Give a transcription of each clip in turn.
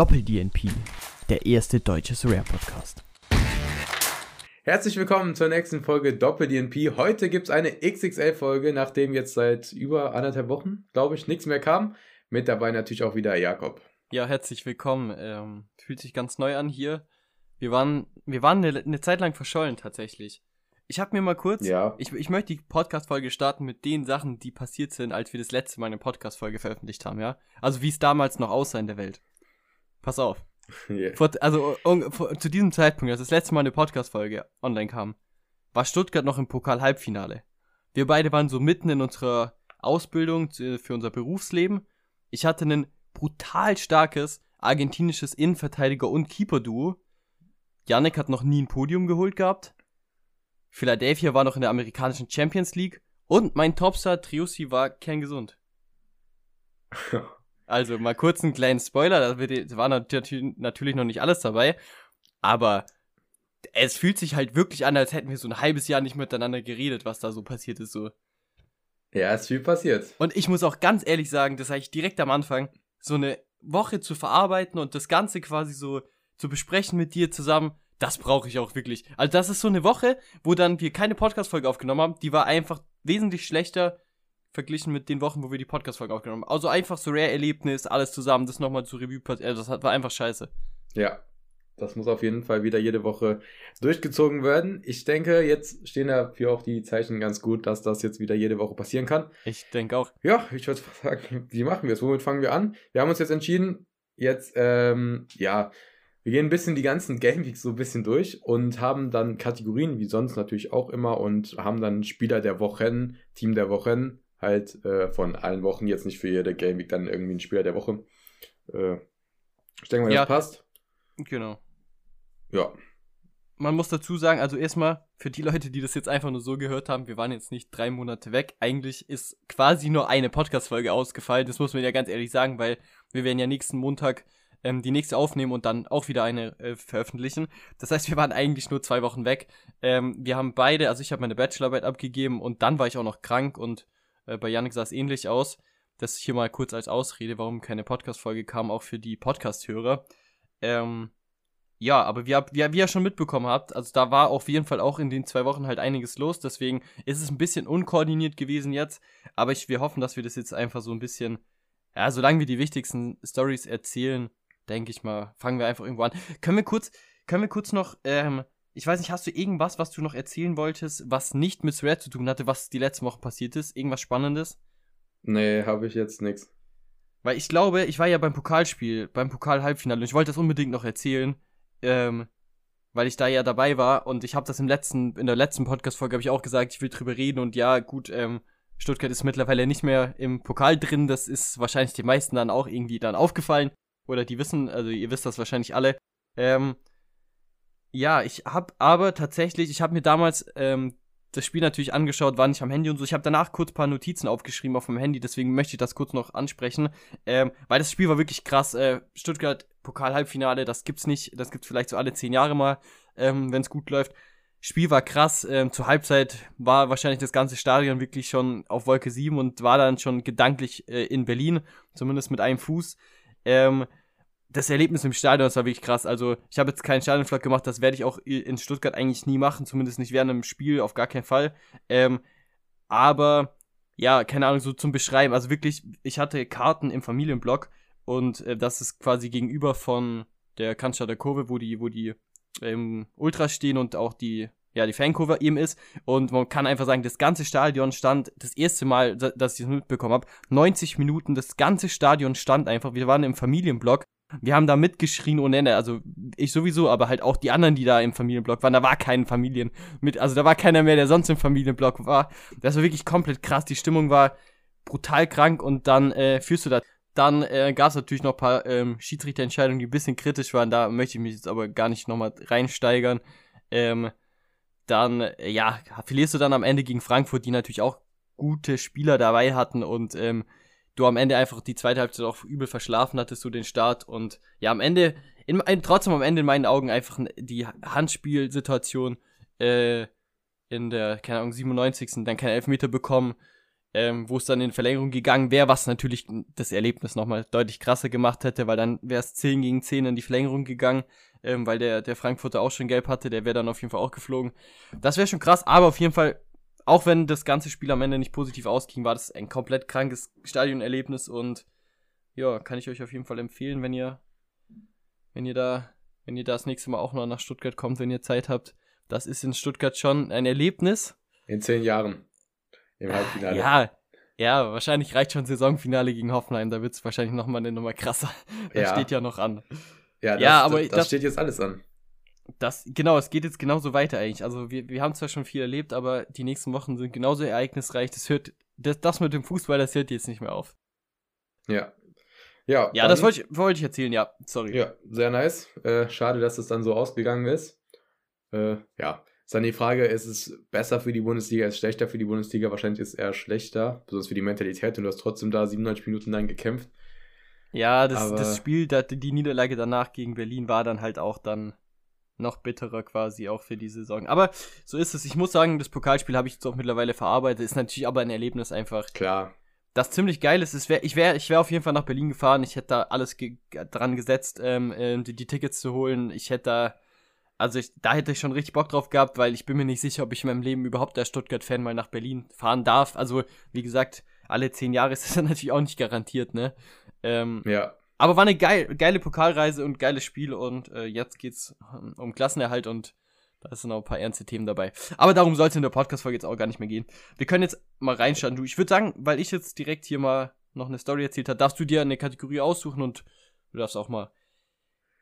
Doppel-DNP, der erste deutsche Rare-Podcast. Herzlich willkommen zur nächsten Folge Doppel-DNP. Heute gibt es eine XXL-Folge, nachdem jetzt seit über anderthalb Wochen, glaube ich, nichts mehr kam. Mit dabei natürlich auch wieder Jakob. Ja, herzlich willkommen. Ähm, fühlt sich ganz neu an hier. Wir waren, wir waren eine, eine Zeit lang verschollen tatsächlich. Ich habe mir mal kurz, ja. ich, ich möchte die Podcast-Folge starten mit den Sachen, die passiert sind, als wir das letzte Mal eine Podcast-Folge veröffentlicht haben, ja? Also wie es damals noch aussah in der Welt. Pass auf. Yeah. Vor, also um, vor, zu diesem Zeitpunkt, als das letzte Mal eine Podcast-Folge online kam, war Stuttgart noch im Pokal-Halbfinale. Wir beide waren so mitten in unserer Ausbildung für unser Berufsleben. Ich hatte ein brutal starkes argentinisches Innenverteidiger- und Keeper-Duo. Yannick hat noch nie ein Podium geholt gehabt. Philadelphia war noch in der amerikanischen Champions League und mein Topstar Triussi war kerngesund. also mal kurz einen kleinen Spoiler, da war natürlich noch nicht alles dabei, aber es fühlt sich halt wirklich an, als hätten wir so ein halbes Jahr nicht miteinander geredet, was da so passiert ist so. Ja, ist viel passiert. Und ich muss auch ganz ehrlich sagen, das sage ich direkt am Anfang, so eine Woche zu verarbeiten und das Ganze quasi so zu besprechen mit dir zusammen, das brauche ich auch wirklich. Also das ist so eine Woche, wo dann wir keine Podcast-Folge aufgenommen haben. Die war einfach wesentlich schlechter verglichen mit den Wochen, wo wir die Podcast-Folge aufgenommen haben. Also einfach so Rare-Erlebnis, alles zusammen, das nochmal zu Revue passiert. Also das war einfach scheiße. Ja, das muss auf jeden Fall wieder jede Woche durchgezogen werden. Ich denke, jetzt stehen dafür auch die Zeichen ganz gut, dass das jetzt wieder jede Woche passieren kann. Ich denke auch. Ja, ich würde sagen, wie machen wir es? Womit fangen wir an? Wir haben uns jetzt entschieden, jetzt, ähm, ja, wir gehen ein bisschen die ganzen Game Weeks so ein bisschen durch und haben dann Kategorien, wie sonst natürlich auch immer, und haben dann Spieler der Wochen, Team der Wochen, halt äh, von allen Wochen, jetzt nicht für jede Game Week dann irgendwie ein Spieler der Woche. Äh, ich denke mal, das ja, passt. Genau. Ja. Man muss dazu sagen, also erstmal, für die Leute, die das jetzt einfach nur so gehört haben, wir waren jetzt nicht drei Monate weg. Eigentlich ist quasi nur eine Podcast-Folge ausgefallen. Das muss man ja ganz ehrlich sagen, weil wir werden ja nächsten Montag ähm, die nächste aufnehmen und dann auch wieder eine äh, veröffentlichen. Das heißt, wir waren eigentlich nur zwei Wochen weg. Ähm, wir haben beide, also ich habe meine Bachelorarbeit abgegeben und dann war ich auch noch krank und äh, bei Yannick sah es ähnlich aus. Das hier mal kurz als Ausrede, warum keine Podcast-Folge kam, auch für die Podcast-Hörer. Ähm, ja, aber wie, wie, wie ihr schon mitbekommen habt, also da war auf jeden Fall auch in den zwei Wochen halt einiges los, deswegen ist es ein bisschen unkoordiniert gewesen jetzt, aber ich, wir hoffen, dass wir das jetzt einfach so ein bisschen, ja, solange wir die wichtigsten Stories erzählen, denke ich mal, fangen wir einfach irgendwo an. Können wir kurz, können wir kurz noch, ähm, ich weiß nicht, hast du irgendwas, was du noch erzählen wolltest, was nicht mit Rare zu tun hatte, was die letzten Wochen passiert ist? Irgendwas Spannendes? Nee, habe ich jetzt nichts. Weil ich glaube, ich war ja beim Pokalspiel, beim Pokal-Halbfinale und ich wollte das unbedingt noch erzählen, ähm, weil ich da ja dabei war und ich habe das im letzten, in der letzten Podcast-Folge habe ich auch gesagt, ich will drüber reden und ja, gut, ähm, Stuttgart ist mittlerweile nicht mehr im Pokal drin, das ist wahrscheinlich den meisten dann auch irgendwie dann aufgefallen oder die wissen, also ihr wisst das wahrscheinlich alle. Ähm, ja, ich habe aber tatsächlich, ich habe mir damals ähm, das Spiel natürlich angeschaut, war nicht am Handy und so. Ich habe danach kurz paar Notizen aufgeschrieben auf dem Handy, deswegen möchte ich das kurz noch ansprechen, ähm, weil das Spiel war wirklich krass. Äh, Stuttgart Pokal-Halbfinale, das gibt's nicht, das gibt's vielleicht so alle zehn Jahre mal, ähm, wenn es gut läuft. Spiel war krass. Ähm, zur Halbzeit war wahrscheinlich das ganze Stadion wirklich schon auf Wolke 7 und war dann schon gedanklich äh, in Berlin, zumindest mit einem Fuß. Ähm, das Erlebnis im Stadion, das war wirklich krass. Also, ich habe jetzt keinen Stadionvlog gemacht, das werde ich auch in Stuttgart eigentlich nie machen, zumindest nicht während einem Spiel, auf gar keinen Fall. Ähm, aber, ja, keine Ahnung, so zum Beschreiben. Also wirklich, ich hatte Karten im Familienblock und äh, das ist quasi gegenüber von der Cannstatter Kurve, wo die, wo die ähm, Ultras stehen und auch die ja, die Fankurve eben ist. Und man kann einfach sagen, das ganze Stadion stand, das erste Mal, dass ich das mitbekommen habe, 90 Minuten, das ganze Stadion stand einfach. Wir waren im Familienblock. Wir haben da mitgeschrien ohne Ende. Also ich sowieso, aber halt auch die anderen, die da im Familienblock waren. Da war kein Familien mit, also da war keiner mehr, der sonst im Familienblock war. Das war wirklich komplett krass. Die Stimmung war brutal krank und dann äh, führst du da. Dann äh, gab es natürlich noch ein paar ähm, Schiedsrichterentscheidungen, die ein bisschen kritisch waren. Da möchte ich mich jetzt aber gar nicht nochmal reinsteigern. Ähm, dann, äh, ja, verlierst du dann am Ende gegen Frankfurt, die natürlich auch gute Spieler dabei hatten und ähm, du am Ende einfach die zweite Halbzeit auch übel verschlafen hattest, du den Start und ja, am Ende, in, in, trotzdem am Ende in meinen Augen einfach die Handspielsituation äh, in der, keine Ahnung, 97. dann kein Elfmeter bekommen. ähm, wo es dann in Verlängerung gegangen wäre, was natürlich das Erlebnis nochmal deutlich krasser gemacht hätte, weil dann wäre es 10 gegen 10 in die Verlängerung gegangen, ähm, weil der, der Frankfurter auch schon gelb hatte, der wäre dann auf jeden Fall auch geflogen. Das wäre schon krass, aber auf jeden Fall, auch wenn das ganze Spiel am Ende nicht positiv ausging, war das ein komplett krankes Stadionerlebnis und ja, kann ich euch auf jeden Fall empfehlen, wenn ihr, wenn ihr da, wenn ihr das nächste Mal auch noch nach Stuttgart kommt, wenn ihr Zeit habt. Das ist in Stuttgart schon ein Erlebnis. In zehn Jahren. Im Halbfinale. Ja, ja, wahrscheinlich reicht schon Saisonfinale gegen Hoffenheim. Da wird es wahrscheinlich nochmal eine Nummer krasser. Das Ja. steht ja noch an. ja, das, ja, aber das, das das- steht jetzt alles an. Das, genau, es geht jetzt genauso weiter eigentlich. Also wir, wir haben zwar schon viel erlebt, aber die nächsten Wochen sind genauso ereignisreich. Das hört, das, das mit dem Fußball, das hört jetzt nicht mehr auf. Ja. Ja, Ja, dann- das wollte ich, wollte ich erzählen, ja. Sorry. Ja, sehr nice. Äh, schade, dass es dann so ausgegangen ist. Äh, ja, ist dann die Frage, ist es besser für die Bundesliga, ist es schlechter für die Bundesliga? Wahrscheinlich ist es eher schlechter, besonders für die Mentalität und du hast trotzdem da 97 Minuten lang gekämpft. Ja, das, das Spiel, da- die Niederlage danach gegen Berlin war dann halt auch dann noch bitterer quasi auch für die Saison. Aber so ist es. Ich muss sagen, das Pokalspiel habe ich jetzt auch mittlerweile verarbeitet. Ist natürlich aber ein Erlebnis einfach, Klar, das ziemlich geil ist. Wär, ich wäre ich wär auf jeden Fall nach Berlin gefahren. Ich hätte da alles ge dran gesetzt, ähm, ähm, die, die Tickets zu holen. Ich hätte da, also ich, da hätte ich schon richtig Bock drauf gehabt, weil ich bin mir nicht sicher, ob ich in meinem Leben überhaupt als Stuttgart-Fan mal nach Berlin fahren darf. Also, wie gesagt, alle zehn Jahre ist das natürlich auch nicht garantiert, ne? Ähm, ja. Aber war eine geil, geile Pokalreise und geiles Spiel und äh, jetzt geht's ähm, um Klassenerhalt und da sind auch ein paar ernste Themen dabei. Aber darum soll es in der Podcast-Folge jetzt auch gar nicht mehr gehen. Wir können jetzt mal reinschauen. Du, ich würde sagen, weil ich jetzt direkt hier mal noch eine Story erzählt habe, darfst du dir eine Kategorie aussuchen und du darfst auch mal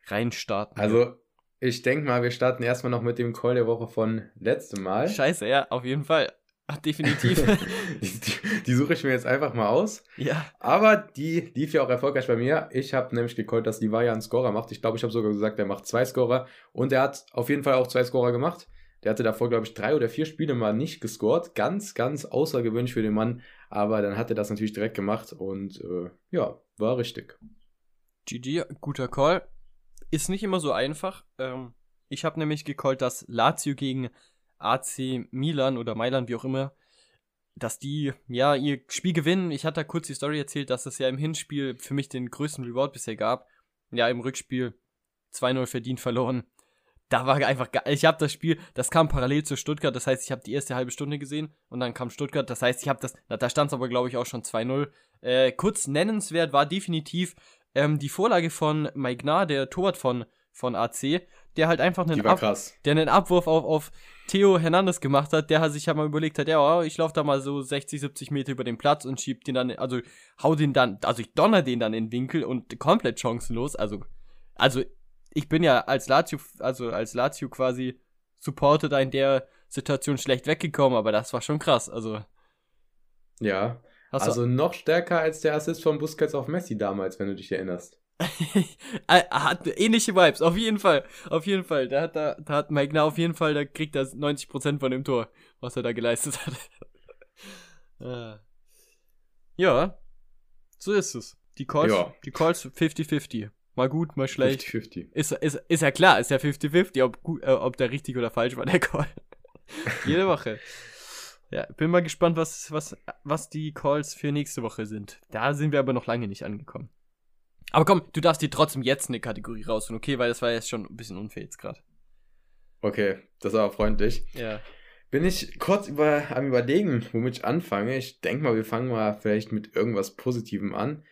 reinstarten. Also, ich denke mal, wir starten erstmal noch mit dem Call der Woche von letztem Mal. Scheiße, ja, auf jeden Fall. Ach, definitiv. die, suche ich mir jetzt einfach mal aus. ja. Aber die lief ja auch erfolgreich bei mir. Ich habe nämlich gecallt, dass Livaya einen Scorer macht. Ich glaube, ich habe sogar gesagt, er macht zwei Scorer. Und er hat auf jeden Fall auch zwei Scorer gemacht. Der hatte davor, glaube ich, drei oder vier Spiele mal nicht gescored. Ganz, ganz außergewöhnlich für den Mann. Aber dann hat er das natürlich direkt gemacht. Und äh, ja, war richtig. GG, guter Call. Ist nicht immer so einfach. Ähm, ich habe nämlich gecallt, dass Lazio gegen AC Milan oder Mailand, wie auch immer, dass die ja ihr Spiel gewinnen. Ich hatte da kurz die Story erzählt, dass es ja im Hinspiel für mich den größten Reward bisher gab. Ja, im Rückspiel 2-0 verdient verloren. Da war einfach geil. Ich habe das Spiel, das kam parallel zu Stuttgart, das heißt, ich habe die erste halbe Stunde gesehen und dann kam Stuttgart, das heißt, ich habe das, na, da stand es aber glaube ich auch schon 2-0. Äh, kurz nennenswert war definitiv ähm, die Vorlage von Maignar, der Torwart von, von AC, der halt einfach einen, Ab krass. der einen Abwurf auf, auf Theo Hernandez gemacht hat, der hat sich ja mal überlegt hat, ja, ich laufe da mal so 60, 70 Meter über den Platz und schieb den dann, also hau den dann, also ich donner den dann in den Winkel und komplett chancenlos, also, also ich bin ja als Lazio, also als Lazio quasi Supporter da in der Situation schlecht weggekommen, aber das war schon krass, also Ja. Also noch stärker als der Assist von Busquets auf Messi damals, wenn du dich erinnerst. Er hat ähnliche Vibes, auf jeden Fall. Auf jeden Fall. Da hat, da, da hat Magna auf jeden Fall, da kriegt er 90% von dem Tor, was er da geleistet hat. Ah. ja, so ist es. Die Calls, Ja. die Calls 50-50. Mal gut, mal schlecht. 50-50. Ist, ist, ist ja klar, ist ja 50-50, ob, gut- äh, ob der richtig oder falsch war, der Call. Jede Woche. Ja, bin mal gespannt, was, was, was die Calls für nächste Woche sind. Da sind wir aber noch lange nicht angekommen. Aber komm, du darfst dir trotzdem jetzt eine Kategorie rausholen, okay? Weil das war jetzt schon ein bisschen unfair jetzt gerade. Okay, das war freundlich. Ja. Bin ich kurz über, am überlegen, womit ich anfange. Ich denke mal, wir fangen mal vielleicht mit irgendwas Positivem an.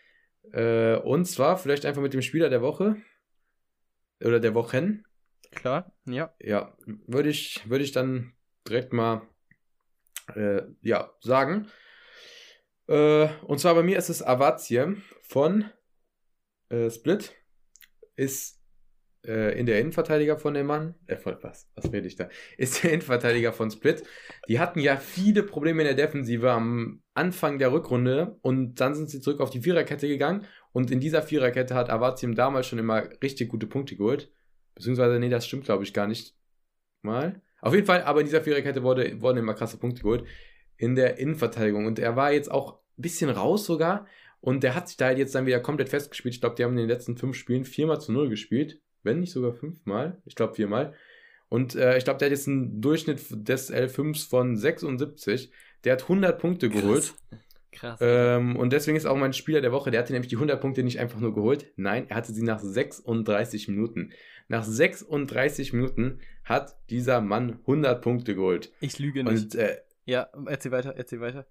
Äh, und zwar vielleicht einfach mit dem Spieler der Woche. Oder der Wochen. Klar, ja. Ja, würde ich, würde ich dann direkt mal äh, ja, sagen. Äh, und zwar bei mir ist es Avazie von äh, Split. Ist äh, in der Innenverteidiger von dem Mann. Äh, was? Was rede ich da? Ist der Innenverteidiger von Split. Die hatten ja viele Probleme in der Defensive am Anfang der Rückrunde und dann sind sie zurück auf die Viererkette gegangen. Und in dieser Viererkette hat Avazium damals schon immer richtig gute Punkte geholt. Beziehungsweise, nee, das stimmt, glaube ich, gar nicht mal. Auf jeden Fall, aber in dieser Viererkette wurde, wurden immer krasse Punkte geholt in der Innenverteidigung. Und er war jetzt auch ein bisschen raus sogar. Und der hat sich da jetzt dann wieder komplett festgespielt. Ich glaube, die haben in den letzten fünf Spielen viermal zu null gespielt. Wenn nicht sogar fünfmal. Ich glaube viermal. Und äh, ich glaube, der hat jetzt einen Durchschnitt des L5s von 76. Der hat 100 Punkte geholt. Krass. Ähm, und deswegen ist auch mein Spieler der Woche, der hatte nämlich die 100 Punkte nicht einfach nur geholt. Nein, er hatte sie nach 36 Minuten. Nach 36 Minuten hat dieser Mann 100 Punkte geholt. ich lüge nicht. Und äh, ja, erzähl weiter, erzähl weiter.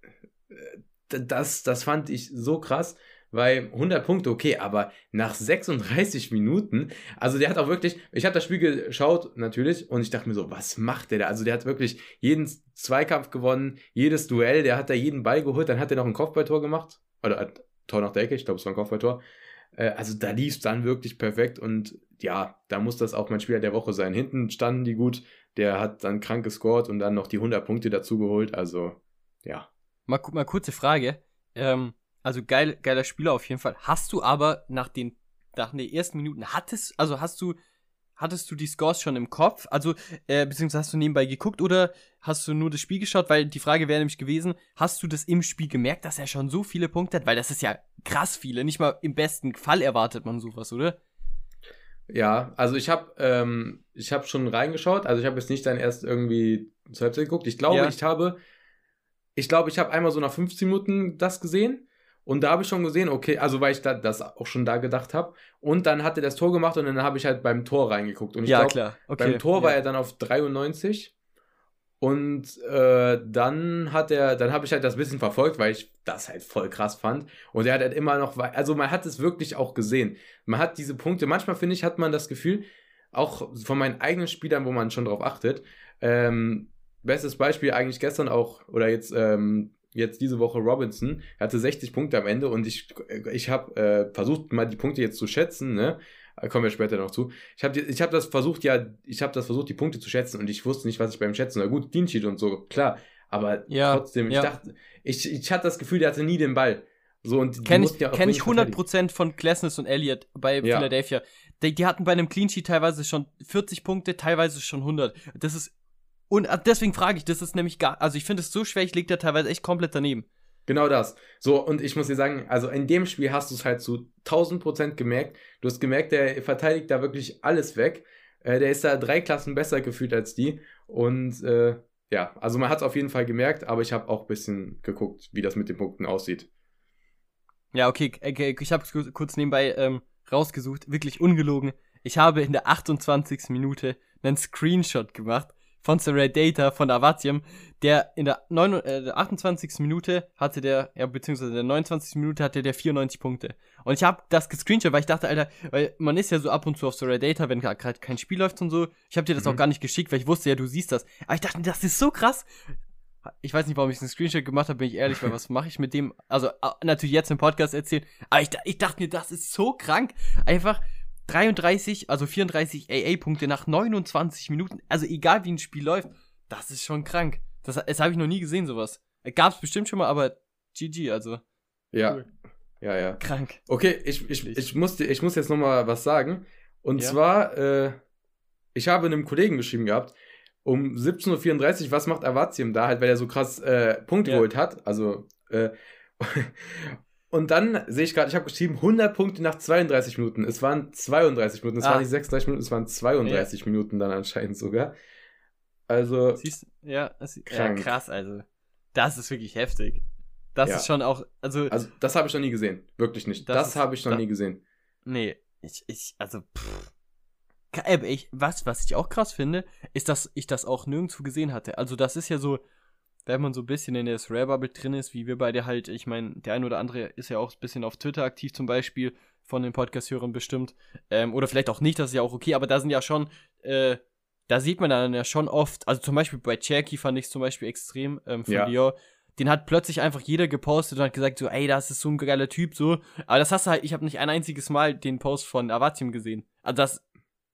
Das, das fand ich so krass, weil 100 Punkte, okay, aber nach 36 Minuten, also der hat auch wirklich, ich habe das Spiel geschaut natürlich und ich dachte mir so, was macht der da? Also der hat wirklich jeden Zweikampf gewonnen, jedes Duell, der hat da jeden Ball geholt, dann hat er noch ein Kopfballtor gemacht, oder äh, Tor nach der Ecke, ich glaube, es war ein Kopfballtor. Äh, also da lief es dann wirklich perfekt und ja, da muss das auch mein Spieler der Woche sein. Hinten standen die gut, der hat dann krank gescored und dann noch die 100 Punkte dazu geholt, also ja. Mal, mal kurze Frage. Ähm, also geil, geiler Spieler auf jeden Fall. Hast du aber nach den, nach den ersten Minuten, hattest, also hast du, hattest du die Scores schon im Kopf? Also, äh, beziehungsweise hast du nebenbei geguckt oder hast du nur das Spiel geschaut? Weil die Frage wäre nämlich gewesen, hast du das im Spiel gemerkt, dass er schon so viele Punkte hat? Weil das ist ja krass viele. Nicht mal im besten Fall erwartet man sowas, oder? Ja, also ich habe ähm, ich habe schon reingeschaut, also ich habe jetzt nicht dann erst irgendwie zur Halbzeit geguckt. Ich glaube, Ja. ich habe ich glaube, ich habe einmal so nach 15 Minuten das gesehen und da habe ich schon gesehen, okay, also weil ich da, das auch schon da gedacht habe und dann hat er das Tor gemacht und dann habe ich halt beim Tor reingeguckt und ich glaube, klar. beim Tor war er dann auf 93 und äh, dann hat er, dann habe ich halt das bisschen verfolgt, weil ich das halt voll krass fand. Und er hat halt immer noch, also man hat es wirklich auch gesehen. Man hat diese Punkte, manchmal finde ich, hat man das Gefühl, auch von meinen eigenen Spielern, wo man schon drauf achtet. Ähm, bestes Beispiel eigentlich gestern auch, oder jetzt, ähm, jetzt diese Woche Robinson, er hatte 60 Punkte am Ende und ich, ich habe äh, versucht, mal die Punkte jetzt zu schätzen, ne? Da kommen wir später noch zu. Ich habe ich hab das versucht, ja, ich habe das versucht, die Punkte zu schätzen und ich wusste nicht, was ich beim Schätzen. Na gut, Clean Sheet und so, klar. Aber Ja, trotzdem, ja. ich dachte, ich, ich hatte das Gefühl, der hatte nie den Ball. So, und die Kenn ich, ja kenn ich wirklich verteidigen. 100% von Klesnes und Elliott bei Ja. Philadelphia. Die, die hatten bei einem Clean Sheet teilweise schon 40 Punkte, teilweise schon 100. Das ist. Und äh, deswegen frage ich, das ist nämlich gar. Also ich finde es so schwer, ich liege da teilweise echt komplett daneben. Genau das. So, und ich muss dir sagen, also in dem Spiel hast du es halt zu 1000 Prozent gemerkt. Du hast gemerkt, der verteidigt da wirklich alles weg. Äh, der ist da drei Klassen besser gefühlt als die. Und äh, ja, also man hat es auf jeden Fall gemerkt, aber ich habe auch ein bisschen geguckt, wie das mit den Punkten aussieht. Ja, okay, okay ich habe kurz nebenbei ähm, rausgesucht, wirklich ungelogen. Ich habe in der 28. Minute einen Screenshot gemacht von Saray Data von Avatium, der in der, 9, äh, der 28. Minute hatte der, ja, beziehungsweise in der 29. Minute hatte der 94 Punkte. Und ich habe das gescreenshot, weil ich dachte, Alter, weil man ist ja so ab und zu auf Saray Data, wenn gerade kein Spiel läuft und so. Ich habe dir das Mhm. auch gar nicht geschickt, weil ich wusste ja, du siehst das. Aber ich dachte, das ist so krass. Ich weiß nicht, warum ich einen Screenshot gemacht habe, bin ich ehrlich, weil was mache ich mit dem? Also, natürlich jetzt im Podcast erzählen, aber ich, ich dachte mir, das ist so krank. Einfach 33, also 34 AA-Punkte nach 29 Minuten. Also, egal wie ein Spiel läuft, das ist schon krank. Das, das habe ich noch nie gesehen, sowas. Gab's bestimmt schon mal, aber GG, also Ja, Cool. ja, ja. krank. Okay, ich, ich, ich, muss, ich muss jetzt nochmal was sagen. Und Ja? zwar, äh, ich habe einem Kollegen geschrieben gehabt, um 17.34 Uhr, was macht Avatium da halt, weil er so krass äh, Punkte Ja. geholt hat. Also, äh, und dann sehe ich gerade, ich habe geschrieben, 100 Punkte nach 32 Minuten. Es waren 32 Minuten, es Ah. waren nicht 36 Minuten, es waren 32 Minuten dann anscheinend sogar. Also, Siehst du? Ja, das, ja, krass, also. Das ist wirklich heftig. Das Ja. ist schon auch, also, also das habe ich noch nie gesehen. Wirklich nicht. Das Das, habe ich noch da- nie gesehen. Nee, ich, ich, also, pff. Ich, was, was ich auch krass finde, ist, dass ich das auch nirgendwo gesehen hatte. Also, das ist ja so, wenn man so ein bisschen in der Rare-Bubble drin ist, wie wir beide halt, ich meine, der ein oder andere ist ja auch ein bisschen auf Twitter aktiv zum Beispiel, von den Podcast-Hörern bestimmt. Ähm, oder vielleicht auch nicht, das ist ja auch okay, aber da sind ja schon, äh, da sieht man dann ja schon oft, also zum Beispiel bei Cherky fand ich zum Beispiel extrem, ähm, von Ja. Dior, den hat plötzlich einfach jeder gepostet und hat gesagt so, ey, das ist so ein geiler Typ, so. Aber das hast du halt, ich habe nicht ein einziges Mal den Post von Avatium gesehen. Also das,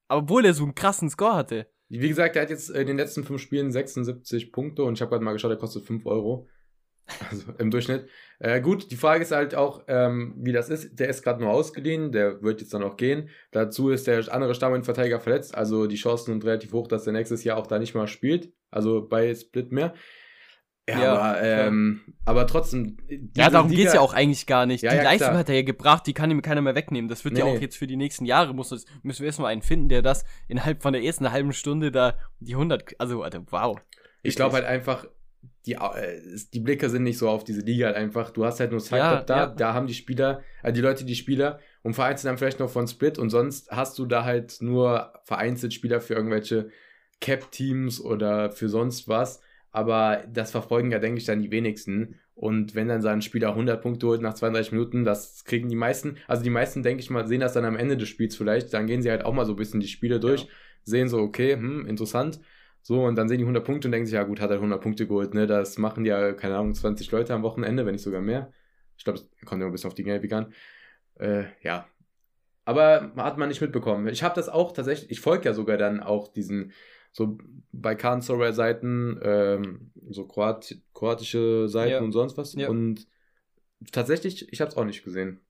obwohl er so einen krassen Score hatte. Wie gesagt, er hat jetzt in den letzten fünf Spielen 76 Punkte und ich habe gerade mal geschaut, er kostet 5 Euro. Also im Durchschnitt. Äh, gut, die Frage ist halt auch, ähm, wie das ist. Der ist gerade nur ausgeliehen, der wird jetzt dann auch gehen. Dazu ist der andere Stamminverteidiger verletzt, also die Chancen sind relativ hoch, dass er nächstes Jahr auch da nicht mal spielt. Also bei Split mehr. Ja, Ja, aber, ähm, aber trotzdem. Ja, darum Liga- geht's ja auch eigentlich gar nicht. Ja, die ja, Leistung klar. hat er ja gebracht, die kann ihm keiner mehr wegnehmen. Das wird Nee, ja auch nee. jetzt für die nächsten Jahre, muss müssen wir erstmal einen finden, der das innerhalb von der ersten halben Stunde da die 100, also, Alter, wow. Ich glaube halt einfach, die, äh, die Blicke sind nicht so auf diese Liga halt einfach. Du hast halt nur Cyclop da, da haben die Spieler, äh, die Leute die Spieler und vereinzelt dann vielleicht noch von Split und sonst hast du da halt nur vereinzelt Spieler für irgendwelche Cap-Teams oder für sonst was. Aber das verfolgen ja, denke ich, dann die wenigsten. Und wenn dann sein Spieler 100 Punkte holt nach 32 Minuten, das kriegen die meisten, also die meisten, denke ich mal, sehen das dann am Ende des Spiels vielleicht. Dann gehen sie halt auch mal so ein bisschen die Spiele durch, Ja. sehen so, okay, hm, interessant. So, und dann sehen die 100 Punkte und denken sich, ja gut, hat er 100 Punkte geholt, ne? Das machen ja, keine Ahnung, 20 Leute am Wochenende, wenn nicht sogar mehr. Ich glaube, es kommt immer ein bisschen auf die Gelbig an. Äh, ja. Aber hat man nicht mitbekommen. Ich habe das auch tatsächlich, ich folge ja sogar dann auch diesen, so bei Seiten, ähm, so Kroat, kroatische Seiten Ja. und sonst was. Ja. Und tatsächlich, ich habe es auch nicht gesehen.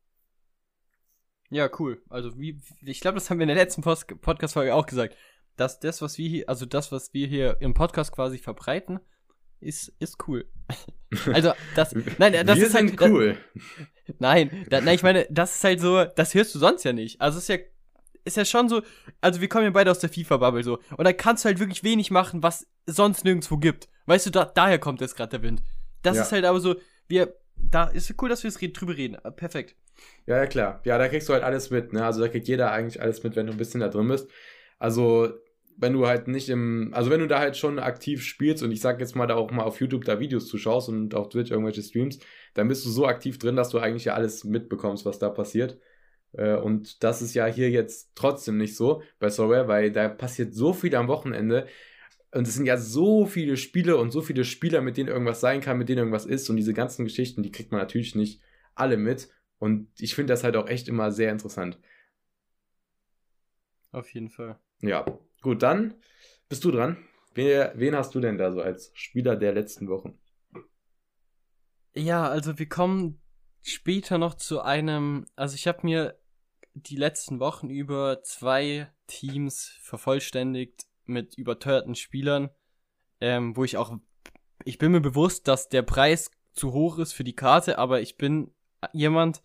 Ja, cool. Also wie, ich glaube, das haben wir in der letzten Podcast-Folge auch gesagt, dass das, was wir hier, also das, was wir hier im Podcast quasi verbreiten, ist, ist cool. also das, nein, das Wir ist halt, cool. Da, nein, da, nein, ich meine, das ist halt so, das hörst du sonst ja nicht. Also es ist ja, ist ja schon so, also wir kommen ja beide aus der FIFA-Bubble so. Und da kannst du halt wirklich wenig machen, was sonst nirgendwo gibt. Weißt du, da, daher kommt jetzt gerade der Wind. Das Ja. ist halt aber so, wir, da ist es cool, dass wir jetzt drüber reden. Äh, Perfekt. Ja, ja, klar. Ja, da kriegst du halt alles mit, ne? Also da kriegt jeder eigentlich alles mit, wenn du ein bisschen da drin bist. Also, wenn du halt nicht im, also wenn du da halt schon aktiv spielst und ich sag jetzt mal da auch mal auf YouTube da Videos zuschaust und auf Twitch irgendwelche Streams, dann bist du so aktiv drin, dass du eigentlich ja alles mitbekommst, was da passiert. Äh, Und das ist ja hier jetzt trotzdem nicht so bei Sorare, weil da passiert so viel am Wochenende. Und es sind ja so viele Spiele und so viele Spieler, mit denen irgendwas sein kann, mit denen irgendwas ist. Und diese ganzen Geschichten, die kriegt man natürlich nicht alle mit. Und ich finde das halt auch echt immer sehr interessant. Auf jeden Fall. Ja, gut, dann bist du dran. Wen, wen hast du denn da so als Spieler der letzten Wochen? Ja, also wir kommen später noch zu einem, also ich habe mir die letzten Wochen über zwei Teams vervollständigt mit überteuerten Spielern, ähm, wo ich auch, ich bin mir bewusst, dass der Preis zu hoch ist für die Karte, aber ich bin jemand,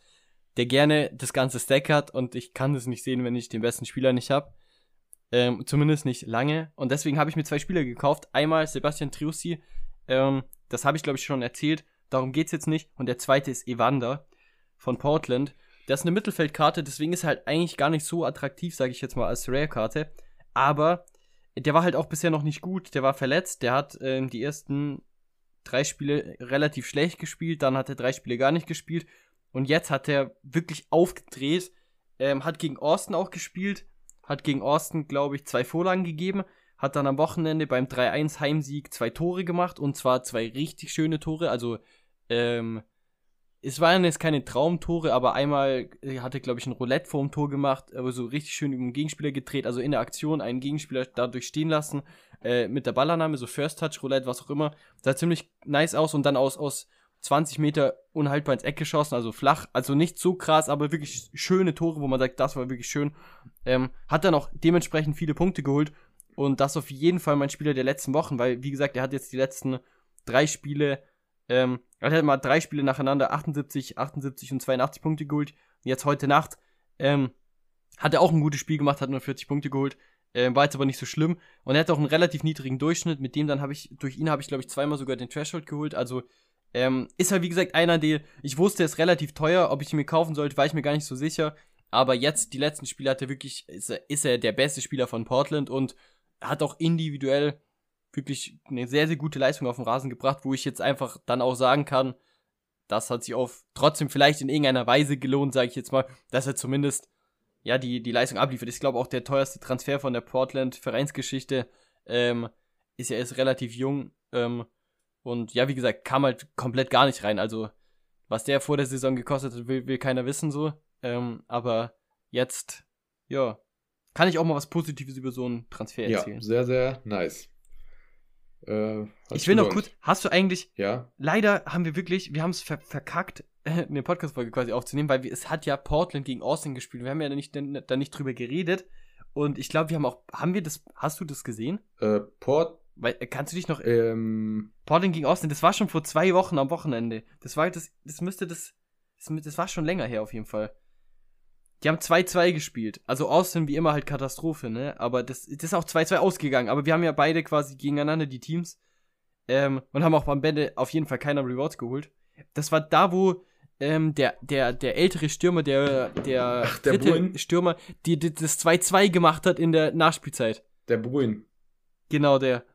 der gerne das ganze Stack hat und ich kann es nicht sehen, wenn ich den besten Spieler nicht habe. Ähm, zumindest nicht lange. Und deswegen habe ich mir zwei Spieler gekauft. Einmal Sebastian Triussi, ähm, das habe ich glaube ich schon erzählt. Darum geht's jetzt nicht. Und der zweite ist Evander von Portland. Der ist eine Mittelfeldkarte, deswegen ist er halt eigentlich gar nicht so attraktiv, sage ich jetzt mal, als Rare-Karte. Aber der war halt auch bisher noch nicht gut. Der war verletzt. Der hat ähm, die ersten drei Spiele relativ schlecht gespielt. Dann hat er drei Spiele gar nicht gespielt. Und jetzt hat er wirklich aufgedreht. Ähm, hat gegen Austin auch gespielt. Hat gegen Austin, glaube ich, zwei Vorlagen gegeben. Hat dann am Wochenende beim 3-1 Heimsieg zwei Tore gemacht. Und zwar zwei richtig schöne Tore. Also, ähm, es waren jetzt keine Traumtore, aber einmal äh, hatte, glaube ich, ein Roulette vorm Tor gemacht, aber so richtig schön über den Gegenspieler gedreht, also in der Aktion einen Gegenspieler dadurch stehen lassen, äh, mit der Ballannahme, so First Touch, Roulette, was auch immer. Sah ziemlich nice aus und dann aus, aus 20 Meter unhaltbar ins Eck geschossen, also flach, also nicht so krass, aber wirklich schöne Tore, wo man sagt, das war wirklich schön. Ähm, hat dann auch dementsprechend viele Punkte geholt und das auf jeden Fall mein Spieler der letzten Wochen, weil, wie gesagt, er hat jetzt die letzten drei Spiele ähm, er hat mal drei Spiele nacheinander 78, 78 und 82 Punkte geholt. Jetzt heute Nacht ähm, hat er auch ein gutes Spiel gemacht, hat nur 40 Punkte geholt. Ähm, war jetzt aber nicht so schlimm. Und er hat auch einen relativ niedrigen Durchschnitt. Mit dem dann habe ich, durch ihn habe ich, glaube ich, zweimal sogar den Threshold geholt. Also ähm, ist halt, wie gesagt, einer, der, ich wusste, ist relativ teuer. Ob ich ihn mir kaufen sollte, war ich mir gar nicht so sicher. Aber jetzt, die letzten Spiele hat er wirklich, ist er, ist er der beste Spieler von Portland und hat auch individuell wirklich eine sehr, sehr gute Leistung auf den Rasen gebracht, wo ich jetzt einfach dann auch sagen kann, das hat sich auf trotzdem vielleicht in irgendeiner Weise gelohnt, sage ich jetzt mal, dass er zumindest ja die, die Leistung abliefert. Ich glaube auch der teuerste Transfer von der Portland Vereinsgeschichte ähm, ist ja erst relativ jung ähm, und ja, wie gesagt, kam halt komplett gar nicht rein. Also was der vor der Saison gekostet hat, will, will keiner wissen so. Ähm, aber jetzt, ja, kann ich auch mal was Positives über so einen Transfer Ja, erzählen. sehr, sehr nice. Äh, Ich will noch kurz, hast du eigentlich, Ja, leider haben wir wirklich, wir haben es ver verkackt, eine Podcast-Folge quasi aufzunehmen, weil wir, es hat ja Portland gegen Austin gespielt. Wir haben ja nicht, da nicht drüber geredet. Und ich glaube, wir haben auch, haben wir das, hast du das gesehen? äh, Port, Weil, äh, kannst du dich noch, ähm, Portland gegen Austin, das war schon vor zwei Wochen am Wochenende. Das war, das, das müsste das, das, das war schon länger her auf jeden Fall. Die haben 2-2 gespielt. Also Austin wie immer halt Katastrophe, ne? Aber das, das ist auch 2-2 ausgegangen. Aber wir haben ja beide quasi gegeneinander die Teams. Ähm, und haben auch am Ende auf jeden Fall keiner Rewards geholt. Das war da, wo ähm, der, der, der ältere Stürmer, der, der, Ach, der dritte Bruin. Stürmer, die, die das 2-2 gemacht hat in der Nachspielzeit. Der Bruin. Genau der.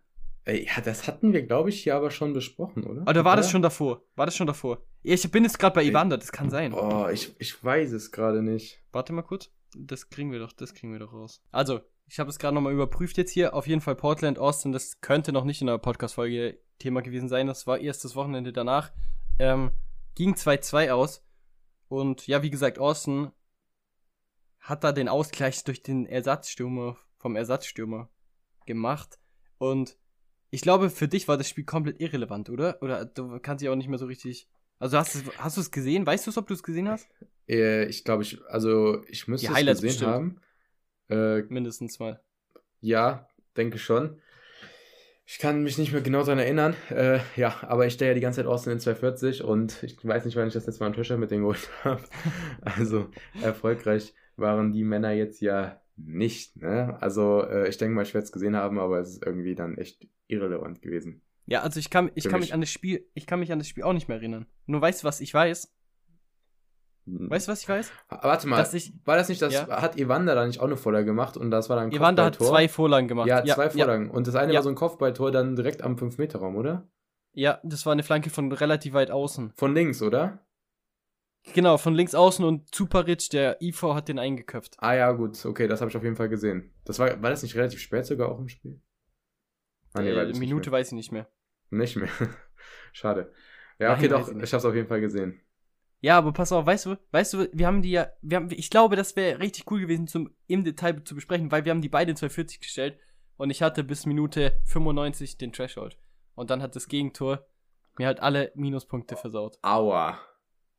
Ja, das hatten wir, glaube ich, hier aber schon besprochen, oder? Oder war das Oder? schon davor? War das schon davor? Ich bin jetzt gerade bei. Evander, das kann sein. Oh, ich, ich weiß es gerade nicht. Warte mal kurz. Das kriegen wir doch, das kriegen wir doch raus. Also, ich habe es gerade nochmal überprüft jetzt hier. Auf jeden Fall Portland, Austin, das könnte noch nicht in der Podcast-Folge Thema gewesen sein. Das war erst das Wochenende danach. Ähm, ging 2-2 aus. Und ja, wie gesagt, Austin hat da den Ausgleich durch den Ersatzstürmer vom Ersatzstürmer gemacht. Und ich glaube, für dich war das Spiel komplett irrelevant, oder? Oder du kannst dich auch nicht mehr so richtig. Also hast, du- hast du es gesehen? Weißt du es, ob du es gesehen hast? Äh, ich glaube, ich, also, ich müsste es gesehen bestimmt. haben. Äh, Mindestens mal. ja, denke schon. Ich kann mich nicht mehr genau daran erinnern. Äh, ja, aber ich stehe ja die ganze Zeit Austin in 240 und ich weiß nicht, wann ich das letzte Mal einen Tischer mit denen geholt habe. Also, erfolgreich waren die Männer jetzt ja nicht. Ne? Also, äh, ich denke mal, ich werde es gesehen haben, aber es ist irgendwie dann echt irrelevant gewesen. Ja, also ich kann, ich Für kann mich. mich an das Spiel, ich kann mich an das Spiel auch nicht mehr erinnern. Nur weißt du, was ich weiß? Weißt du, was ich weiß? Ah, Warte mal, ich, war das nicht, das Ja. hat Evander da nicht auch eine Vorlage gemacht und das war dann ein Evander hat zwei Vorlagen gemacht. Ja, zwei Vorlagen. Und das eine Ja. war so ein Kopfballtor dann direkt am 5-Meter-Raum, oder? Ja, das war eine Flanke von relativ weit außen. Von links, oder? Genau, von links außen und Zuparic, der IV hat den eingeköpft. Ah ja, gut, okay, das habe ich auf jeden Fall gesehen. Das war, war das nicht relativ spät sogar auch im Spiel? Ah, äh, weiß ich Minute weiß ich nicht mehr. Nicht mehr. Schade. Ja, Nein, okay, doch, ich ich habe es auf jeden Fall gesehen. Ja, aber pass auf, weißt du, weißt du, wir haben die ja, wir haben, ich glaube, das wäre richtig cool gewesen, zum im Detail zu besprechen, weil wir haben die beide in 240 gestellt und ich hatte bis Minute 95 den Threshold. Und dann hat das Gegentor mir halt alle Minuspunkte versaut. Aua.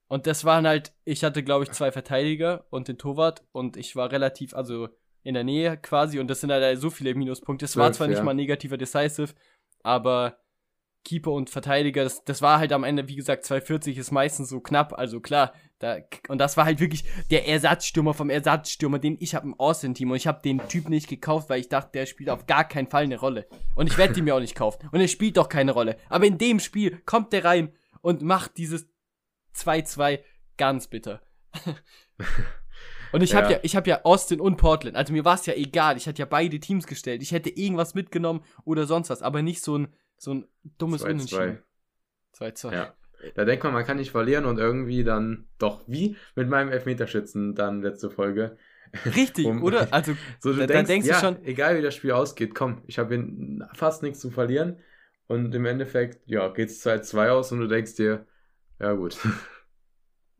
Und das waren halt, ich hatte, glaube ich, zwei Verteidiger und den Torwart und ich war relativ, also in der Nähe quasi und das sind halt so viele Minuspunkte. Es war zwar nicht ja. mal negativer Decisive, aber Keeper und Verteidiger, das, das war halt am Ende, wie gesagt, 240 ist meistens so knapp, also klar. Da, und das war halt wirklich der Ersatzstürmer vom Ersatzstürmer, den ich habe im Austin-Team und ich habe den Typ nicht gekauft, weil ich dachte, der spielt auf gar keinen Fall eine Rolle. Und ich werde ihn mir auch nicht kaufen. Und er spielt doch keine Rolle. Aber in dem Spiel kommt der rein und macht dieses 2-2 ganz bitter. und ich habe Ja. ja, ich habe ja Austin und Portland. Also mir war es ja egal. Ich hatte ja beide Teams gestellt. Ich hätte irgendwas mitgenommen oder sonst was, aber nicht so ein so ein dummes 2-2. Unentschieden. 2-2. Ja. Da denkt man, man kann nicht verlieren und irgendwie dann doch wie mit meinem Elfmeterschützen dann letzte Folge. Richtig, Um- oder? Also So, du Da- denkst, denkst du ja, schon- egal wie das Spiel ausgeht, komm, ich habe hier fast nichts zu verlieren. Und im Endeffekt, ja, geht's 2-2 aus und du denkst dir, ja gut.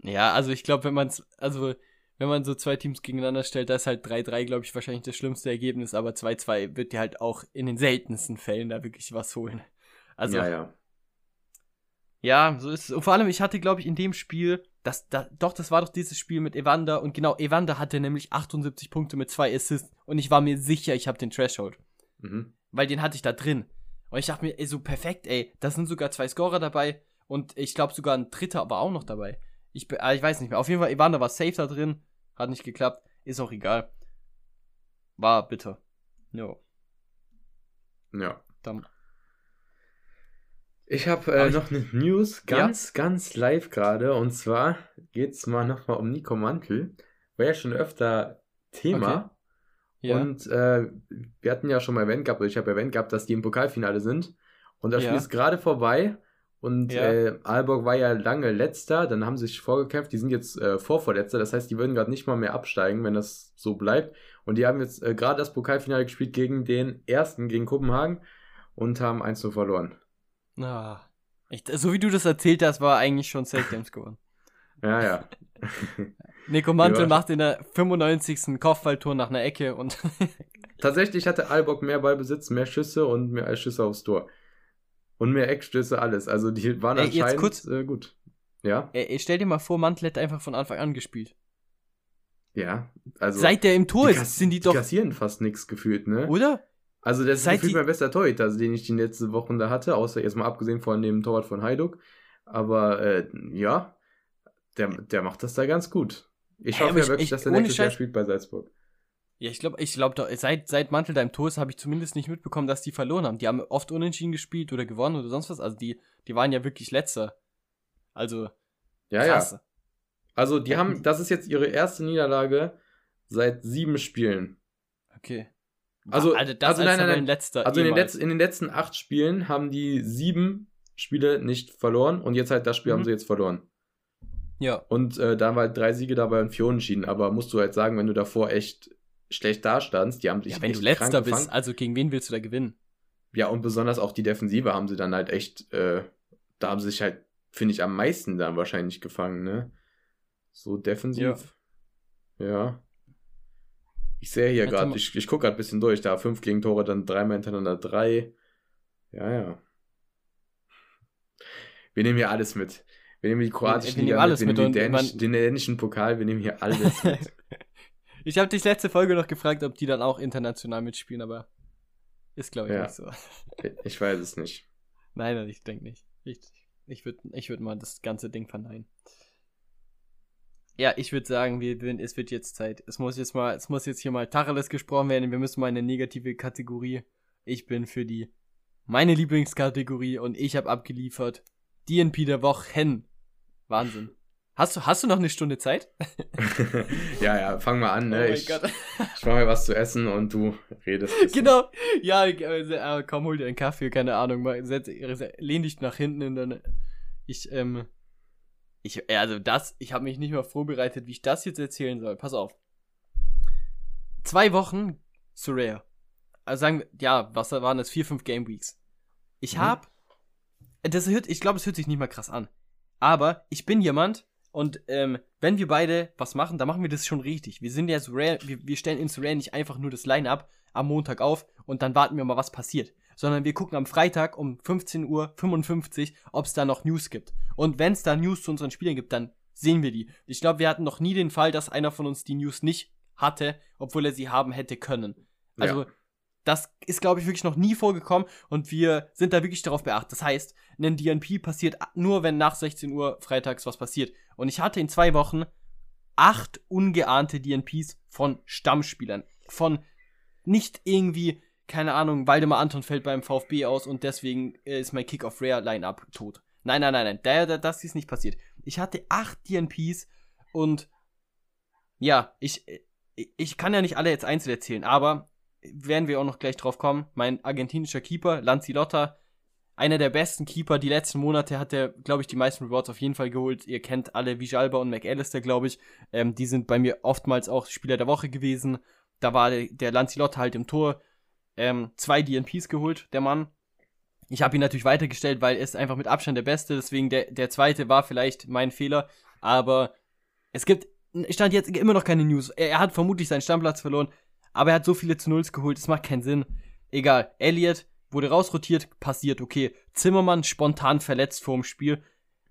Ja, also ich glaube, wenn man es, also wenn man so zwei Teams gegeneinander stellt, da ist halt 3-3, glaube ich, wahrscheinlich das schlimmste Ergebnis, aber 2-2 wird dir halt auch in den seltensten Fällen da wirklich was holen. Also, ja, ja, ja. so ist es. Und vor allem, ich hatte, glaube ich, in dem Spiel, das, da, doch, das war doch dieses Spiel mit Evander und genau, Evander hatte nämlich 78 Punkte mit zwei Assists und ich war mir sicher, ich habe den Threshold, Mhm. weil den hatte ich da drin. Und ich dachte mir, ey, so perfekt, ey, da sind sogar zwei Scorer dabei und ich glaube sogar ein dritter aber auch noch dabei. Ich, ah, ich weiß nicht mehr. Auf jeden Fall, Evander war safe da drin. Hat nicht geklappt. Ist auch egal. War bitter. Jo. Ja. Dann. Ich habe äh, noch eine News, ganz, ganz live gerade. Und zwar geht's mal nochmal um Nico Mantel. War ja schon öfter Thema. Ja. Und äh, wir hatten ja schon mal erwähnt gehabt, oder ich habe erwähnt gehabt, dass die im Pokalfinale sind. Und das Ja. Spiel ist gerade vorbei. Und Ja. äh, Aalborg war ja lange letzter, dann haben sie sich vorgekämpft, die sind jetzt äh, vorvorletzter, das heißt, die würden gerade nicht mal mehr absteigen, wenn das so bleibt. Und die haben jetzt äh, gerade das Pokalfinale gespielt gegen den ersten, gegen Kopenhagen und haben 1 zu verloren. Ah. Ich, so wie du das erzählt hast, war eigentlich schon Safe Games gewonnen. Ja, ja. Nico Mantel macht in der 95. Kopfballtor nach einer Ecke und Tatsächlich hatte Aalborg mehr Ballbesitz, mehr Schüsse und mehr Schüsse aufs Tor. Und mehr Eckstöße, alles. Also die waren Ey, anscheinend kurz- äh, gut. Ja, Ey, stell dir mal vor, Mantel hätte einfach von Anfang an gespielt. ja. Also Seit der im Tor die ist, sind die doch. kassieren fast nichts gefühlt, ne? Oder? Also das ist Seit gefühlt die- mein bester Torhüter, also den ich die letzten Wochen da hatte, außer jetzt mal abgesehen von dem Torwart von Heiduk. Aber äh, ja, der, der macht das da ganz gut. Ich Ey, hoffe ja ich- wirklich, ich- dass er ohne nächstes Jahr spielt bei Salzburg. Ja, ich glaube, ich glaube, seit, seit Mantel deinem Tor habe ich zumindest nicht mitbekommen, dass die verloren haben. Die haben oft unentschieden gespielt oder gewonnen oder sonst was. Also die, die waren ja wirklich letzter. Also, Ja, krass. ja. Also, die haben, das ist jetzt ihre erste Niederlage seit sieben Spielen. Okay. Also- also das also als nein, nein, nein. Tabellenletzter Also in den, letzten, in den letzten acht Spielen haben die sieben Spiele nicht verloren und jetzt halt das Spiel Mhm. haben sie jetzt verloren. Ja. Und äh, da waren halt drei Siege dabei und vier Unentschieden. Aber musst du halt sagen, wenn du davor echt schlecht dastandst, die haben dich Ja, wenn du letzter krank bist, gefangen. also gegen wen willst du da gewinnen? Ja, und besonders auch die Defensive haben sie dann halt echt, äh, da haben sie sich halt, finde ich, am meisten dann wahrscheinlich gefangen, ne? So defensiv. Ja. Ich sehe hier gerade, ich, ich gucke gerade ein bisschen durch, da fünf Gegentore, dann dreimal hintereinander drei. Ja, ja. Wir nehmen hier alles mit. Wir nehmen die kroatische wir nehmen Liga alles wir mit nehmen und den, dänisch, man- den dänischen Pokal, wir nehmen hier alles mit. Ich habe dich letzte Folge noch gefragt, ob die dann auch international mitspielen, aber ist glaube ich Ja. nicht so. ich weiß es nicht. Nein, nein, ich denke nicht. Ich, ich würde ich würd mal das ganze Ding verneinen. Ja, ich würde sagen, wir, wir, es wird jetzt Zeit. Es muss jetzt mal, es muss jetzt hier mal Tacheles gesprochen werden. Wir müssen mal in eine negative Kategorie. Ich bin für die meine Lieblingskategorie und ich habe abgeliefert. DNP der Wochen. Wahnsinn. Hast du, hast du noch eine Stunde Zeit? ja, ja, fang mal an, Oh ne? mein ich, ich mache mir was zu essen und du redest. Genau. Ja, äh, äh, komm, hol dir einen Kaffee, keine Ahnung. Mal, setz, lehn dich nach hinten in deine. Ich, ähm. Ich, äh, also das, ich habe mich nicht mal vorbereitet, wie ich das jetzt erzählen soll. Pass auf. Zwei Wochen Surreal. Also sagen wir, ja, was waren das? Vier, fünf Game Weeks. Ich Mhm. hab. Das hört, ich glaube, es hört sich nicht mal krass an. Aber ich bin jemand, und ähm, wenn wir beide was machen, dann machen wir das schon richtig. Wir sind ja Surreal, wir, wir stellen in Surreal nicht einfach nur das Line-Up am Montag auf und dann warten wir mal, was passiert. Sondern wir gucken am Freitag um 15.55 Uhr, ob es da noch News gibt. Und wenn es da News zu unseren Spielern gibt, dann sehen wir die. Ich glaube, wir hatten noch nie den Fall, dass einer von uns die News nicht hatte, obwohl er sie haben hätte können. Also, Ja. Das ist, glaube ich, wirklich noch nie vorgekommen und wir sind da wirklich darauf beachtet. Das heißt, ein DNP passiert nur, wenn nach 16 Uhr freitags was passiert. Und ich hatte in zwei Wochen acht ungeahnte DNPs von Stammspielern. Von nicht irgendwie, keine Ahnung, Waldemar Anton fällt beim VfB aus und deswegen äh, ist mein Kick of Rare Line-Up tot. Nein, nein, nein, nein, da, da, das ist nicht passiert. Ich hatte acht DNPs und ja, ich, ich, ich kann ja nicht alle jetzt einzeln erzählen, aber werden wir auch noch gleich drauf kommen. Mein argentinischer Keeper, Lanzilotta, einer der besten Keeper. Die letzten Monate hat er, glaube ich, die meisten Rewards auf jeden Fall geholt. Ihr kennt alle Vijalba und McAllister, glaube ich. Ähm, die sind bei mir oftmals auch Spieler der Woche gewesen. Da war der, der Lanzilotta halt im Tor. Ähm, zwei DNPs geholt, der Mann. Ich habe ihn natürlich weitergestellt, weil er ist einfach mit Abstand der Beste. Deswegen der, der zweite war vielleicht mein Fehler. Aber es gibt, stand jetzt immer noch keine News. Er, er hat vermutlich seinen Stammplatz verloren. Aber er hat so viele zu Nulls geholt, es macht keinen Sinn. Egal. Elliot wurde rausrotiert, passiert, okay. Zimmermann spontan verletzt vorm Spiel.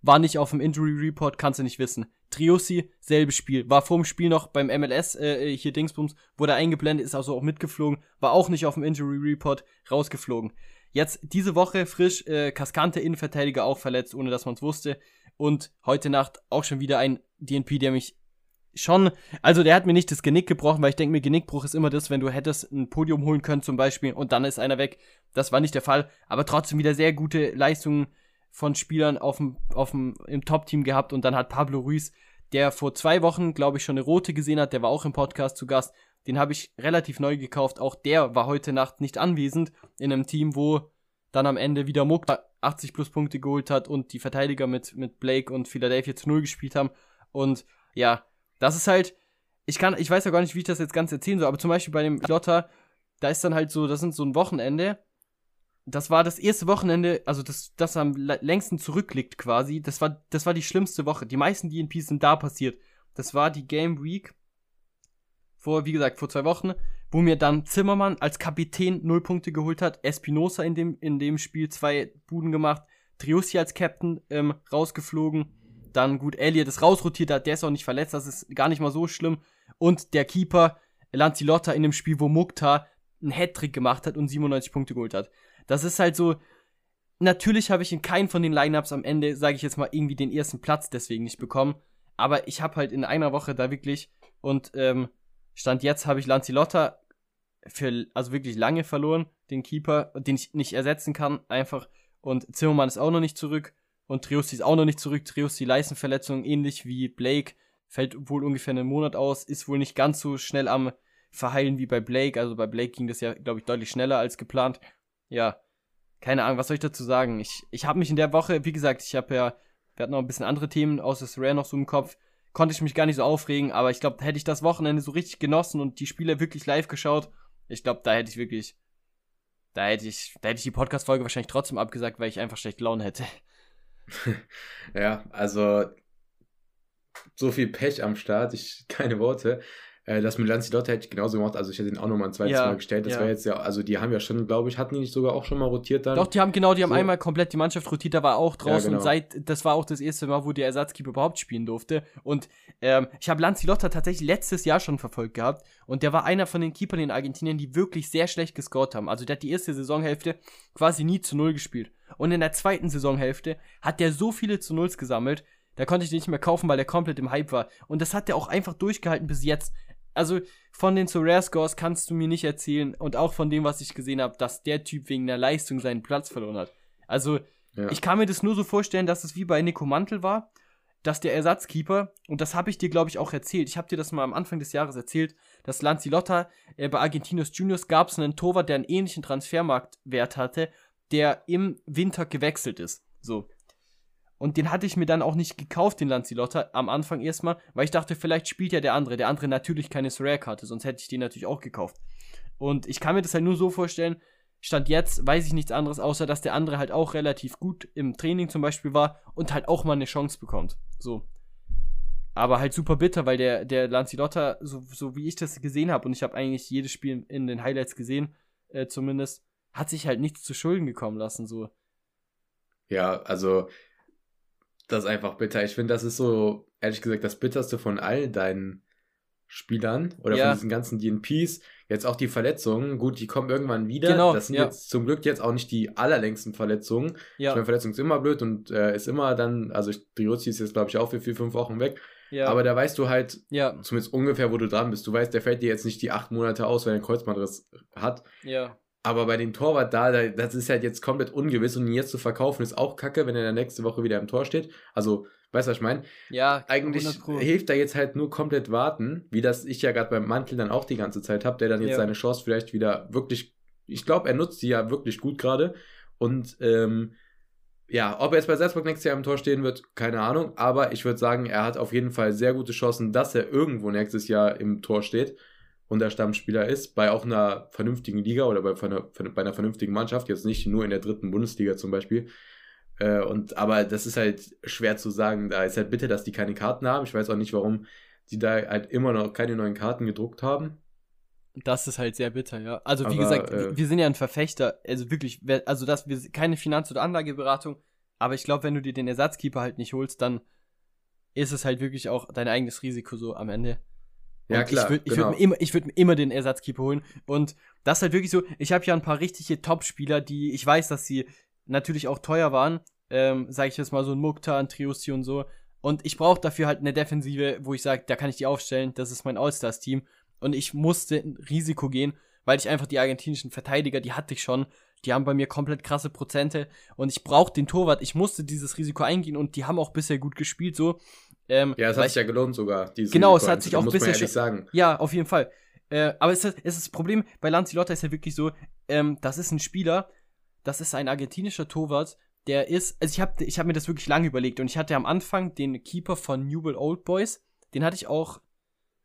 War nicht auf dem Injury Report, kannst du nicht wissen. Triossi, selbes Spiel. War vorm Spiel noch beim MLS, äh, hier Dingsbums, wurde eingeblendet, ist also auch mitgeflogen. War auch nicht auf dem Injury Report, rausgeflogen. Jetzt diese Woche frisch, äh, Kaskante Innenverteidiger auch verletzt, ohne dass man es wusste. Und heute Nacht auch schon wieder ein DNP, der mich schon, also der hat mir nicht das Genick gebrochen, weil ich denke mir, Genickbruch ist immer das, wenn du hättest ein Podium holen können zum Beispiel und dann ist einer weg. Das war nicht der Fall, aber trotzdem wieder sehr gute Leistungen von Spielern auf dem, auf dem, im Top-Team gehabt und dann hat Pablo Ruiz, der vor zwei Wochen, glaube ich, schon eine rote gesehen hat, der war auch im Podcast zu Gast, den habe ich relativ neu gekauft, auch der war heute Nacht nicht anwesend in einem Team, wo dann am Ende wieder Muck 80 plus Punkte geholt hat und die Verteidiger mit, mit Blake und Philadelphia zu Null gespielt haben und ja, das ist halt, ich kann, ich weiß ja gar nicht, wie ich das jetzt ganz erzählen soll, aber zum Beispiel bei dem Lotter, da ist dann halt so, das sind so ein Wochenende, das war das erste Wochenende, also das, das am längsten zurückliegt quasi, das war, das war die schlimmste Woche. Die meisten DNPs sind da passiert. Das war die Game Week vor, wie gesagt, vor zwei Wochen, wo mir dann Zimmermann als Kapitän null Punkte geholt hat, Espinosa in dem, in dem Spiel zwei Buden gemacht, Triussi als Captain ähm, rausgeflogen, dann gut, Elliot ist rausrotiert, hat, der ist auch nicht verletzt, das ist gar nicht mal so schlimm. Und der Keeper, Lanzilotta, in dem Spiel, wo Mukta einen Hattrick gemacht hat und 97 Punkte geholt hat. Das ist halt so. Natürlich habe ich in keinen von den Lineups am Ende, sage ich jetzt mal, irgendwie den ersten Platz deswegen nicht bekommen. Aber ich habe halt in einer Woche da wirklich und ähm, Stand jetzt habe ich Lanzilotta für, also wirklich lange verloren, den Keeper, den ich nicht ersetzen kann, einfach. Und Zimmermann ist auch noch nicht zurück. Und Triossi ist auch noch nicht zurück. Triossi Leistenverletzung, ähnlich wie Blake, fällt wohl ungefähr einen Monat aus, ist wohl nicht ganz so schnell am Verheilen wie bei Blake. Also bei Blake ging das ja, glaube ich, deutlich schneller als geplant. Ja, keine Ahnung, was soll ich dazu sagen? Ich, ich habe mich in der Woche, wie gesagt, ich habe ja, wir hatten noch ein bisschen andere Themen außer Rare noch so im Kopf, konnte ich mich gar nicht so aufregen, aber ich glaube, hätte ich das Wochenende so richtig genossen und die Spiele wirklich live geschaut, ich glaube, da hätte ich wirklich, da hätte ich, da hätte ich die Podcast-Folge wahrscheinlich trotzdem abgesagt, weil ich einfach schlecht Laune hätte. ja, also so viel Pech am Start, ich keine Worte. Äh, das mit Lanzilotte hätte ich genauso gemacht. Also ich hätte ihn auch nochmal ein zweites ja, Mal gestellt. Das ja. wäre jetzt ja, also die haben ja schon, glaube ich, hatten die nicht sogar auch schon mal rotiert dann? Doch, die haben genau, die haben so. einmal komplett die Mannschaft rotiert, da war auch draußen. Ja, genau. seit, das war auch das erste Mal, wo der Ersatzkeeper überhaupt spielen durfte. Und ähm, ich habe Lanzilotta tatsächlich letztes Jahr schon verfolgt gehabt. Und der war einer von den Keepern in Argentinien, die wirklich sehr schlecht gescored haben. Also der hat die erste Saisonhälfte quasi nie zu Null gespielt. Und in der zweiten Saisonhälfte hat der so viele zu Nulls gesammelt, da konnte ich den nicht mehr kaufen, weil der komplett im Hype war. Und das hat der auch einfach durchgehalten bis jetzt also von den Rare Scores kannst du mir nicht erzählen und auch von dem, was ich gesehen habe, dass der Typ wegen der Leistung seinen Platz verloren hat. Also ja. ich kann mir das nur so vorstellen, dass es wie bei Nico Mantel war, dass der Ersatzkeeper, und das habe ich dir, glaube ich, auch erzählt, ich habe dir das mal am Anfang des Jahres erzählt, dass Lanzilotta äh, bei Argentinos Juniors gab es einen Torwart, der einen ähnlichen Transfermarktwert hatte, der im Winter gewechselt ist. So. Und den hatte ich mir dann auch nicht gekauft, den Lanzilotta, am Anfang erstmal, weil ich dachte, vielleicht spielt ja der andere. Der andere natürlich keine Rare-Karte, sonst hätte ich den natürlich auch gekauft. Und ich kann mir das halt nur so vorstellen, Stand jetzt weiß ich nichts anderes, außer dass der andere halt auch relativ gut im Training zum Beispiel war und halt auch mal eine Chance bekommt. So. Aber halt super bitter, weil der, der Lanzilotta, so, so wie ich das gesehen habe, und ich habe eigentlich jedes Spiel in den Highlights gesehen, äh, zumindest, hat sich halt nichts zu Schulden gekommen lassen, so. Ja, also das ist einfach bitter. Ich finde, das ist so, ehrlich gesagt, das bitterste von all deinen Spielern oder ja. von diesen ganzen DNPs. Jetzt auch die Verletzungen. Gut, die kommen irgendwann wieder. Genau, das sind ja. jetzt zum Glück jetzt auch nicht die allerlängsten Verletzungen. Ja. Ich meine, Verletzung ist immer blöd und äh, ist immer dann, also Driozzi ist jetzt, glaube ich, auch für vier, fünf Wochen weg. Ja. Aber da weißt du halt ja. zumindest ungefähr, wo du dran bist. Du weißt, der fällt dir jetzt nicht die acht Monate aus, weil er einen Kreuzbandriss hat. Ja. Aber bei dem Torwart da, das ist halt jetzt komplett ungewiss und ihn jetzt zu verkaufen ist auch kacke, wenn er dann nächste Woche wieder im Tor steht. Also, weißt du, was ich meine? Ja, eigentlich hilft da jetzt halt nur komplett warten, wie das ich ja gerade beim Mantel dann auch die ganze Zeit habe, der dann jetzt ja. seine Chance vielleicht wieder wirklich, ich glaube, er nutzt sie ja wirklich gut gerade. Und ähm, ja, ob er jetzt bei Salzburg nächstes Jahr im Tor stehen wird, keine Ahnung. Aber ich würde sagen, er hat auf jeden Fall sehr gute Chancen, dass er irgendwo nächstes Jahr im Tor steht und der Stammspieler ist, bei auch einer vernünftigen Liga oder bei, einer, bei einer vernünftigen Mannschaft, jetzt nicht nur in der dritten Bundesliga zum Beispiel. Äh, und, aber das ist halt schwer zu sagen. Da ist halt bitte, dass die keine Karten haben. Ich weiß auch nicht, warum die da halt immer noch keine neuen Karten gedruckt haben. Das ist halt sehr bitter, ja. Also wie aber, gesagt, äh, wir sind ja ein Verfechter, also wirklich, also dass wir keine Finanz- oder Anlageberatung, aber ich glaube, wenn du dir den Ersatzkeeper halt nicht holst, dann ist es halt wirklich auch dein eigenes Risiko so am Ende. Ja, klar. Ich würde genau. würd mir, immer, würd mir immer den Ersatzkeeper holen. Und das ist halt wirklich so, ich habe ja ein paar richtige Top-Spieler, die, ich weiß, dass sie natürlich auch teuer waren. Ähm, sag ich jetzt mal so ein Mukta, ein Triusi und so. Und ich brauche dafür halt eine Defensive, wo ich sage, da kann ich die aufstellen, das ist mein All-Stars-Team. Und ich musste ein Risiko gehen, weil ich einfach die argentinischen Verteidiger, die hatte ich schon. Die haben bei mir komplett krasse Prozente und ich brauche den Torwart. Ich musste dieses Risiko eingehen und die haben auch bisher gut gespielt so. Ähm, ja, es hat sich ja gelohnt sogar. Genau, es hat sich auch ein bisschen. Muss sagen. Ja, auf jeden Fall. Äh, aber es ist, es ist das Problem bei Lanzilotta ist ja wirklich so, ähm, das ist ein Spieler, das ist ein argentinischer Torwart, der ist, also ich habe ich hab mir das wirklich lange überlegt und ich hatte am Anfang den Keeper von Newell Old Boys, den hatte ich auch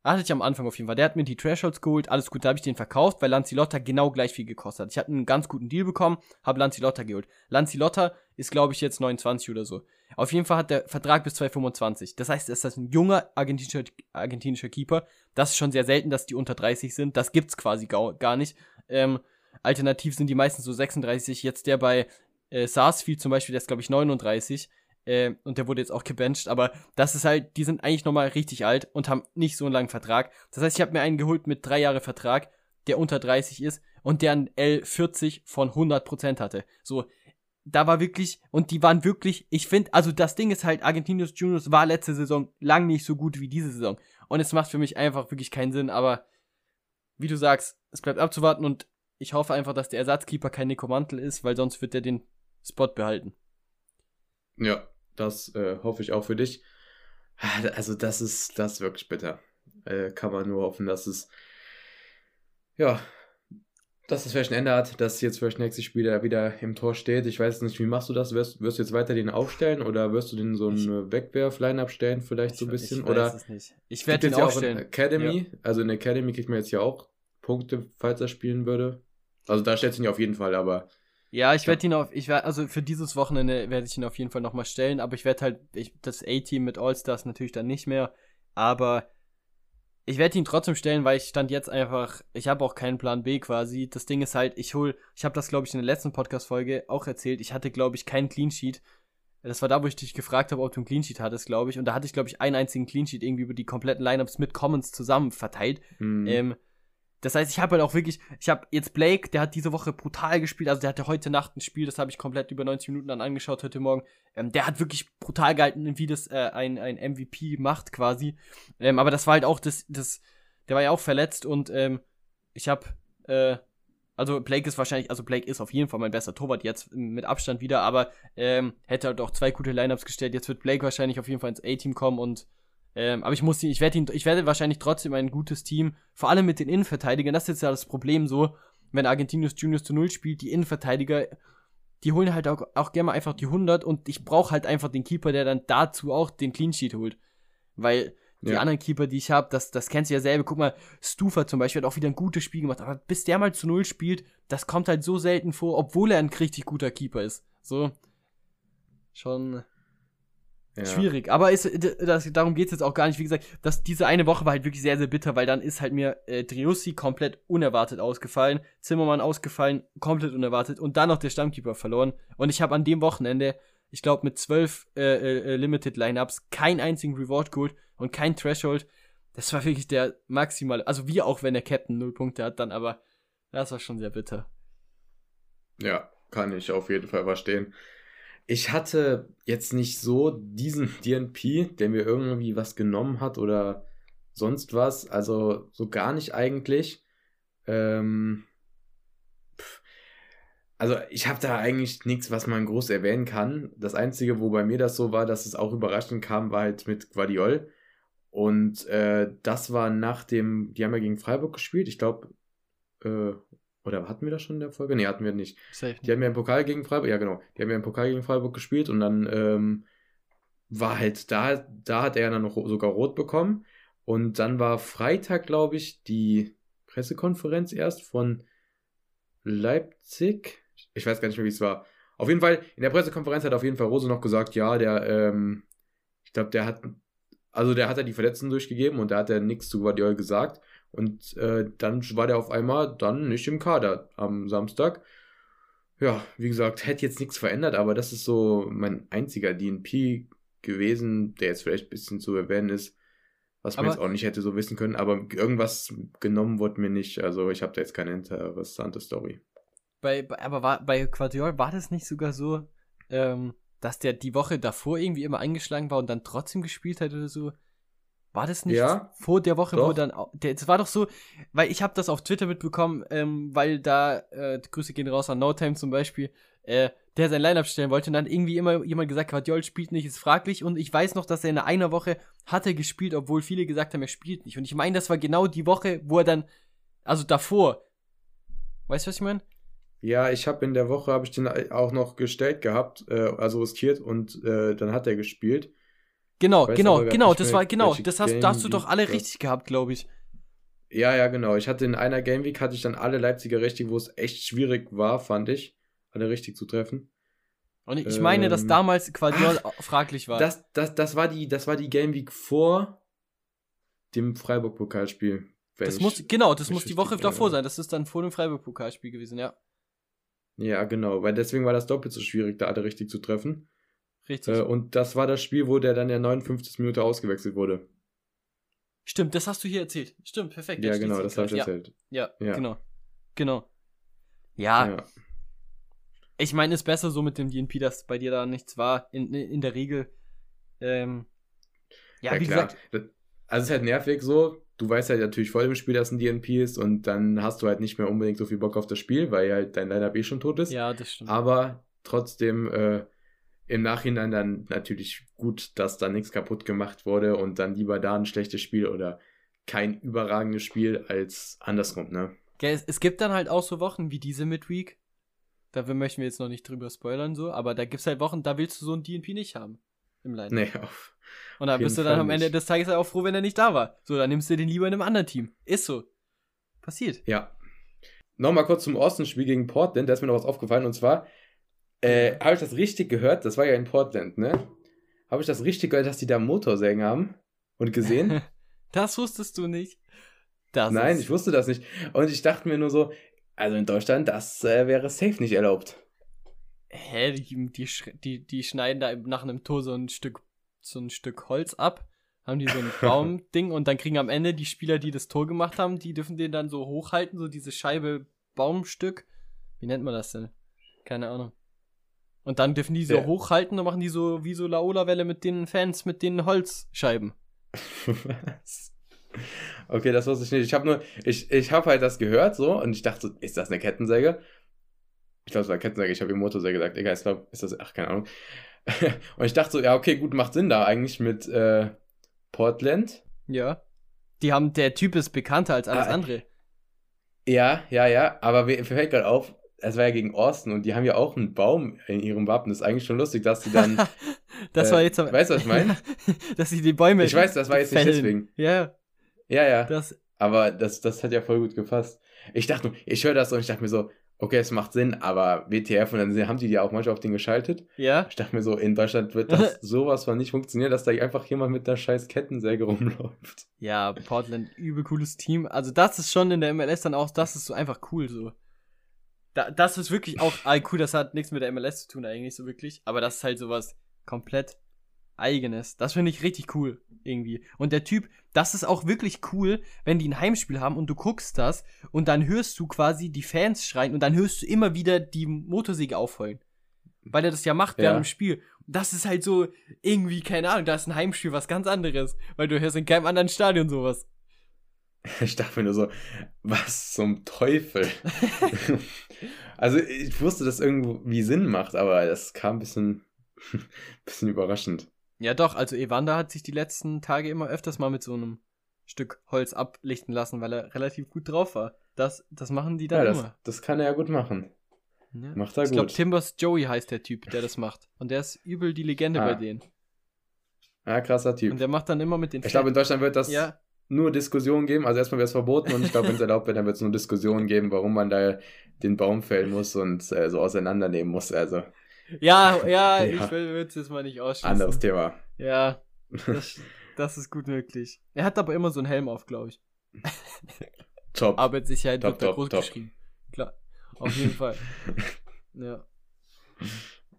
hatte ich am Anfang auf jeden Fall. Der hat mir die Thresholds geholt, alles gut, da habe ich den verkauft, weil Lanzilotta genau gleich viel gekostet hat. Ich hatte einen ganz guten Deal bekommen, habe Lanzilotta geholt. Lanzilotta ist, glaube ich, jetzt 29 oder so. Auf jeden Fall hat der Vertrag bis 2025. Das heißt, es ist ein junger argentinischer, argentinischer Keeper. Das ist schon sehr selten, dass die unter 30 sind. Das gibt's quasi gar nicht. Ähm, alternativ sind die meisten so 36. Jetzt der bei äh, Sarsfield zum Beispiel, der ist, glaube ich, 39. Äh, und der wurde jetzt auch gebencht, aber das ist halt, die sind eigentlich nochmal richtig alt und haben nicht so einen langen Vertrag. Das heißt, ich habe mir einen geholt mit drei Jahre Vertrag, der unter 30 ist und der ein L40 von 100% hatte. So, da war wirklich, und die waren wirklich, ich finde, also das Ding ist halt, Argentinos Juniors war letzte Saison lang nicht so gut wie diese Saison. Und es macht für mich einfach wirklich keinen Sinn, aber wie du sagst, es bleibt abzuwarten und ich hoffe einfach, dass der Ersatzkeeper kein Nico Mantel ist, weil sonst wird er den Spot behalten. Ja, das äh, hoffe ich auch für dich. Also das ist, das ist wirklich bitter. Äh, kann man nur hoffen, dass es, ja, dass es vielleicht ein Ende hat, dass jetzt vielleicht nächstes Spiel wieder im Tor steht. Ich weiß nicht, wie machst du das? Wirst, wirst du jetzt weiter den aufstellen oder wirst du den so ein Wegwerf-Line-Up stellen, vielleicht so ein bisschen? Ich weiß oder es nicht. Ich werde ihn jetzt ja auch aufstellen. in Academy, also in Academy kriegt man jetzt ja auch Punkte, falls er spielen würde. Also da stellst du ihn ja auf jeden Fall, aber Ja, ich Ja. werde ihn auf, ich werde, also für dieses Wochenende werde ich ihn auf jeden Fall nochmal stellen, aber ich werde halt, ich, das A-Team mit All-Stars natürlich dann nicht mehr, aber ich werde ihn trotzdem stellen, weil ich stand jetzt einfach, ich habe auch keinen Plan B quasi. Das Ding ist halt, ich hol, ich habe das glaube ich in der letzten Podcast-Folge auch erzählt, ich hatte glaube ich keinen Clean Sheet. Das war da, wo ich dich gefragt habe, ob du einen Clean Sheet hattest, glaube ich. Und da hatte ich, glaube ich, einen einzigen Clean Sheet irgendwie über die kompletten Lineups mit Commons zusammen verteilt. mh, Ähm, das heißt, ich habe halt auch wirklich, ich habe jetzt Blake, der hat diese Woche brutal gespielt, also der hatte heute Nacht ein Spiel, das habe ich komplett über 90 Minuten dann angeschaut heute Morgen. Ähm, der hat wirklich brutal gehalten, wie das äh, ein, ein MVP macht quasi. Ähm, aber das war halt auch das, das, der war ja auch verletzt und ähm, ich habe, äh, also Blake ist wahrscheinlich, also Blake ist auf jeden Fall mein bester Torwart jetzt mit Abstand wieder, aber ähm, hätte halt auch zwei gute Lineups gestellt. Jetzt wird Blake wahrscheinlich auf jeden Fall ins A-Team kommen und ähm, aber ich muss ihn, ich werde ihn, ich werde wahrscheinlich trotzdem ein gutes Team, vor allem mit den Innenverteidigern. Das ist jetzt ja das Problem so, wenn Argentinius Juniors zu Null spielt, die Innenverteidiger, die holen halt auch, auch gerne mal einfach die 100 und ich brauche halt einfach den Keeper, der dann dazu auch den Clean Sheet holt. Weil die Ja. anderen Keeper, die ich habe, das, das kennst du ja selber. Guck mal, Stufa zum Beispiel hat auch wieder ein gutes Spiel gemacht, aber bis der mal zu Null spielt, das kommt halt so selten vor, obwohl er ein richtig guter Keeper ist. So. Schon ja. schwierig. Aber ist, das, darum geht es jetzt auch gar nicht. Wie gesagt, dass diese eine Woche war halt wirklich sehr, sehr bitter, weil dann ist halt mir äh, Driussi komplett unerwartet ausgefallen, Zimmermann ausgefallen, komplett unerwartet und dann noch der Stammkeeper verloren. Und ich habe an dem Wochenende, ich glaube, mit zwölf äh, äh, Limited Lineups keinen einzigen Reward geholt und kein Threshold. Das war wirklich der maximale, also wie auch wenn der Captain null Punkte hat, dann aber das war schon sehr bitter. Ja, kann ich auf jeden Fall verstehen. Ich hatte jetzt nicht so diesen DNP, der mir irgendwie was genommen hat oder sonst was. Also so gar nicht eigentlich. Ähm, also ich habe da eigentlich nichts, was man groß erwähnen kann. Das Einzige, wo bei mir das so war, dass es auch überraschend kam, war halt mit Guardiol. Und äh, das war nach dem, die haben ja gegen Freiburg gespielt. Ich glaube, äh, oder hatten wir das schon in der Folge? Nee, hatten wir nicht. Safe. Die haben ja im Pokal gegen Freiburg, ja genau, die haben ja im Pokal gegen Freiburg gespielt und dann ähm, war halt da, da hat er dann noch sogar rot bekommen und dann war Freitag, glaube ich, die Pressekonferenz erst von Leipzig. Ich weiß gar nicht mehr, wie es war. Auf jeden Fall, in der Pressekonferenz hat auf jeden Fall Rose noch gesagt, ja, der, ähm, ich glaube, der hat, also der hat ja die Verletzten durchgegeben und da hat er nichts zu Guardiola gesagt. Und äh, dann war der auf einmal dann nicht im Kader am Samstag. Ja, wie gesagt, hätte jetzt nichts verändert, aber das ist so mein einziger DNP gewesen, der jetzt vielleicht ein bisschen zu erwähnen ist, was man Aber- jetzt auch nicht hätte so wissen können, aber irgendwas genommen wurde mir nicht. Also ich habe da jetzt keine interessante Story. Bei, bei, aber war, bei Quadiol war das nicht sogar so, ähm, dass der die Woche davor irgendwie immer eingeschlagen war und dann trotzdem gespielt hat oder so? War das nicht Ja, vor der Woche, wo doch. dann au- der, das war doch so, weil ich habe das auf Twitter mitbekommen, ähm, weil da äh, Grüße gehen raus an No Time zum Beispiel, äh, der sein Lineup stellen wollte und dann irgendwie immer jemand gesagt, Guardiol spielt nicht, ist fraglich und ich weiß noch, dass er in einer Woche hat er gespielt, obwohl viele gesagt haben, er spielt nicht und ich meine, das war genau die Woche, wo er dann, also davor, weißt du, was ich meine? Ja, ich habe in der Woche habe ich den auch noch gestellt gehabt, äh, also riskiert und äh, dann hat er gespielt. Genau, genau, genau, das war, genau, das hast, da hast du doch alle richtig gehabt, glaube ich. Ja, ja, genau. Ich hatte in einer Game Week hatte ich dann alle Leipziger richtig, wo es echt schwierig war, fand ich, alle richtig zu treffen. Und ich, ich meine, dass Ähm, damals Quadiol fraglich war. Das, das, das war die, das war die Game Week vor dem Freiburg-Pokalspiel. das muss, genau, das muss die Woche davor sein. Das ist dann vor dem Freiburg-Pokalspiel gewesen, ja. Ja, genau, weil deswegen war das doppelt so schwierig, da alle richtig zu treffen. Richtig. Äh, und das war das Spiel, wo der dann der 59. Minute ausgewechselt wurde. Stimmt, das hast du hier erzählt. Stimmt, perfekt. Ja, genau, das habe ich erzählt. Ja, ja, Ja. genau. Genau. Ja, Ja. ich meine, ist besser so mit dem DNP, dass bei dir da nichts war. In, in, der Regel. Ähm, ja, Ja, wie klar. gesagt, Also es ist halt nervig so. du weißt halt natürlich vor dem Spiel, dass ein DNP ist und dann hast du halt nicht mehr unbedingt so viel Bock auf das Spiel, weil halt dein Lineup eh schon tot ist. Ja, das stimmt. Aber trotzdem äh, im Nachhinein dann natürlich gut, dass da nichts kaputt gemacht wurde und dann lieber da ein schlechtes Spiel oder kein überragendes Spiel als andersrum, ne? Es, es gibt dann halt auch so Wochen wie diese Midweek. Da möchten wir jetzt noch nicht drüber spoilern, so, aber da gibt's halt Wochen, da willst du so ein DNP nicht haben. Im Line. Nee, auf. Und dann auf bist du dann Fall am Ende nicht. des Tages halt auch froh, wenn er nicht da war. So, dann nimmst du den lieber in einem anderen Team. Ist so. Passiert. Ja. Nochmal kurz zum Austin-Spiel gegen Portland, da ist mir noch was aufgefallen und zwar, äh, habe ich das richtig gehört? Das war ja in Portland, ne? Habe ich das richtig gehört, dass die da Motorsägen haben und gesehen? Das wusstest du nicht. Das Nein, ich wusste das nicht. Und ich dachte mir nur so, also in Deutschland, das äh, wäre safe nicht erlaubt. Hä, die, die, die, die schneiden da nach einem Tor so ein Stück, so ein Stück Holz ab, haben die so ein Baumding und dann kriegen am Ende die Spieler, die das Tor gemacht haben, die dürfen den dann so hochhalten, so diese Scheibe Baumstück. Wie nennt man das denn? Keine Ahnung. Und dann dürfen die so Ja. hochhalten und machen die so wie so Laola-Welle mit den Fans, mit den Holzscheiben. Was? Okay, das wusste ich nicht. Ich habe nur, ich, ich habe halt das gehört so und ich dachte, so, ist das eine Kettensäge? Ich glaube, es war Kettensäge, ich habe ihm Motorsäge gesagt. Egal, ich glaube, ist das, ach, keine Ahnung. und ich dachte so, ja, okay, gut, macht Sinn da eigentlich mit äh, Portland. Ja. Die haben, der Typ ist bekannter als alles Ah, andere. Ja, ja, ja, aber mir fällt gerade auf, es war ja gegen Austin und die haben ja auch einen Baum in ihrem Wappen. Das ist eigentlich schon lustig, dass die dann. das äh, war jetzt am Weißt du, was ich meine? Dass sie die Bäume. Ich weiß, das war jetzt nicht fällen. deswegen. Ja, Ja, ja. das. Aber das, das hat ja voll gut gepasst. Ich dachte, ich höre das und ich dachte mir so, okay, es macht Sinn, aber WTF und dann haben die ja auch manchmal auf den geschaltet. Ja. Ich dachte mir so, in Deutschland wird das sowas von nicht funktionieren, dass da einfach jemand mit der scheiß Kettensäge rumläuft. Ja, Portland, übel cooles Team. Also das ist schon in der MLS dann auch, das ist so einfach cool so. Da, das ist wirklich auch, ah, cool, das hat nichts mit der MLS zu tun eigentlich so wirklich, aber das ist halt sowas komplett eigenes. Das finde ich richtig cool irgendwie. Und der Typ, das ist auch wirklich cool, wenn die ein Heimspiel haben und du guckst das und dann hörst du quasi die Fans schreien und dann hörst du immer wieder die Motorsäge aufheulen. Weil er das ja macht während Ja. dem Spiel. Das ist halt so irgendwie, keine Ahnung, da ist ein Heimspiel was ganz anderes. Weil du hörst in keinem anderen Stadion sowas. Ich dachte mir nur so, was zum Teufel? also ich wusste, dass irgendwie Sinn macht, aber das kam ein bisschen, bisschen überraschend. Ja, doch, also Evander hat sich die letzten Tage immer öfters mal mit so einem Stück Holz ablichten lassen, weil er relativ gut drauf war. Das, das machen die dann Ja, das, immer. das kann er ja gut machen. Ja. Macht er Ich glaube, gut. Timbers Joey heißt der Typ, der das macht. Und der ist übel die Legende Ah, bei denen. Ja, krasser Typ. Und der macht dann immer mit den Ich glaube, in Deutschland wird das Ja, nur Diskussionen geben. Also erstmal wäre es verboten und ich glaube, wenn es erlaubt wird, dann wird es nur Diskussionen geben, warum man da den Baum fällen muss und äh, so auseinandernehmen muss. Also ja, ja, Ja. ich will es jetzt mal nicht ausschließen. anderes Thema. Ja, das, das ist gut möglich. Er hat aber immer so einen Helm auf, glaube ich. Top. Arbeitssicherheit Top, wird da top, groß top. geschrieben. Klar, auf jeden Fall. Ja.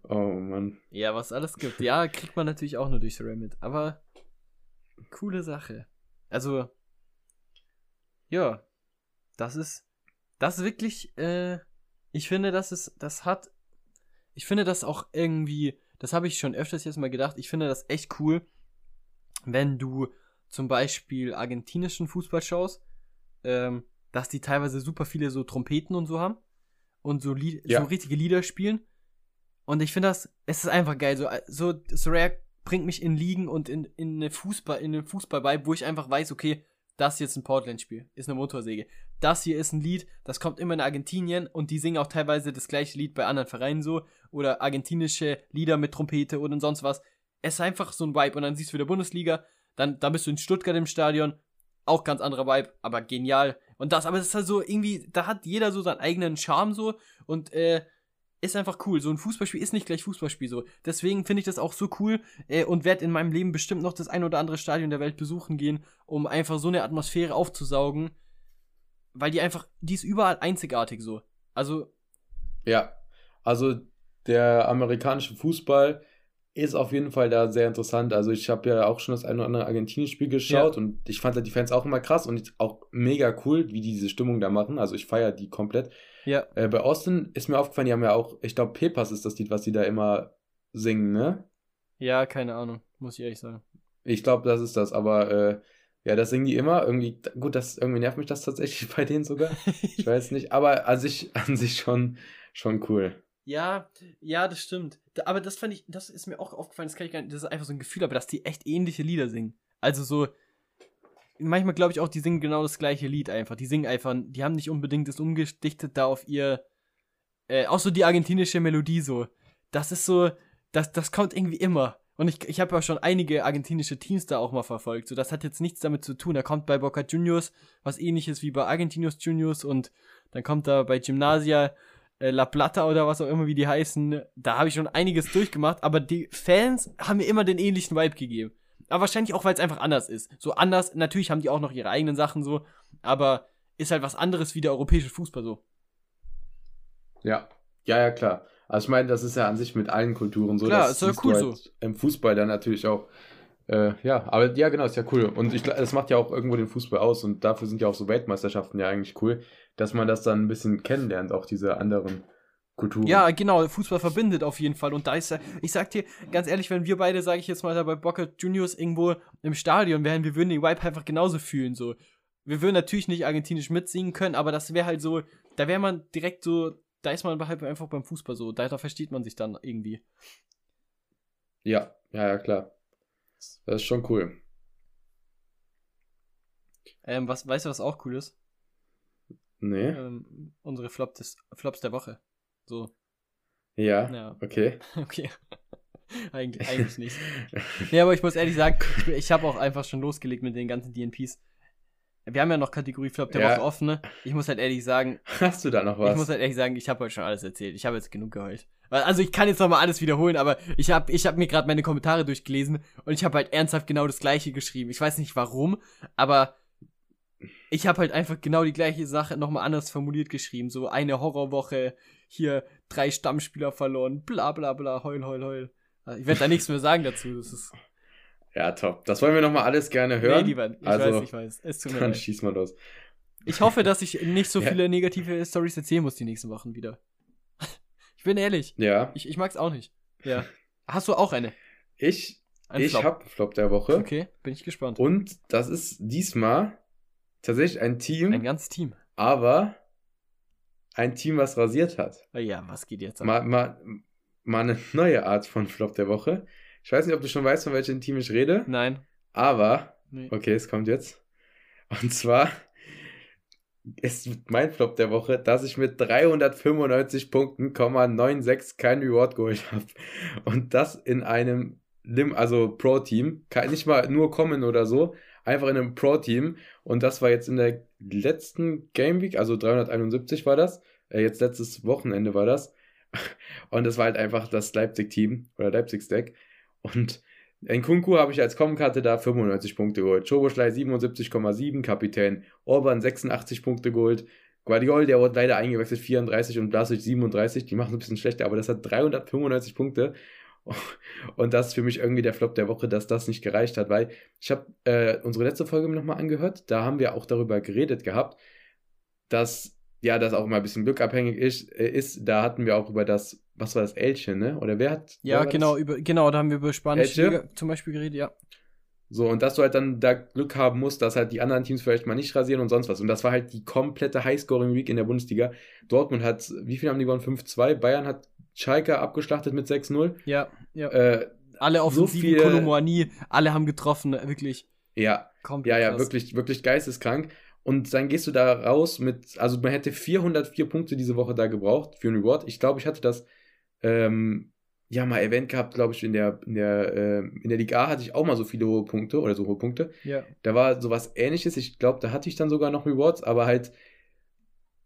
Oh Mann. Ja, was alles gibt. Ja, kriegt man natürlich auch nur durch Ceramid. Aber coole Sache. Also, ja, das ist, das ist wirklich, äh, ich finde, das ist, das hat, ich finde das auch irgendwie, das habe ich schon öfters jetzt mal gedacht, ich finde das echt cool, wenn du zum Beispiel argentinischen Fußball schaust, ähm, dass die teilweise super viele so Trompeten und so haben und so, Lied Ja. so richtige Lieder spielen. Und ich finde das, es ist einfach geil. So, so Sorare bringt mich in Ligen und in, in eine Fußball, in einen Fußball wo ich einfach weiß, okay, das hier ist ein Portland-Spiel, ist eine Motorsäge. Das hier ist ein Lied, das kommt immer in Argentinien und die singen auch teilweise das gleiche Lied bei anderen Vereinen so oder argentinische Lieder mit Trompete oder sonst was. Es ist einfach so ein Vibe und dann siehst du wieder Bundesliga, dann, dann bist du in Stuttgart im Stadion, auch ganz anderer Vibe, aber genial. Und das, aber es ist halt so irgendwie, da hat jeder so seinen eigenen Charme so und äh, ist einfach cool. So ein Fußballspiel ist nicht gleich Fußballspiel so. Deswegen finde ich das auch so cool äh, und werde in meinem Leben bestimmt noch das ein oder andere Stadion der Welt besuchen gehen, um einfach so eine Atmosphäre aufzusaugen. Weil die einfach, die ist überall einzigartig so. Also, Ja, also der amerikanische Fußball ist auf jeden Fall da sehr interessant. Also ich habe ja auch schon das ein oder andere Argentinien-Spiel geschaut und ich fand halt die Fans auch immer krass und auch mega cool, wie die diese Stimmung da machen. Also ich feiere die komplett. ja, Äh, bei Austin ist mir aufgefallen, die haben ja auch, ich glaube, Pepas ist das Lied, was die da immer singen, ne? ja, keine Ahnung, muss ich ehrlich sagen. Ich glaube, das ist das, aber äh, Ja, das singen die immer. Irgendwie, gut, das irgendwie nervt mich das tatsächlich bei denen sogar. Ich weiß nicht, aber an sich, an sich schon, schon cool. Ja, ja, das stimmt. Da, aber das fand ich, das ist mir auch aufgefallen, das kann ich gar nicht, das ist einfach so ein Gefühl, aber dass die echt ähnliche Lieder singen. Also so, manchmal glaube ich auch, die singen genau das gleiche Lied einfach. Die singen einfach, die haben nicht unbedingt das umgedichtet da auf ihr, äh, auch so die argentinische Melodie so. Das ist so, das, das kommt irgendwie immer. Und ich, ich habe ja schon einige argentinische Teams da auch mal verfolgt. So, das hat jetzt nichts damit zu tun. Da kommt bei Boca Juniors was ähnliches wie bei Argentinos Juniors und dann kommt da bei Gymnasia äh, La Plata oder was auch immer, wie die heißen. Da habe ich schon einiges durchgemacht, aber die Fans haben mir immer den ähnlichen Vibe gegeben. Aber wahrscheinlich auch, weil es einfach anders ist. So anders, natürlich haben die auch noch ihre eigenen Sachen so, aber ist halt was anderes wie der europäische Fußball so. Ja, ja, ja, klar. Also ich meine, das ist ja an sich mit allen Kulturen so. Klar, das ist ja cool halt so. Im Fußball dann natürlich auch. Äh, ja, aber ja, genau, ist ja cool. Und ich, das macht ja auch irgendwo den Fußball aus und dafür sind ja auch so Weltmeisterschaften ja eigentlich cool, dass man das dann ein bisschen kennenlernt, auch diese anderen Kulturen. Ja, genau, Fußball verbindet auf jeden Fall. Und da ist ja, ich sag dir, ganz ehrlich, wenn wir beide, sage ich jetzt mal, da bei Boca Juniors irgendwo im Stadion wären, wir würden den Vibe einfach genauso fühlen. So. Wir würden natürlich nicht argentinisch mitsingen können, aber das wäre halt so, da wäre man direkt so, da ist man halt einfach beim Fußball so, da, da versteht man sich dann irgendwie. Ja, ja, ja, klar. Das ist schon cool. Ähm, was, weißt du, was auch cool ist? Nee. Ähm, unsere Flop des, Flops der Woche. So, Ja, ja, okay. okay. eigentlich, eigentlich nicht. Ja, aber ich muss ehrlich sagen, ich, ich habe auch einfach schon losgelegt mit den ganzen DNPs. Wir haben ja noch Kategorie Flop der Ja. Woche offen. Ne? Ich muss halt ehrlich sagen, Hast du da noch was? ich muss halt ehrlich sagen, ich habe heute schon alles erzählt. Ich habe jetzt genug geheult. Also ich kann jetzt noch mal alles wiederholen, aber ich habe ich hab mir gerade meine Kommentare durchgelesen und ich habe halt ernsthaft genau das gleiche geschrieben. Ich weiß nicht warum, aber ich habe halt einfach genau die gleiche Sache nochmal anders formuliert geschrieben. So eine Horrorwoche, hier drei Stammspieler verloren, bla bla bla, heul, heul, heul. Ich werde da nichts mehr sagen dazu. Das ist. ja, top. Das wollen wir nochmal alles gerne hören. Nee, lieber. Ich also, weiß, ich weiß. Es tut mir Dann leid. schieß mal los. Ich hoffe, dass ich nicht so Ja. viele negative Stories erzählen muss die nächsten Wochen wieder. Ich bin ehrlich. Ja, Ich, ich mag's auch nicht. Ja. Hast du auch eine? ich, Ein ich Flop? habe Flop der Woche. Okay, bin ich gespannt. Und das ist diesmal tatsächlich ein Team, Ein ganzes Team. aber ein Team, was rasiert hat. Ah Ja, was geht jetzt ab? Mal, mal, mal eine neue Art von Flop der Woche. Ich weiß nicht, ob du schon weißt, von welchem Team ich rede, Nein. aber Nee. okay, es kommt jetzt. Und zwar ist mein Flop der Woche, dass ich mit 395 Punkten, 96 kein Reward geholt habe. Und das in einem Lim, also Pro-Team, nicht mal nur kommen oder so, einfach in einem Pro-Team. Und das war jetzt in der letzten Game Week, also 371 war das. Äh, jetzt letztes Wochenende war das. Und das war halt einfach das Leipzig-Team oder Leipzig-Stack. Und Nkunku habe ich als Com-Karte da 95 Punkte geholt. Schoboschlei 77,7, Kapitän Orban 86 Punkte geholt. Guardiol, der wurde leider eingewechselt, 34 und Blasic 37. Die machen ein bisschen schlechter, aber das hat 395 Punkte. Und das ist für mich irgendwie der Flop der Woche, dass das nicht gereicht hat, weil ich habe äh, unsere letzte Folge nochmal angehört. Da haben wir auch darüber geredet gehabt, dass ja, das auch immer ein bisschen glückabhängig ist. Äh, ist. Da hatten wir auch über das, was war das, Elchen, ne? Oder wer hat. Ja, wer genau, Das? über, genau, da haben wir über spanische? Liga zum Beispiel geredet, ja. So, und dass du halt dann da Glück haben musst, dass halt die anderen Teams vielleicht mal nicht rasieren und sonst was. Und das war halt die komplette Highscoring-Week in der Bundesliga. Dortmund hat, wie viel haben die gewonnen? 5-2. Bayern hat Schalke abgeschlachtet mit 6-0. Ja, ja. Äh, alle auf so viel- alle haben getroffen, wirklich. ja, Komplett ja, ja, krass. wirklich, wirklich geisteskrank. Und dann gehst du da raus mit, also man hätte 404 Punkte diese Woche da gebraucht für ein Reward. Ich glaube, ich hatte das, ähm, ja, mal erwähnt gehabt, glaube ich, in der, in der, äh, in der Liga A hatte ich auch mal so viele hohe Punkte oder so hohe Punkte. Ja. Da war sowas ähnliches. Ich glaube, da hatte ich dann sogar noch Rewards, aber halt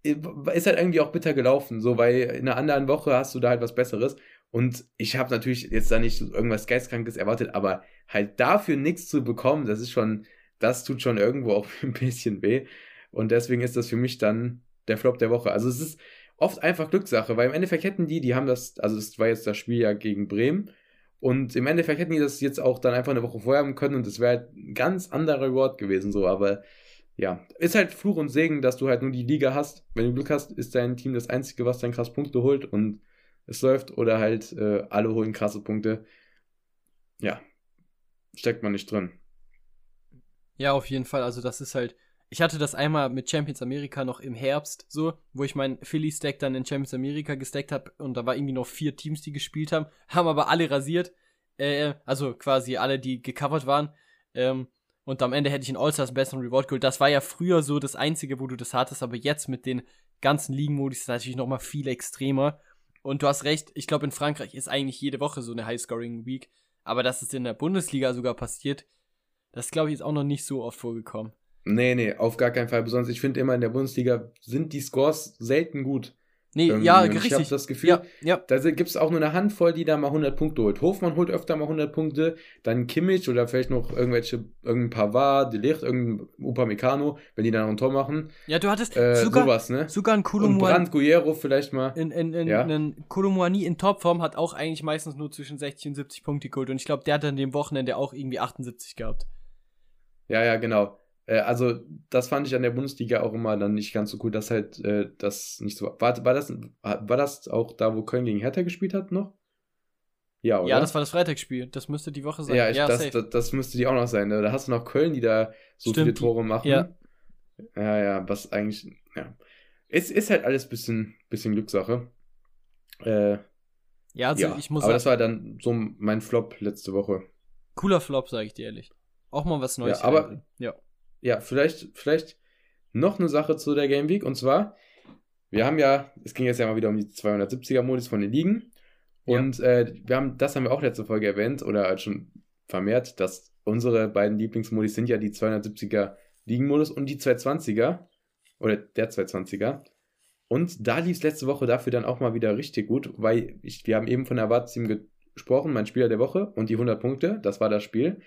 ist halt irgendwie auch bitter gelaufen, so, weil in einer anderen Woche hast du da halt was Besseres. Und ich habe natürlich jetzt da nicht irgendwas Geistkrankes erwartet, aber halt dafür nichts zu bekommen, das ist schon, das tut schon irgendwo auch ein bisschen weh. Und deswegen ist das für mich dann der Flop der Woche. Also es ist oft einfach Glückssache, weil im Endeffekt hätten die, die haben das, also das war jetzt das Spiel ja gegen Bremen. Und im Endeffekt hätten die das jetzt auch dann einfach eine Woche vorher haben können und es wäre halt ein ganz anderer Reward gewesen, so, aber ja, ist halt Fluch und Segen, dass du halt nur die Liga hast. Wenn du Glück hast, ist dein Team das Einzige, was dann krass Punkte holt und es läuft oder halt äh, alle holen krasse Punkte. Ja, steckt man nicht drin. Ja, auf jeden Fall. Also das ist halt. Ich hatte das einmal mit Champions America noch im Herbst so, wo ich meinen Philly-Stack dann in Champions America gestackt habe und da war irgendwie noch vier Teams, die gespielt haben, haben aber alle rasiert. Äh, also quasi alle, die gecovert waren. Ähm, und am Ende hätte ich in All-Stars besseren Reward geholt. Das war ja früher so das Einzige, wo du das hattest, aber jetzt mit den ganzen Ligen-Modis ist es natürlich nochmal viel extremer. Und du hast recht, ich glaube, in Frankreich ist eigentlich jede Woche so eine High-Scoring-Week. Aber dass es in der Bundesliga sogar passiert, das glaube ich ist auch noch nicht so oft vorgekommen. Nee, nee, auf gar keinen Fall. Besonders ich finde immer in der Bundesliga sind die Scores selten gut. Nee, Ähm, ja, ich richtig. habe das Gefühl, ja, ja. da gibt es auch nur eine Handvoll, die da mal 100 Punkte holt. Hofmann holt öfter mal 100 Punkte, dann Kimmich oder vielleicht noch irgendwelche, irgendein Pavard, Delicht, irgendein Upamecano, wenn die dann noch ein Tor machen. Ja, du hattest Äh, sogar, sowas, ne? sogar Und Kolumuani Brand Guerrero vielleicht mal. in, in, in, Ja. einen Kolumuani in Topform hat auch eigentlich meistens nur zwischen 60 und 70 Punkte geholt. Und ich glaube, der hat an dem Wochenende auch irgendwie 78 gehabt. Ja, ja, genau. Äh, also, das fand ich an der Bundesliga auch immer dann nicht ganz so cool, dass halt äh, das nicht so war. War das, war das auch da, wo Köln gegen Hertha gespielt hat noch? Ja, oder? Ja, das war das Freitagsspiel. Das müsste die Woche sein. Ja, ich, das, safe. das, das müsste die auch noch sein. ne? Da hast du noch Köln, die da so Stimmt, viele Tore machen. ja. Ja, ja, was eigentlich, ja. Es ist halt alles bisschen, bisschen Glückssache. Äh, ja, also ja, ich muss aber sagen, das war dann so mein Flop letzte Woche. cooler Flop, sage ich dir ehrlich. Auch mal was Neues. Ja, aber- ja. Ja, vielleicht, vielleicht noch eine Sache zu der Game Week und zwar, wir haben ja, es ging jetzt ja mal wieder um die 270er-Modus von den Ligen Ja. und äh, wir haben, das haben wir auch letzte Folge erwähnt oder halt schon vermehrt, dass unsere beiden Lieblingsmodis sind ja die 270er Ligenmodus und die 220er oder der 220er. Und da lief es letzte Woche dafür dann auch mal wieder richtig gut, weil ich, wir haben eben von Erwartsteam gesprochen, mein Spieler der Woche und die 100 Punkte, das war das Spiel.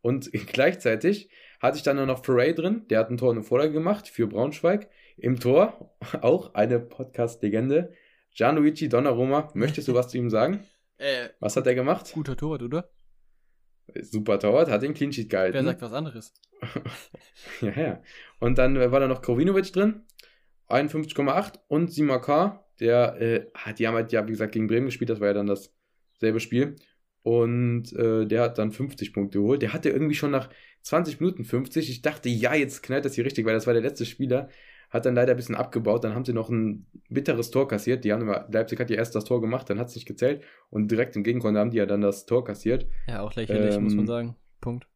Und gleichzeitig hatte ich dann nur noch Foray drin, der hat ein Tor und eine Vorlage gemacht für Braunschweig. Im Tor auch eine Podcast-Legende, Gianluigi Donnarumma. Möchtest du was zu ihm sagen? Äh, Was hat er gemacht? guter Torwart, oder? Super Torwart, hat den Clean Sheet gehalten. Wer sagt was anderes? Ja, ja. Und dann äh, war da noch Krovinovic drin, 51,8 und Simakar, der, äh, ah, die haben halt ja, wie gesagt, gegen Bremen gespielt, das war ja dann dasselbe Spiel. Und äh, der hat dann 50 Punkte geholt. Der hatte irgendwie schon nach 20 Minuten 50. Ich dachte, ja, jetzt knallt das hier richtig, weil das war der letzte Spieler. Hat dann leider ein bisschen abgebaut. Dann haben sie noch ein bitteres Tor kassiert. Die haben immer, Leipzig hat ja erst das Tor gemacht, dann hat es nicht gezählt. Und direkt im Gegenkonter haben die ja dann das Tor kassiert. Ja, auch lächerlich, Ähm, muss man sagen. Punkt.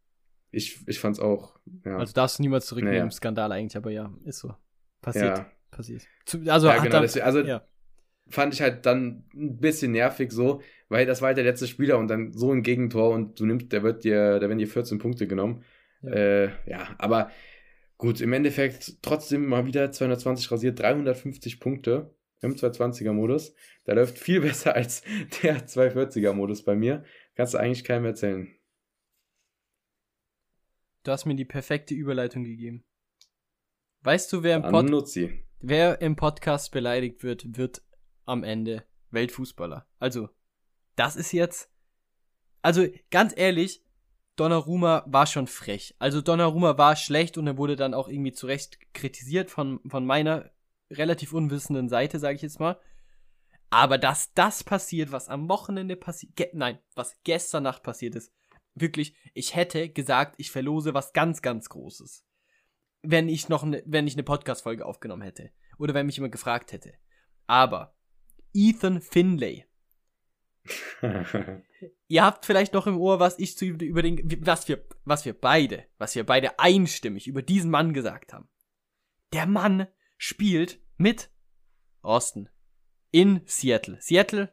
Ich, ich fand's auch, ja. Also darfst du niemals zurücknehmen, Naja. Skandal eigentlich, aber ja, ist so. Passiert. ja. Passiert. Also, ja, genau. Deswegen, also ja. fand ich halt dann ein bisschen nervig so, weil das war halt der letzte Spieler und dann so ein Gegentor und du nimmst, der wird dir, da werden dir 14 Punkte genommen. Ja. Äh, ja aber gut, im Endeffekt trotzdem mal wieder 220 rasiert, 350 Punkte im 220er Modus. Da läuft viel besser als der 240er Modus bei mir. Kannst du eigentlich keinem erzählen. Du hast mir die perfekte Überleitung gegeben. Weißt du, wer im, Pod wer im Podcast beleidigt wird, wird am Ende Weltfußballer. Also, das ist jetzt. Also, ganz ehrlich, Donnarumma war schon frech. Also, Donnarumma war schlecht und er wurde dann auch irgendwie zu Recht kritisiert von, von meiner relativ unwissenden Seite, sage ich jetzt mal. Aber dass das passiert, was am Wochenende passiert, nein, was gestern Nacht passiert ist, wirklich, ich hätte gesagt, ich verlose was ganz, ganz Großes. Wenn ich noch ne, wenn ich eine Podcast-Folge aufgenommen hätte. Oder wenn mich jemand gefragt hätte. Aber Ethan Finlay. Ihr habt vielleicht noch im Ohr, was ich zu über den, was wir, was wir beide, was wir beide einstimmig über diesen Mann gesagt haben. Der Mann spielt mit Austin in Seattle. Seattle,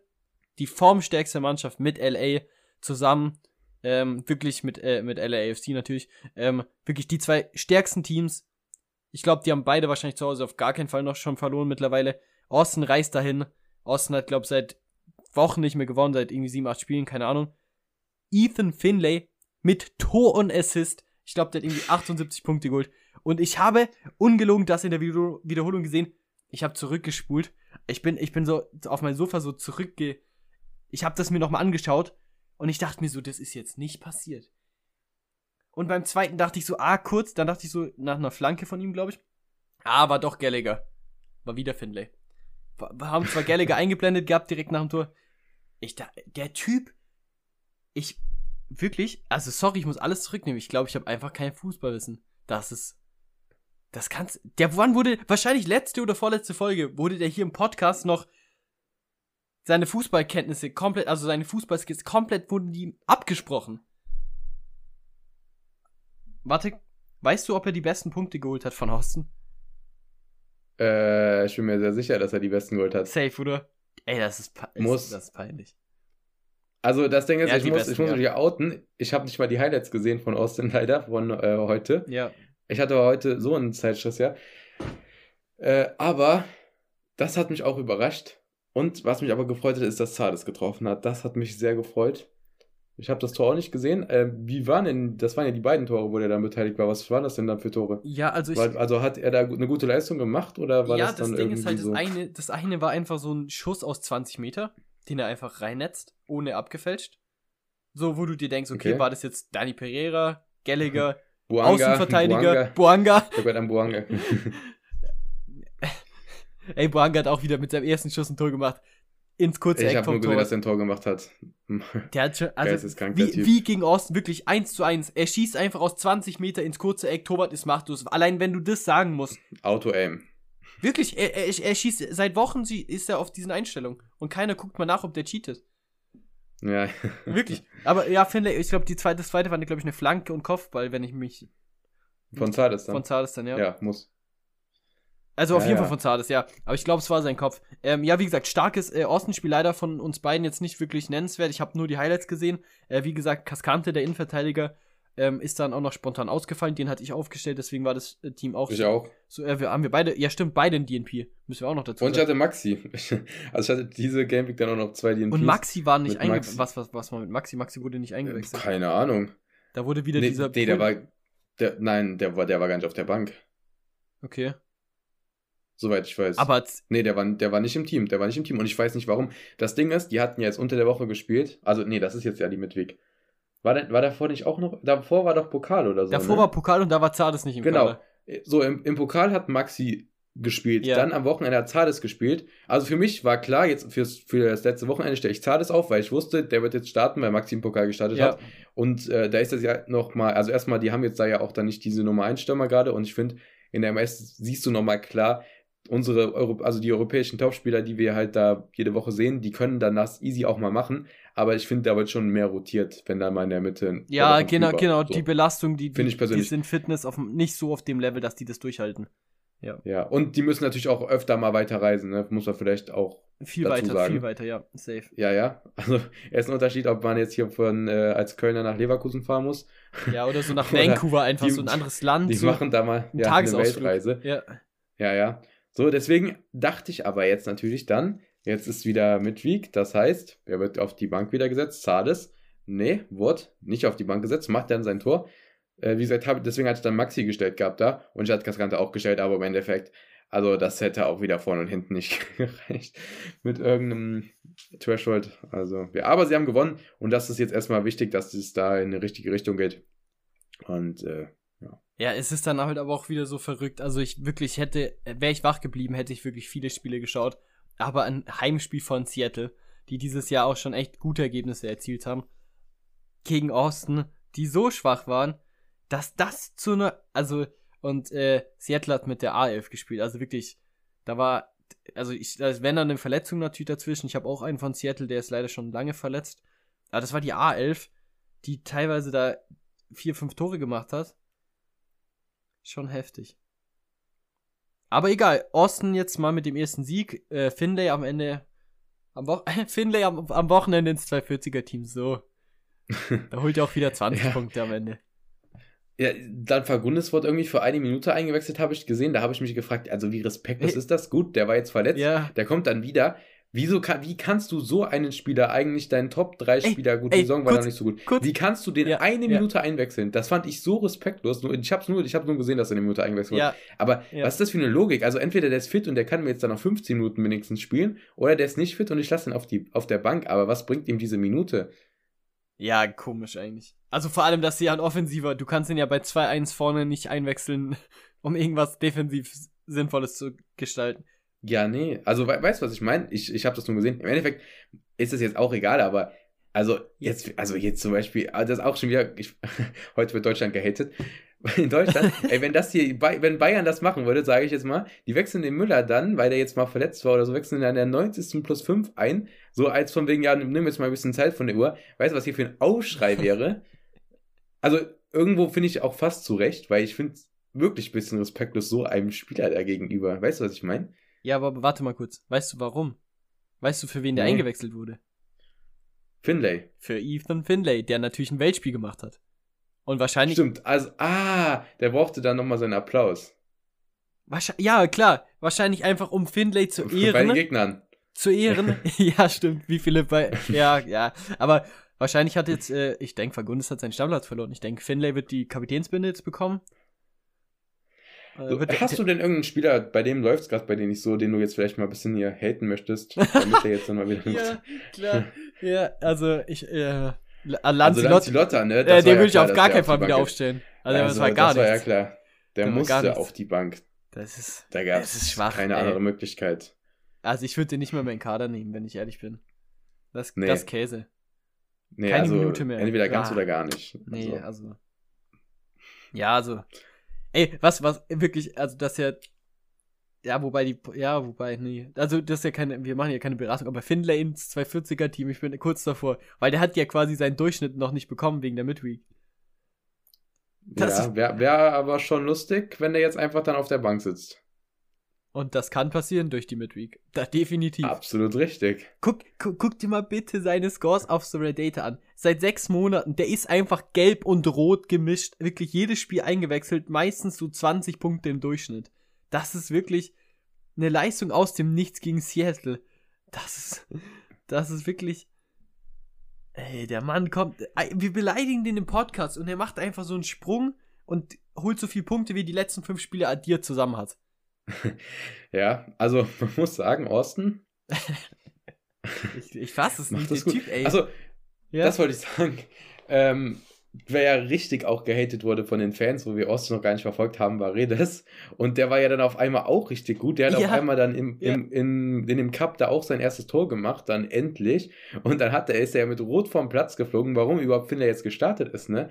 die formstärkste Mannschaft mit LA zusammen, ähm, wirklich mit, äh, mit LAFC natürlich, ähm, wirklich die zwei stärksten Teams. Ich glaube, die haben beide wahrscheinlich zu Hause auf gar keinen Fall noch schon verloren mittlerweile. Austin reist dahin. Austin hat, glaube seit Wochen nicht mehr gewonnen, seit irgendwie sieben, acht Spielen, keine Ahnung. Ethan Finlay mit Tor und Assist. Ich glaube, der hat irgendwie 78 Punkte geholt. Und ich habe ungelogen das in der Video Wiederholung gesehen. Ich habe zurückgespult. Ich bin, ich bin so auf mein Sofa so zurückge. Ich habe das mir nochmal angeschaut und ich dachte mir so, das ist jetzt nicht passiert. Und beim zweiten dachte ich so, ah, kurz, dann dachte ich so nach einer Flanke von ihm, glaube ich. Ah, war doch Gallagher. War wieder Finlay. Wir haben zwar Gallagher eingeblendet gehabt direkt nach dem Tor. Ich da, der Typ, ich, wirklich, also sorry, ich muss alles zurücknehmen. Ich glaube, ich habe einfach kein Fußballwissen. Das ist. Das kannst. Der wann wurde, wahrscheinlich letzte oder vorletzte Folge, wurde der hier im Podcast noch seine Fußballkenntnisse komplett, also seine Fußballskills komplett wurden die abgesprochen. Warte, weißt du, ob er die besten Punkte geholt hat von Horsten? Äh, ich bin mir sehr sicher, dass er die besten geholt hat. Safe, oder? Ey, das ist, Muss. das ist peinlich. Also das Ding ist, Ja, ich, muss, besten, ich muss ja. mich outen. Ich habe nicht mal die Highlights gesehen von Austin leider, von äh, heute. Ja. Ich hatte heute so einen Zeitstress, ja. Äh, aber das hat mich auch überrascht. Und was mich aber gefreut hat, ist, dass Zades getroffen hat. Das hat mich sehr gefreut. Ich habe das Tor auch nicht gesehen. Äh, wie waren denn, das waren ja die beiden Tore, wo der dann beteiligt war. Was waren das denn dann für Tore? Ja, also ich. War, also hat er da eine gute Leistung gemacht oder war ja, das das, dann Ding irgendwie ist halt, so? das eine, das eine war einfach so ein Schuss aus 20 Meter, den er einfach reinnetzt, ohne abgefälscht. So, wo du dir denkst, okay, Okay. war das jetzt Dani Pereira, Gallagher, Buanga, Außenverteidiger, Buanga. Ich hab an Buanga. Ey, Boanga hat auch wieder mit seinem ersten Schuss ein Tor gemacht. Ins kurze ich habe nur gesehen, Tor. dass er ein Tor gemacht hat. Der hat schon, also, Geisteskrank, der wie, Typ. wie gegen Austin, wirklich 1 zu 1. Er schießt einfach aus 20 Meter ins kurze Eck, Torwart ist machtlos. Allein wenn du das sagen musst. Auto-Aim. Wirklich, er, er, er schießt, seit Wochen ist er auf diesen Einstellungen. Und keiner guckt mal nach, ob der cheatet. Ja. Wirklich. Aber ja, Finlay, ich glaube, die zweite, das zweite war, glaube ich, eine Flanke und Kopfball, wenn ich mich Von Zades dann. von Zades dann, ja. ja. muss. Also auf Ja, jeden. Fall von Zades, ja. Aber ich glaube, es war sein Kopf. Ähm, ja, wie gesagt, starkes äh, Austin-Spiel leider von uns beiden jetzt nicht wirklich nennenswert. Ich habe nur die Highlights gesehen. Äh, wie gesagt, Cascante, der Innenverteidiger, ähm, ist dann auch noch spontan ausgefallen. Den hatte ich aufgestellt, deswegen war das äh, Team auch Ich auch. so äh, wir, haben wir beide, ja stimmt, beide ein DNP. Müssen wir auch noch dazu Und ich hatte Maxi. Also ich hatte diese Game Week dann auch noch zwei DNPs. Und Maxi war nicht eingewechselt. Was, was, was war mit Maxi? Maxi wurde nicht Äh, eingewechselt. Keine Ahnung. Da wurde wieder Nee, dieser. nee der war. Der, nein, der war, der war gar nicht auf der Bank. Okay. Soweit ich weiß. Aber Nee, der war, der war nicht im Team. Der war nicht im Team. Und ich weiß nicht warum. Das Ding ist, die hatten ja jetzt unter der Woche gespielt. Also, nee, das ist jetzt ja die Midweek. War, war davor nicht auch noch. Davor war doch Pokal oder so. davor ne? war Pokal und da war Zades nicht im Genau. Kader. So, im, im Pokal hat Maxi gespielt. Ja. Dann am Wochenende hat Zades gespielt. Also für mich war klar, jetzt fürs, für das letzte Wochenende stelle ich Zades auf, weil ich wusste, der wird jetzt starten, weil Maxi im Pokal gestartet Ja. hat. Und äh, da ist das ja nochmal, also erstmal, die haben jetzt da ja auch dann nicht diese Nummer 1 Stürmer gerade und ich finde, in der MS siehst du nochmal klar, unsere Euro also die europäischen Topspieler, die wir halt da jede Woche sehen, die können dann das easy auch mal machen. Aber ich finde, da wird schon mehr rotiert, wenn da mal in der Mitte. Ja, genau, genau. so. Die Belastung, die, die, ich die persönlich. sind Fitness auf, nicht so auf dem Level, dass die das durchhalten. Ja, und die müssen natürlich auch öfter mal weiter reisen, ne? muss man vielleicht auch Viel Dazu weiter, sagen. viel weiter, ja. Safe. Ja, ja. Also, er ist ein Unterschied, ob man jetzt hier von äh, als Kölner nach Leverkusen fahren muss. Ja, oder so nach Vancouver einfach, die- so ein anderes Land. Die so machen da mal ja, eine. Weltreise. Ja. Ja, ja. So, deswegen dachte ich aber jetzt natürlich dann, jetzt ist wieder Midweek, das heißt, er wird auf die Bank wieder gesetzt. Zades, nee, wurde nicht auf die Bank gesetzt, macht dann sein Tor. Äh, wie gesagt, hab, deswegen hatte ich dann Maxi gestellt gehabt da und ich hatte Cascante auch gestellt, aber im Endeffekt, also das hätte auch wieder vorne und hinten nicht gereicht mit irgendeinem Threshold. Also, ja, aber sie haben gewonnen und das ist jetzt erstmal wichtig, dass es da in eine richtige Richtung geht. Und äh, Ja, es ist dann halt aber auch wieder so verrückt. Also ich wirklich hätte, wäre ich wach geblieben, hätte ich wirklich viele Spiele geschaut. Aber ein Heimspiel von Seattle, die dieses Jahr auch schon echt gute Ergebnisse erzielt haben, gegen Austin, die so schwach waren, dass das zu einer, also, und äh, Seattle hat mit der A11 gespielt. Also wirklich, da war, also ich, wenn dann eine Verletzung natürlich dazwischen. Ich habe auch einen von Seattle, der ist leider schon lange verletzt. Aber das war die A11, die teilweise da vier, fünf Tore gemacht hat. Schon heftig. Aber egal, Austin jetzt mal mit dem ersten Sieg. Äh, Finlay am Ende. Am Wo Finlay am, am Wochenende ins 240er-Team. So. Da holt er auch wieder 20 Ja. Punkte am Ende. Ja, dann Fagundes wurde irgendwie für eine Minute eingewechselt, habe ich gesehen. Da habe ich mich gefragt, also wie respektlos ist das? Gut, der war jetzt verletzt. Ja. Der kommt dann wieder. Wieso kann, wie kannst du so einen Spieler eigentlich deinen Top 3 Ey, Spieler, gut, ey, die Saison war noch nicht so gut. kurz. Wie kannst du den Ja, eine ja. Minute einwechseln? Das fand ich so respektlos. Ich habe nur, ich hab nur gesehen, dass er eine Minute eingewechselt wurde. Ja, Aber ja. was ist das für eine Logik? Also entweder der ist fit und der kann mir jetzt dann noch 15 Minuten wenigstens spielen, oder der ist nicht fit und ich lasse ihn auf, die, auf der Bank. Aber was bringt ihm diese Minute? ja, komisch eigentlich. Also vor allem, dass sie an Offensiver, du kannst ihn ja bei 2-1 vorne nicht einwechseln, um irgendwas defensiv Sinnvolles zu gestalten. Ja, nee. Also we weißt du, was ich meine? Ich, ich habe das nur gesehen. Im Endeffekt ist es jetzt auch egal, aber Also jetzt, also jetzt zum Beispiel, ah, das ist auch schon wieder, ich, heute wird Deutschland gehatet. In Deutschland, ey, wenn das hier, wenn Bayern das machen würde, sage ich jetzt mal, die wechseln den Müller dann, weil der jetzt mal verletzt war oder so, wechseln dann der 90. plus 5 ein, so als von wegen, ja, nimm jetzt mal ein bisschen Zeit von der Uhr. Weißt du, was hier für ein Aufschrei wäre? Also, irgendwo finde ich auch fast zurecht, weil ich finde es wirklich ein bisschen respektlos so einem Spieler da gegenüber. Weißt du, was ich meine? Ja, aber warte mal kurz. Weißt du warum? Weißt du, für wen der Nee. eingewechselt wurde? Finlay. Für Ethan Finlay, der natürlich ein Weltspiel gemacht hat. Und wahrscheinlich. Stimmt, also, ah, der brauchte dann nochmal seinen Applaus. Wahrscheinlich, ja, klar. Wahrscheinlich einfach um Finlay zu Bei den ehren. Gegnern. zu ehren. ja, stimmt. Wie viele bei. Ja, ja. Aber wahrscheinlich hat jetzt, äh, ich denke, Fagundes hat seinen Stammplatz verloren. Ich denke, Finlay wird die Kapitänsbinde jetzt bekommen. Äh, So, wird- hast du denn irgendeinen Spieler, bei dem läuft's gerade bei dir nicht so, den du jetzt vielleicht mal ein bisschen hier haten möchtest, damit er jetzt dann mal wieder Ja, klar. ja, also ich, äh, Also Lancelot, Lanzilotta, ne? äh, das den ja würde ich auf gar der keinen Fall wieder aufstellen. ist. Also, das war gar das war ja nichts. klar. Der Da war gar musste nichts. auf die Bank. Das ist, Da gab Das ist schwach, keine ey. andere Möglichkeit. also ich würde den nicht mehr in meinen Kader nehmen, wenn ich ehrlich bin. Das, Nee. das Käse. Nee, Keine also Minute mehr. entweder ganz Ah. oder gar nicht. Nee, Also, also. Ja, also. Ey, was, was, wirklich, also das ja. Ja, wobei die, ja, wobei, nee. Also, das ist ja keine, wir machen ja keine Beratung, aber Findlay ins 240er-Team, ich bin kurz davor. Weil der hat ja quasi seinen Durchschnitt noch nicht bekommen wegen der Midweek. das ja, wäre wär aber schon lustig, wenn der jetzt einfach dann auf der Bank sitzt. Und das kann passieren durch die Midweek. Da definitiv. Absolut richtig. Guck, guck, guck dir mal bitte seine Scores auf The Data an. Seit sechs Monaten, der ist einfach gelb und rot gemischt. Wirklich jedes Spiel eingewechselt, meistens so 20 Punkte im Durchschnitt. Das ist wirklich eine Leistung aus dem Nichts gegen Seattle. Das ist, das ist wirklich. Ey, der Mann kommt. Wir beleidigen den im Podcast und er macht einfach so einen Sprung und holt so viele Punkte, wie die letzten fünf Spiele addiert zusammen hat. Ja, also man muss sagen, Austin Ich, ich fasse es macht nicht, der gut. Typ, ey. Also, ja. das wollte ich sagen. Ähm, wer ja richtig auch gehatet wurde von den Fans, wo wir Austin noch gar nicht verfolgt haben, war Redes. Und der war ja dann auf einmal auch richtig gut. Der hat Ja. auf einmal dann im, im, in, in dem Cup da auch sein erstes Tor gemacht, dann endlich. Und dann hat er, ist er ja mit Rot vom Platz geflogen, warum überhaupt Finlay jetzt gestartet ist, ne?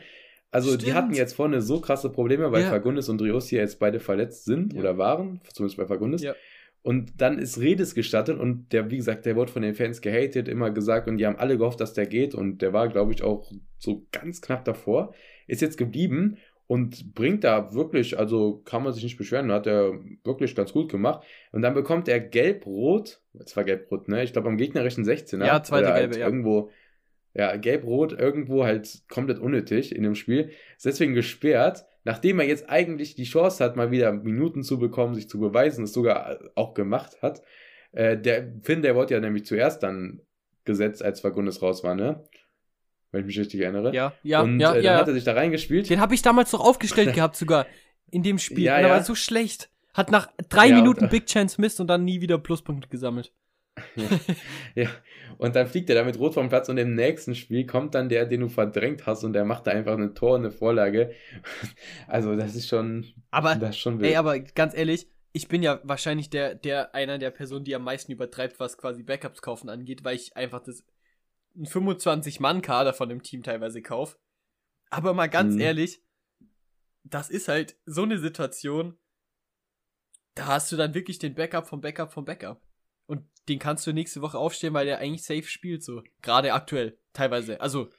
Also die Stimmt. hatten jetzt vorne so krasse Probleme, weil Ja. Fagundes und Rios hier jetzt beide verletzt sind Ja. oder waren, zumindest bei Fagundes. Ja. Und dann ist Redes gestartet und der, wie gesagt, der wurde von den Fans gehatet, immer gesagt und die haben alle gehofft, dass der geht und der war, glaube ich, auch so ganz knapp davor. Ist jetzt geblieben und bringt da wirklich, also kann man sich nicht beschweren, hat er wirklich ganz gut gemacht. Und dann bekommt er gelb-rot, es war gelb-rot, ne? Ich glaube am gegnerischen 16er. Ja, zweite oder gelbe, halt ja. Irgendwo, ja, gelb-rot, irgendwo halt komplett unnötig in dem Spiel. Ist deswegen gesperrt, nachdem er jetzt eigentlich die Chance hat, mal wieder Minuten zu bekommen, sich zu beweisen, es sogar auch gemacht hat. Äh, der Finn, der wurde ja nämlich zuerst dann gesetzt, als Fagundes raus war, ne? Wenn ich mich richtig erinnere. Ja, ja, und ja, äh, dann ja. hat er sich da reingespielt. Den habe ich damals doch aufgestellt gehabt sogar. In dem Spiel. Ja, und er ja. war so schlecht. Hat nach drei Ja, Minuten äh, Big Chance Mist und dann nie wieder Pluspunkte gesammelt. Ja, und dann fliegt er da mit Rot vom Platz und im nächsten Spiel kommt dann der, den du verdrängt hast und der macht da einfach ein Tor und eine Vorlage. Also das ist schon, Aber, das ist schon wild. ey, aber ganz ehrlich, ich bin ja wahrscheinlich der, der, einer der Personen, die am meisten übertreibt, was quasi Backups kaufen angeht, weil ich einfach das, ein 25-Mann-Kader von dem Team teilweise kaufe. Aber mal ganz Mhm. ehrlich, das ist halt so eine Situation, da hast du dann wirklich den Backup vom Backup vom Backup. Den kannst du nächste Woche aufstellen, weil der eigentlich safe spielt, so. Gerade aktuell, teilweise. Also,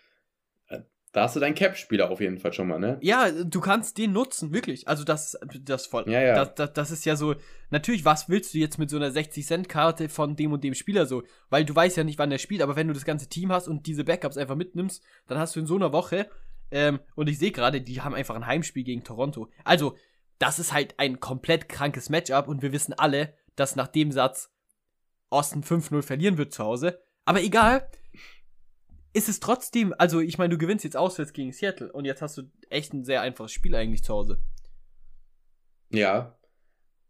da hast du deinen Cap-Spieler auf jeden Fall schon mal, ne? ja, du kannst den nutzen, wirklich. Also, das, das voll. Ja, ja. Das, das, das ist ja so. Natürlich, was willst du jetzt mit so einer 60-Cent-Karte von dem und dem Spieler so? Weil du weißt ja nicht, wann der spielt, aber wenn du das ganze Team hast und diese Backups einfach mitnimmst, dann hast du in so einer Woche. Ähm, und ich sehe gerade, die haben einfach ein Heimspiel gegen Toronto. Also, das ist halt ein komplett krankes Matchup und wir wissen alle, dass nach dem Satz Austin 5-0 verlieren wird zu Hause. Aber egal, ist es trotzdem, also ich meine, du gewinnst jetzt auswärts gegen Seattle und jetzt hast du echt ein sehr einfaches Spiel eigentlich zu Hause. Ja.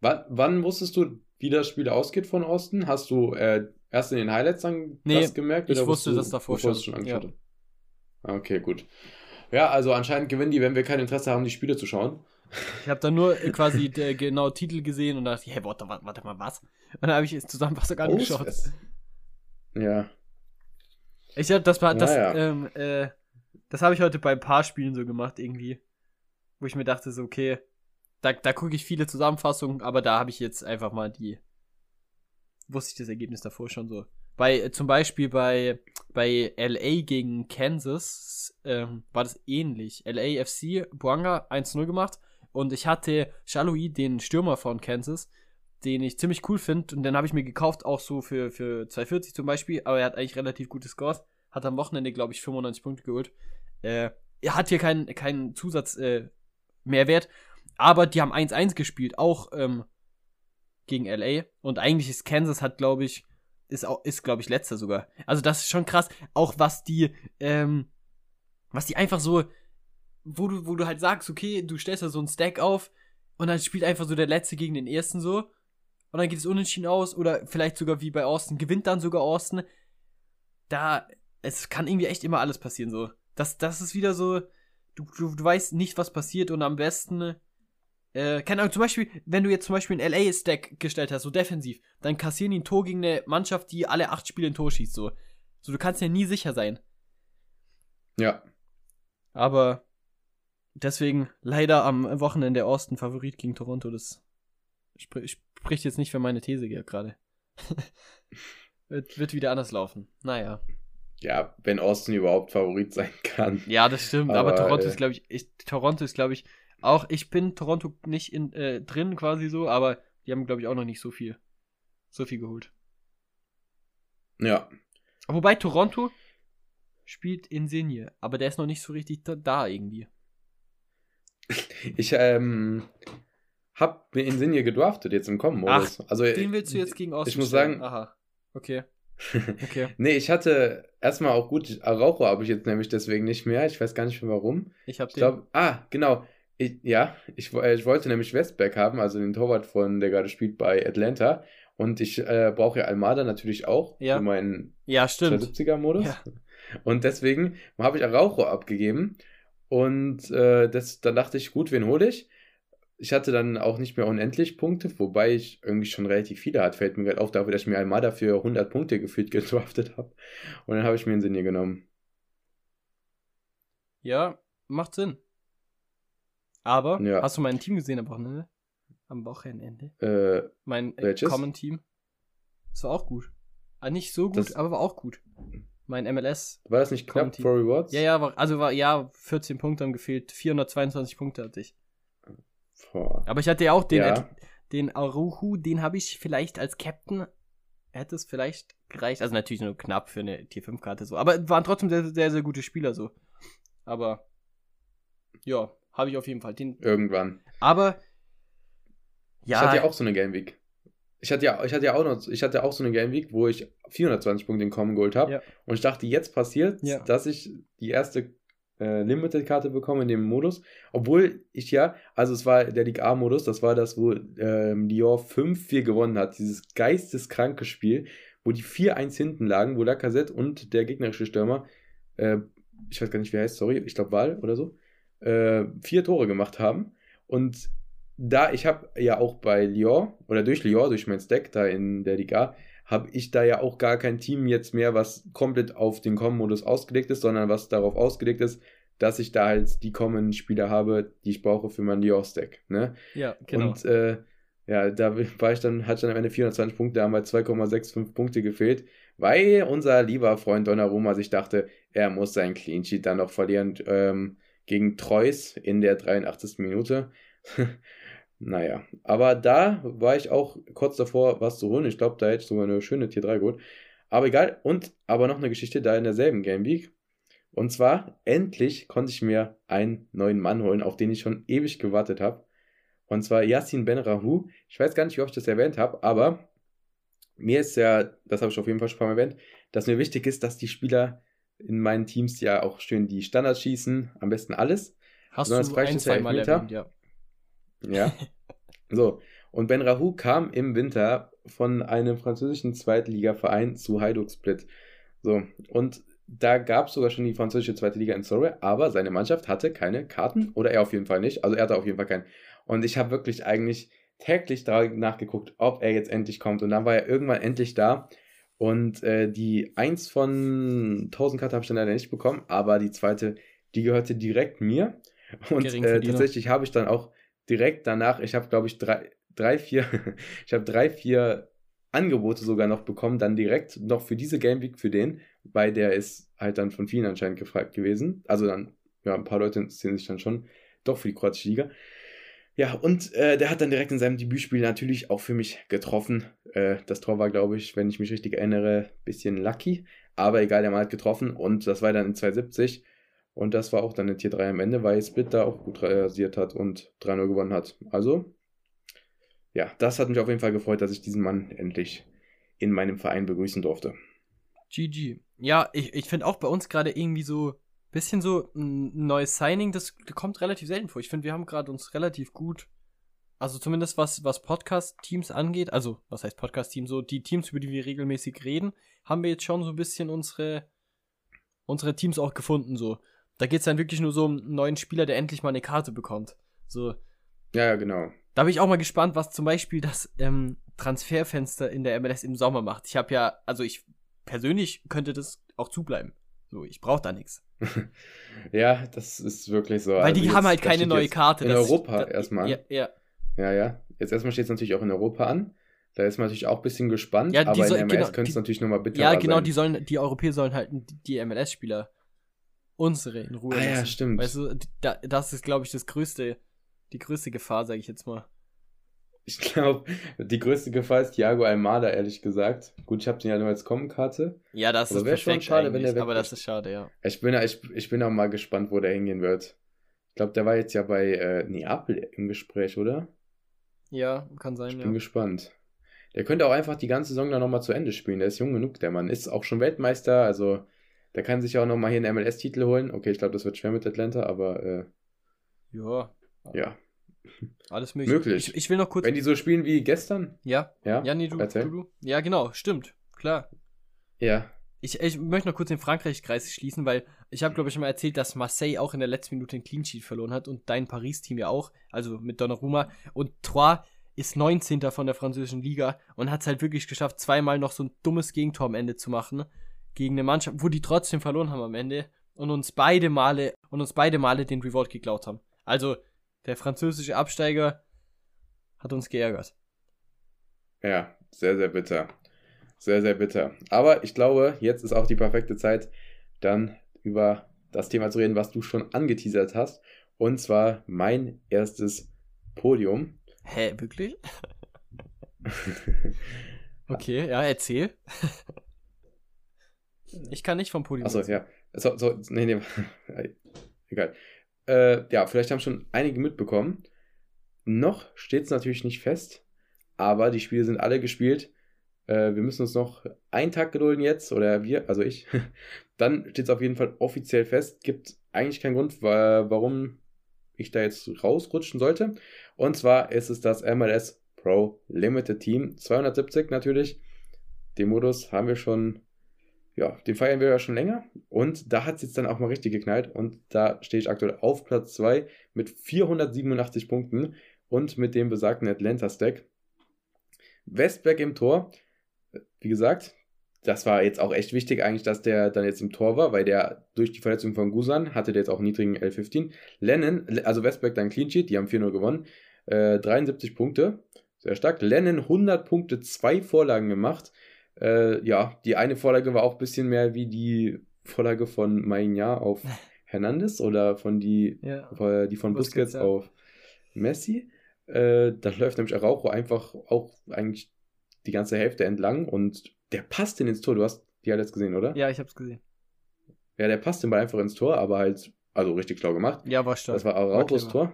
Wann, wann wusstest du, wie das Spiel ausgeht von Austin? Hast du äh, erst in den Highlights dann Nee, das gemerkt? ich oder wusste du, das davor du schon, es ja. angeschaut hast? Okay, gut. Ja, also anscheinend gewinnen die, wenn wir kein Interesse haben, die Spiele zu schauen. Ich habe dann nur äh, quasi der genau Titel gesehen und dachte, hey, warte, warte, warte mal, was? Und dann habe ich es Zusammenfassung angeschaut. Ja. Ich hab das, war- das, Naja. ähm, äh, das habe ich heute bei ein paar Spielen so gemacht, irgendwie. Wo ich mir dachte, so, okay, da, da gucke ich viele Zusammenfassungen, aber da habe ich jetzt einfach mal die. Wusste ich das Ergebnis davor schon so. Bei, äh, zum Beispiel bei, bei LA gegen Kansas ähm, war das ähnlich. LAFC, Buanga 1-0 gemacht und ich hatte Shaloi, den Stürmer von Kansas, den ich ziemlich cool finde und den habe ich mir gekauft, auch so für, für 240 zum Beispiel, aber er hat eigentlich relativ gute Scores. Hat am Wochenende, glaube ich, 95 Punkte geholt. Äh, er hat hier keinen keinen Zusatz äh, aber die haben 1-1 gespielt, auch ähm, gegen LA. Und eigentlich ist Kansas hat, glaube ich, ist ist, glaube ich, letzter sogar. Also das ist schon krass. Auch was die, ähm, was die einfach so, wo du, wo du halt sagst, okay, du stellst da so einen Stack auf und dann spielt einfach so der Letzte gegen den Ersten so. Und dann geht es unentschieden aus oder vielleicht sogar wie bei Austin, gewinnt dann sogar Austin. Da, es kann irgendwie echt immer alles passieren so. Das, das ist wieder so, du, du, du weißt nicht, was passiert und am besten, äh, keine Ahnung, zum Beispiel, wenn du jetzt zum Beispiel einen LA-Stack gestellt hast, so defensiv, dann kassieren die ein Tor gegen eine Mannschaft, die alle acht Spiele ein Tor schießt, so. So, du kannst ja nie sicher sein. Ja. Aber deswegen leider am Wochenende Austin Favorit gegen Toronto. Das spr spricht jetzt nicht für meine These hier gerade. wird, wird wieder anders laufen. Naja. Ja, wenn Austin überhaupt Favorit sein kann. Ja, das stimmt. Aber, Aber, Toronto äh, ist, glaube ich, ich, Toronto ist, glaube ich, auch, ich bin Toronto nicht in, äh, drin quasi so, aber die haben, glaube ich, auch noch nicht so viel, so viel geholt. Ja. Wobei Toronto spielt Insigne, aber der ist noch nicht so richtig da, da irgendwie. Ich ähm, hab mir Insigne gedraftet jetzt im Kommen-Modus. Also, Den willst du jetzt gegen Austin ich muss sagen- Aha. Okay. Okay. nee, ich hatte erstmal auch gut, Araujo habe ich jetzt nämlich deswegen nicht mehr. Ich weiß gar nicht mehr warum. Ich habe den. glaube, ah, genau. Ich, ja, ich, äh, ich wollte nämlich Westberg haben, also den Torwart von, der gerade spielt bei Atlanta. Und ich äh, brauche ja Almada natürlich auch Ja. für meinen ja, stimmt. 270er-Modus. Ja. Und deswegen habe ich Araujo abgegeben. Und äh, das, dann dachte ich, gut, wen hole ich? Ich hatte dann auch nicht mehr unendlich Punkte, wobei ich irgendwie schon relativ viele hatte. Fällt mir gerade auf, dafür, dass ich mir Almada für 100 Punkte gefühlt gedraftet habe. Und dann habe ich mir einen Sinne genommen. Ja, macht Sinn. Aber, Ja. hast du mein Team gesehen am Wochenende? Am Wochenende? Äh, Mein äh? Common Team. Das war auch gut. Ah, nicht so gut, Das- aber war auch gut. Mein MLS. war das nicht knapp Comedy. for Rewards? Ja, ja, war, also war, ja, 14 Punkte haben gefehlt. 422 Punkte hatte ich. Boah. Aber ich hatte ja auch den, Ja. Den Aruhu, den habe ich vielleicht als Captain, hätte es vielleicht gereicht. Also natürlich nur knapp für eine Tier 5 Karte so. Aber waren trotzdem sehr, sehr, sehr gute Spieler so. Aber, ja, habe ich auf jeden Fall. Den, Irgendwann. aber, ja, Ich hatte ja auch so eine Game Week. Ich hatte ja, ich hatte ja auch noch, ich hatte auch so eine Game Week, wo ich 420 Punkte in Common Gold habe. Ja. Und ich dachte, jetzt passiert, Ja. dass ich die erste äh, Limited-Karte bekomme in dem Modus. Obwohl ich ja, also es war der League A-Modus, das war das, wo ähm, Lyon 5-4 gewonnen hat. Dieses geisteskranke Spiel, wo die 4-1 hinten lagen, wo Lacazette und der gegnerische Stürmer, äh, ich weiß gar nicht, wie er heißt, sorry, ich glaube Wahl oder so, äh, vier Tore gemacht haben. Und da, ich habe ja auch bei Lyon, oder durch Lyon, durch mein Stack da in der Liga, habe ich da ja auch gar kein Team jetzt mehr, was komplett auf den Common-Modus ausgelegt ist, sondern was darauf ausgelegt ist, dass ich da halt die Common-Spieler habe, die ich brauche für mein Lyon-Stack. Ne? ja, genau. Und äh, ja, da war ich dann, hatte ich dann am Ende 420 Punkte, da haben halt 2,65 Punkte gefehlt, weil unser lieber Freund Donnarumma sich dachte, er muss seinen Clean Sheet dann noch verlieren ähm, gegen Treus in der 83. Minute. naja, aber da war ich auch kurz davor, was zu holen. Ich glaube, da hätte ich sogar eine schöne Tier 3 geholt. Aber egal. Und aber noch eine Geschichte da in derselben Game Week. Und zwar, endlich konnte ich mir einen neuen Mann holen, auf den ich schon ewig gewartet habe. Und zwar Yassin Benrahu. Ich weiß gar nicht, wie oft ich das erwähnt habe, aber mir ist ja, das habe ich auf jeden Fall schon mal erwähnt, dass mir wichtig ist, dass die Spieler in meinen Teams ja auch schön die Standards schießen, am besten alles. Hast besonders du ein, zwei Mal erwähnt, ja. Ja. so. Und Ben Rahu kam im Winter von einem französischen Zweitligaverein zu Hajduk Split. So. Und da gab es sogar schon die französische zweite Liga in Surrey, aber seine Mannschaft hatte keine Karten oder er auf jeden Fall nicht. Also er hatte auf jeden Fall keinen. Und ich habe wirklich eigentlich täglich nachgeguckt, ob er jetzt endlich kommt. Und dann war er irgendwann endlich da. Und äh, die 1 von 1000 Karte habe ich dann leider nicht bekommen, aber die zweite, die gehörte direkt mir. Und äh, Geringverdiener. tatsächlich habe ich dann auch direkt danach, ich habe glaube ich drei, drei, vier, ich habe drei, vier Angebote sogar noch bekommen, dann direkt noch für diese Game Week für den, bei der ist halt dann von vielen anscheinend gefragt gewesen. Also dann, ja, ein paar Leute interessieren sich dann schon doch für die kroatische Liga. Ja, und äh, der hat dann direkt in seinem Debütspiel natürlich auch für mich getroffen. Äh, das Tor war, glaube ich, wenn ich mich richtig erinnere, bisschen lucky. Aber egal, der Mann hat getroffen und das war dann in 270. Und das war auch dann in Tier 3 am Ende, weil Split da auch gut rasiert hat und 3-0 gewonnen hat. Also, ja, das hat mich auf jeden Fall gefreut, dass ich diesen Mann endlich in meinem Verein begrüßen durfte. GG. Ja, ich, ich finde auch bei uns gerade irgendwie so bisschen so ein neues Signing, das kommt relativ selten vor. Ich finde, wir haben gerade uns relativ gut, also zumindest was, was Podcast-Teams angeht, also was heißt Podcast-Team, so die Teams, über die wir regelmäßig reden, haben wir jetzt schon so ein bisschen unsere, unsere Teams auch gefunden, so. Da geht's dann wirklich nur so um einen neuen Spieler, der endlich mal eine Karte bekommt. So, Ja, ja, genau. da bin ich auch mal gespannt, was zum Beispiel das ähm, Transferfenster in der MLS im Sommer macht. Ich habe ja, also ich persönlich könnte das auch zubleiben. So, ich brauche da nichts. Ja, das ist wirklich so. Weil Also die jetzt- haben halt keine neue Karte. In Europa da- erstmal. Ja, ja. Ja, ja. Jetzt erstmal steht es natürlich auch in Europa an. Da ist man natürlich auch ein bisschen gespannt. Ja, die aber soll- in MLS genau, könnte es natürlich nochmal bitter ja genau, sein. die sollen, die Europäer sollen halt die MLS-Spieler unsere in Ruhe Ah ja, lassen. stimmt. Weißt du, da, das ist, glaube ich, das größte, die größte Gefahr, sage ich jetzt mal. Ich glaube, die größte Gefahr ist Thiago Almada, ehrlich gesagt. Gut, ich habe den ja nur als Kommenkarte. Ja, das Aber ist schon schade, wenn der eigentlich, aber das ist schade, ja. Ich bin, ich, ich bin auch mal gespannt, wo der hingehen wird. Ich glaube, der war jetzt ja bei äh, Neapel im Gespräch, oder? Ja, kann sein, Ich ja. bin gespannt. Der könnte auch einfach die ganze Saison dann nochmal zu Ende spielen. Der ist jung genug, der Mann. Ist auch schon Weltmeister, also der kann sich auch nochmal hier einen MLS-Titel holen. Okay, ich glaube, das wird schwer mit Atlanta, aber äh, Ja, ja. Alles möglich. Möglich. Ich, ich will noch kurz. Wenn die so spielen wie gestern, ja, ja? ja, nee, du, du, du. Ja, genau, stimmt. Klar. Ja. Ich, ich möchte noch kurz den Frankreich-Kreis schließen, weil ich habe, glaube ich, schon mal erzählt, dass Marseille auch in der letzten Minute den Clean Sheet verloren hat und dein Paris-Team ja auch, also mit Donnarumma. Und Troyes ist 19. von der französischen Liga und hat es halt wirklich geschafft, zweimal noch so ein dummes Gegentor am Ende zu machen gegen eine Mannschaft, wo die trotzdem verloren haben am Ende und uns beide Male und uns beide Male den Reward geklaut haben. Also der französische Absteiger hat uns geärgert. Ja, sehr, sehr bitter. Sehr, sehr bitter. Aber ich glaube, jetzt ist auch die perfekte Zeit, dann über das Thema zu reden, was du schon angeteasert hast. Und zwar mein erstes Podium. Hä, wirklich? Okay, ja, erzähl. Ich kann nicht vom Podium. Achso, ja. So, so, nee, nee. Egal. Äh, ja, vielleicht haben schon einige mitbekommen. Noch steht es natürlich nicht fest, aber die Spiele sind alle gespielt. Äh, wir müssen uns noch einen Tag gedulden jetzt, oder wir, also ich. Dann steht es auf jeden Fall offiziell fest. Gibt eigentlich keinen Grund, wa- warum ich da jetzt rausrutschen sollte. Und zwar ist es das MLS Pro Limited Team 270 natürlich. Den Modus haben wir schon ja, den feiern wir ja schon länger. Und da hat es jetzt dann auch mal richtig geknallt. Und da stehe ich aktuell auf Platz 2 mit 487 Punkten und mit dem besagten Atlanta-Stack. Westberg im Tor. Wie gesagt, das war jetzt auch echt wichtig eigentlich, dass der dann jetzt im Tor war, weil der durch die Verletzung von Gusan hatte der jetzt auch niedrigen L15. Lennon, also Westberg dann Clean Sheet, die haben 4-0 gewonnen. Äh, 73 Punkte, sehr stark. Lennon 100 Punkte, zwei Vorlagen gemacht. Äh, ja, die eine Vorlage war auch ein bisschen mehr wie die Vorlage von Mainya auf Hernandez oder von die, Ja. äh, die von Busquets, Busquets ja. auf Messi. Äh, da läuft nämlich Araujo einfach auch eigentlich die ganze Hälfte entlang und der passt den ins Tor. Du hast die halt jetzt gesehen, oder? Ja, ich hab's gesehen. Ja, der passt den Ball einfach ins Tor, aber halt, also richtig schlau gemacht. Ja, war stark. Das war Araujos. Tor.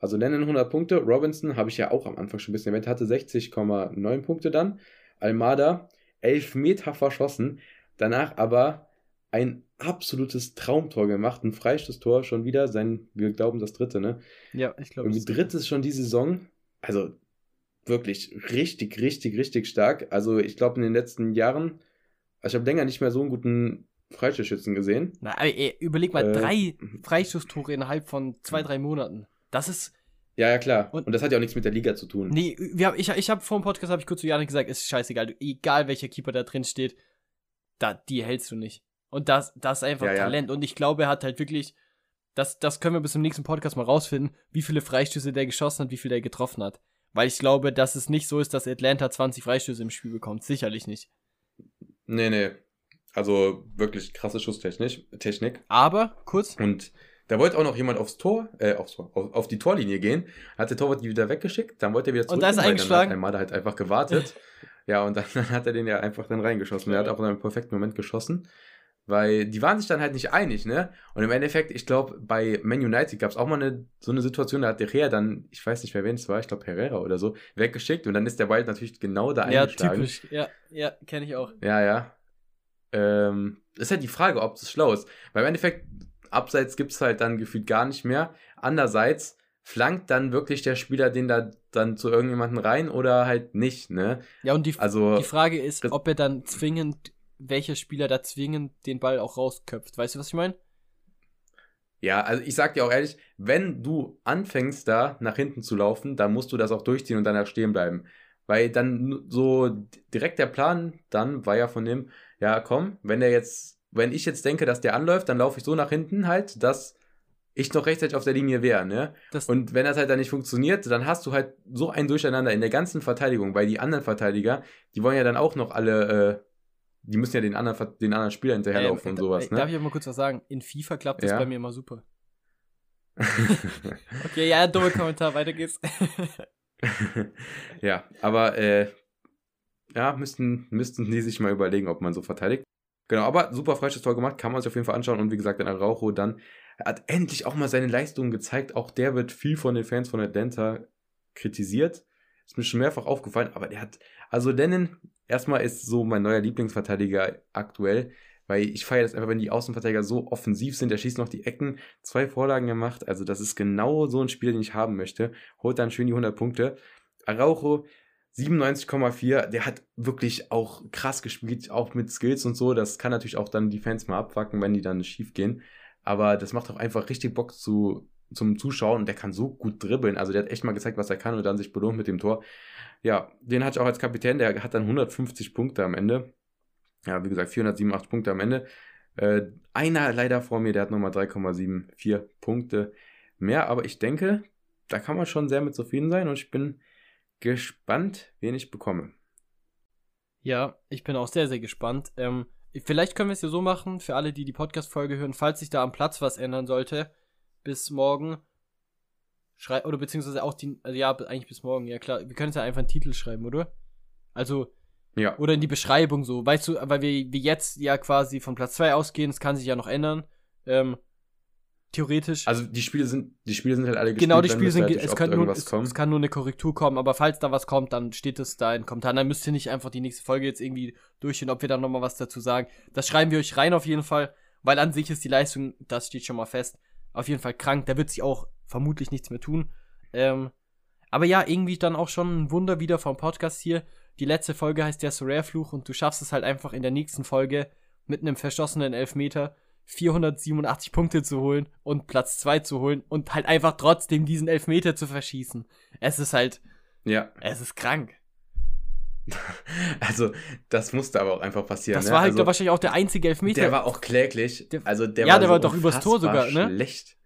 Also Lennon 100 Punkte. Robinson habe ich ja auch am Anfang schon ein bisschen erwähnt, hatte 60,9 Punkte dann. Almada 11 Meter verschossen. Danach aber ein absolutes Traumtor gemacht. Ein Freistoßtor schon wieder. Sein, wir glauben, das dritte, ne? Ja, ich glaube. Irgendwie drittes schon die Saison. Also wirklich richtig, richtig, richtig stark. Also ich glaube in den letzten Jahren, also ich habe länger nicht mehr so einen guten Freistoßschützen gesehen. Na, ey, ey, überleg mal, Äh, drei Freistoßtore innerhalb von zwei, drei Monaten. Das ist, Ja, ja, klar. Und- Und, das hat ja auch nichts mit der Liga zu tun. Nee, wir haben, ich, ich habe vor dem Podcast habe ich kurz zu Janik gesagt, ist scheißegal, egal welcher Keeper da drin steht, da, die hältst du nicht. Und das, das ist einfach Ja, ja. Talent. Und ich glaube, er hat halt wirklich, das, das können wir bis zum nächsten Podcast mal rausfinden, wie viele Freistöße der geschossen hat, wie viel der getroffen hat. Weil ich glaube, dass es nicht so ist, dass Atlanta 20 Freistöße im Spiel bekommt. Sicherlich nicht. Nee, nee. Also wirklich krasse Schusstechnik. Technik. Aber, kurz, Und da wollte auch noch jemand aufs Tor, äh, aufs Tor, auf, auf die Torlinie gehen. Hat der Torwart die wieder weggeschickt, dann wollte er wieder zurück. Und da ist er eingeschlagen. Dann hat Almada halt einfach gewartet. ja, und dann, dann hat er den ja einfach dann reingeschossen. Er hat auch in einem perfekten Moment geschossen. Weil die waren sich dann halt nicht einig, ne? Und im Endeffekt, ich glaube, bei Man United gab es auch mal eine, so eine Situation, da hat der Herrera dann, ich weiß nicht mehr, wen es war, ich glaube Herrera oder so, weggeschickt und dann ist der Wild natürlich genau da ja, eingeschlagen. typisch. Ja, ja, kenne ich auch. Ja, ja. Ähm, ist halt die Frage, ob das schlau ist. Weil im Endeffekt, abseits gibt es halt dann gefühlt gar nicht mehr. Andererseits flankt dann wirklich der Spieler den da dann zu irgendjemanden rein oder halt nicht, ne? Ja, und die, Also, die Frage ist, ob er dann zwingend, welcher Spieler da zwingend den Ball auch rausköpft. Weißt du, was ich meine? ja, also ich sag dir auch ehrlich, wenn du anfängst da nach hinten zu laufen, dann musst du das auch durchziehen und danach stehen bleiben. Weil dann so direkt der Plan dann war ja von dem, ja komm, wenn der jetzt, wenn ich jetzt denke, dass der anläuft, dann laufe ich so nach hinten halt, dass ich noch rechtzeitig auf der Linie wäre, ne? Das, Und wenn das halt dann nicht funktioniert, dann hast du halt so ein Durcheinander in der ganzen Verteidigung, weil die anderen Verteidiger, die wollen ja dann auch noch alle, äh, die müssen ja den anderen, den anderen Spieler hinterherlaufen ähm, und sowas, Darf ne? ich auch mal kurz was sagen? In FIFA klappt das Ja. bei mir immer super. Okay, ja, dumme Kommentar, weiter geht's. ja, aber äh, ja, müssten, müssten die sich mal überlegen, ob man so verteidigt. Genau, aber super freies Tor gemacht, kann man sich auf jeden Fall anschauen. Und wie gesagt, dann Araujo dann hat endlich auch mal seine Leistungen gezeigt. Auch der wird viel von den Fans von Atlanta kritisiert. Ist mir schon mehrfach aufgefallen, aber der hat, also Lennon, erstmal ist so mein neuer Lieblingsverteidiger aktuell, weil ich feiere das einfach, wenn die Außenverteidiger so offensiv sind. Der schießt noch die Ecken, zwei Vorlagen gemacht. Also das ist genau so ein Spiel, den ich haben möchte. Holt dann schön die 100 Punkte. Araujo 97,4, der hat wirklich auch krass gespielt, auch mit Skills und so. Das kann natürlich auch dann die Fans mal abwacken, wenn die dann schief gehen. Aber das macht auch einfach richtig Bock zu, zum Zuschauen und der kann so gut dribbeln. Also der hat echt mal gezeigt, was er kann und dann sich belohnt mit dem Tor. Ja, den hatte ich auch als Kapitän, der hat dann 150 Punkte am Ende. Ja, wie gesagt, 487 Punkte am Ende. Äh, einer leider vor mir, der hat nochmal 3,74 Punkte mehr, aber ich denke, da kann man schon sehr mit zufrieden sein und ich bin gespannt, wen ich bekomme. Ja, ich bin auch sehr, sehr gespannt. Ähm, vielleicht können wir es ja so machen, für alle, die die Podcast-Folge hören, falls sich da am Platz was ändern sollte, bis morgen. Schrei oder beziehungsweise auch die, also ja, eigentlich bis morgen, ja klar. Wir können es ja einfach einen Titel schreiben, oder? Also, Ja, oder in die Beschreibung so. Weißt du, weil wir, wir jetzt ja quasi von Platz 2 ausgehen, es kann sich ja noch ändern. Ähm, theoretisch. also die Spiele sind, die Spiele sind halt alle Genau, die Spiele sind, durch es kann, nur, es, es kann nur eine Korrektur kommen, aber falls da was kommt, dann steht es da in Kommentaren. Dann müsst ihr nicht einfach die nächste Folge jetzt irgendwie durchgehen, ob wir da nochmal was dazu sagen. Das schreiben wir euch rein auf jeden Fall, weil an sich ist die Leistung, das steht schon mal fest, auf jeden Fall krank. Da wird sich auch vermutlich nichts mehr tun. Ähm, aber ja, irgendwie dann auch schon ein Wunder wieder vom Podcast hier. Die letzte Folge heißt der Sorare-Fluch und du schaffst es halt einfach in der nächsten Folge mit einem verschossenen Elfmeter 487 Punkte zu holen und Platz 2 zu holen und halt einfach trotzdem diesen Elfmeter zu verschießen. Es ist halt, Ja, es ist krank. also das musste aber auch einfach passieren. Das ne? war halt also, wahrscheinlich auch der einzige Elfmeter. Der war auch kläglich. Der- also der Ja, war der so war doch übers Tor sogar, ne? Schlecht.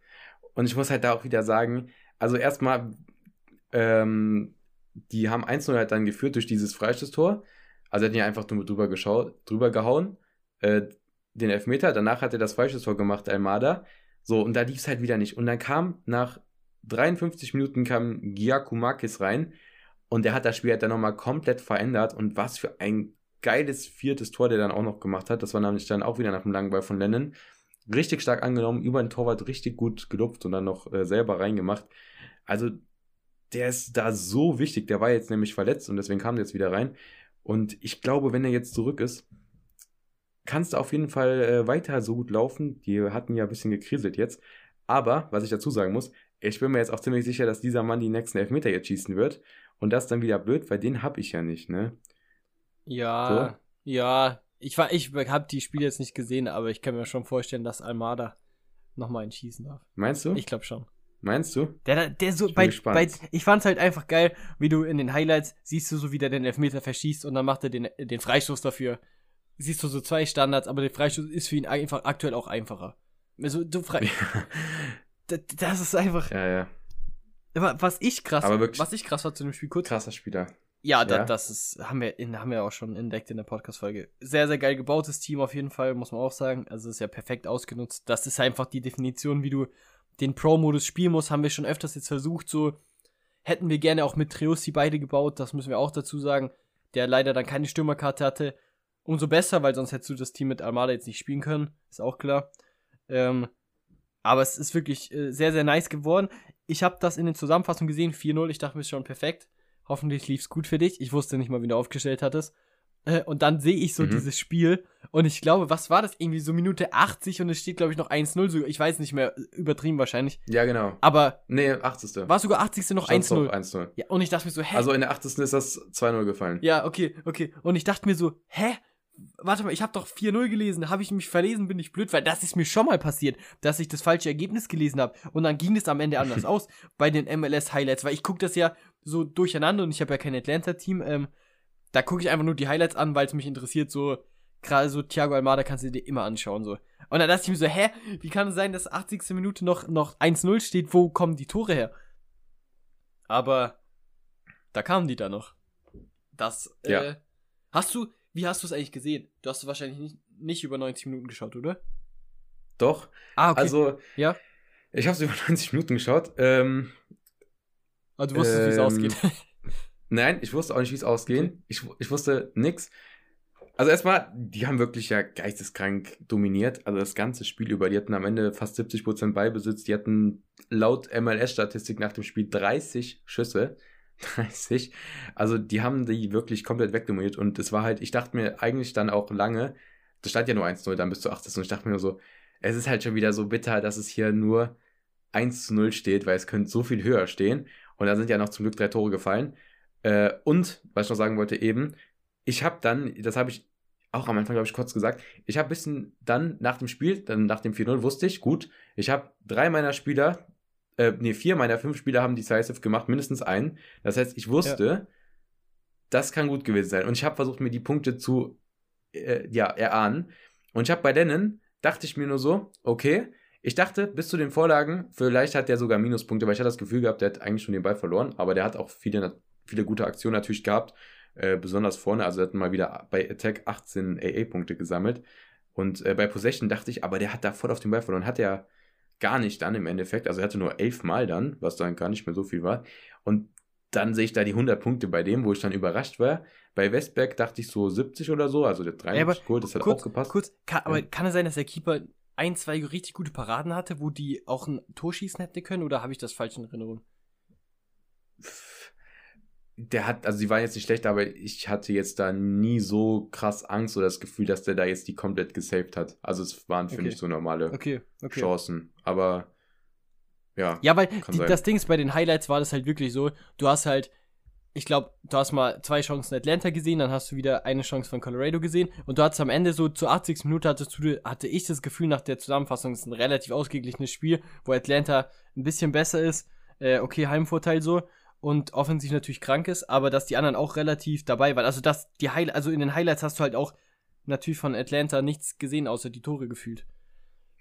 Und ich muss halt da auch wieder sagen, also erstmal, ähm, die haben 1-0 halt dann geführt durch dieses Freistoßtor. Also er hat ihn ja einfach nur drüber geschaut, drüber gehauen, äh, den Elfmeter. Danach hat er das Freistoßtor gemacht, Almada. So, und da lief es halt wieder nicht. Und dann kam nach 53 Minuten kam Giacomakis rein und der hat das Spiel halt dann nochmal komplett verändert. Und was für ein geiles viertes Tor, der dann auch noch gemacht hat. Das war nämlich dann auch wieder nach dem langen Ball von Lennon. Richtig stark angenommen, über den Torwart richtig gut gelupft und dann noch äh, selber reingemacht. Also, der ist da so wichtig. Der war jetzt nämlich verletzt und deswegen kam der jetzt wieder rein. Und ich glaube, wenn er jetzt zurück ist, kannst du auf jeden Fall äh, weiter so gut laufen. Die hatten ja ein bisschen gekriselt jetzt. Aber, was ich dazu sagen muss, ich bin mir jetzt auch ziemlich sicher, dass dieser Mann die nächsten Elfmeter jetzt schießen wird. Und das dann wieder blöd, weil den habe ich ja nicht, ne? ja, ja. Ich, war- ich habe die Spiele jetzt nicht gesehen, aber ich kann mir schon vorstellen, dass Almada nochmal einen schießen darf. Meinst du? Ich glaube schon. Meinst du? Der, der so, bin bei, bei, ich fand's halt einfach geil, wie du in den Highlights siehst du so, wie der den Elfmeter verschießt und dann macht er den, den Freistoß dafür. Siehst du so zwei Standards, aber der Freistoß ist für ihn einfach aktuell auch einfacher. Also, du frei, das, das ist einfach, Ja, ja. aber was ich krass, Aber wirklich- was ich krass war zu dem Spiel kurz. Krasser Spieler. Ja, da, Ja. das ist, haben wir, in, haben wir auch schon entdeckt in der Podcast-Folge. Sehr, sehr geil gebautes Team auf jeden Fall, muss man auch sagen. Also ist ja perfekt ausgenutzt. Das ist einfach die Definition, wie du den Pro-Modus spielen musst, haben wir schon öfters jetzt versucht. So hätten wir gerne auch mit Treussi beide gebaut, das müssen wir auch dazu sagen. Der leider dann keine Stürmerkarte hatte. Umso besser, weil sonst hättest du das Team mit Almada jetzt nicht spielen können, ist auch klar. Ähm, aber es ist wirklich äh, sehr, sehr nice geworden. Ich habe das in den Zusammenfassungen gesehen, 4-0. Ich dachte mir ist schon perfekt. Hoffentlich lief's gut für dich. Ich wusste nicht mal, wie du aufgestellt hattest. Äh, und dann sehe ich so Mhm. dieses Spiel und ich glaube, was war das? Irgendwie so Minute 80 und es steht, glaube ich, noch 1-0. So, ich weiß nicht mehr, übertrieben wahrscheinlich. Ja, genau. Aber Nee, 80. war sogar 80. noch Stand's doch 1-0. 1-0. Ja, und ich dachte mir so, hä? Also in der 80. ist das 2-0 gefallen. ja, okay, okay. Und ich dachte mir so, hä? Warte mal, ich habe doch 4-0 gelesen. Habe ich mich verlesen, bin ich blöd, weil das ist mir schon mal passiert, dass ich das falsche Ergebnis gelesen habe. Und dann ging es am Ende anders aus bei den MLS-Highlights, weil ich gucke das ja so durcheinander und ich habe ja kein Atlanta-Team. Ähm, da gucke ich einfach nur die Highlights an, weil es mich interessiert. So, gerade so Thiago Almada kannst du dir immer anschauen. so. Und dann dachte ich mir so, hä? Wie kann es sein, dass 80. Minute noch, noch 1-0 steht? Wo kommen die Tore her? Aber da kamen die da noch. Das, äh, Ja. Hast du, wie hast du es eigentlich gesehen? Du hast wahrscheinlich nicht, nicht über 90 Minuten geschaut, oder? Doch. Ah, okay. Also, ja. ich habe es über 90 Minuten geschaut. Ähm, Aber du wusstest, wie es ähm, ausgeht. nein, ich wusste auch nicht, wie es ausgeht. Ich, ich wusste nix. Also erstmal, die haben wirklich ja geisteskrank dominiert. Also das ganze Spiel über. Die hatten am Ende fast 70% Beibesitz. Die hatten laut MLS-Statistik nach dem Spiel 30 Schüsse. 30. Also die haben die wirklich komplett wegdominiert. Und es war halt, ich dachte mir eigentlich dann auch lange, das stand ja nur 1-0 dann bis zu 80. Und ich dachte mir nur so, es ist halt schon wieder so bitter, dass es hier nur 1 zu 0 steht, weil es könnte so viel höher stehen. Und da sind ja noch zum Glück drei Tore gefallen. Äh, und, was ich noch sagen wollte eben, ich habe dann, das habe ich auch am Anfang, glaube ich, kurz gesagt, ich habe ein bisschen dann nach dem Spiel, dann nach dem 4-0 wusste ich, gut, ich habe drei meiner Spieler, äh, nee, vier meiner fünf Spieler haben Decisive gemacht, mindestens einen. Das heißt, ich wusste, das kann gut gewesen sein. Und ich habe versucht, mir die Punkte zu, äh, ja, erahnen. Und ich habe bei Lennon, dachte ich mir nur so, okay, ich dachte, bis zu den Vorlagen, vielleicht hat der sogar Minuspunkte, weil ich hatte das Gefühl gehabt, der hat eigentlich schon den Ball verloren, aber der hat auch viele, viele gute Aktionen natürlich gehabt, äh, besonders vorne, also er hat mal wieder bei Attack 18 AA-Punkte gesammelt. Und äh, bei Possession dachte ich, aber der hat da voll auf den Ball verloren, hat er gar nicht dann im Endeffekt, also er hatte nur elf Mal dann, was dann gar nicht mehr so viel war. Und dann sehe ich da die 100 Punkte bei dem, wo ich dann überrascht war. Bei Westberg dachte ich so 70 oder so, also der 73 aber geholt, das hat kurz, auch gepasst. kurz, kann, aber Ja. kann es sein, dass der Keeper ein, zwei richtig gute Paraden hatte, wo die auch ein Tor schießen hätte können, oder habe ich das falsch in Erinnerung? Der hat, also die waren jetzt nicht schlecht, aber ich hatte jetzt da nie so krass Angst oder das Gefühl, dass der da jetzt die komplett gesaved hat. Also es waren für Okay. mich so normale Okay, okay. Chancen. Aber ja. Ja, weil die, das Ding ist, bei den Highlights war das halt wirklich so, du hast halt, ich glaube, du hast mal zwei Chancen Atlanta gesehen, dann hast du wieder eine Chance von Colorado gesehen und du hattest am Ende so zur 80. Minute hattest du, hatte ich das Gefühl nach der Zusammenfassung, es ist ein relativ ausgeglichenes Spiel, wo Atlanta ein bisschen besser ist, äh, okay, Heimvorteil so und offensiv natürlich krank ist, aber dass die anderen auch relativ dabei waren. Also dass die Highlights, also in den Highlights hast du halt auch natürlich von Atlanta nichts gesehen, außer die Tore gefühlt.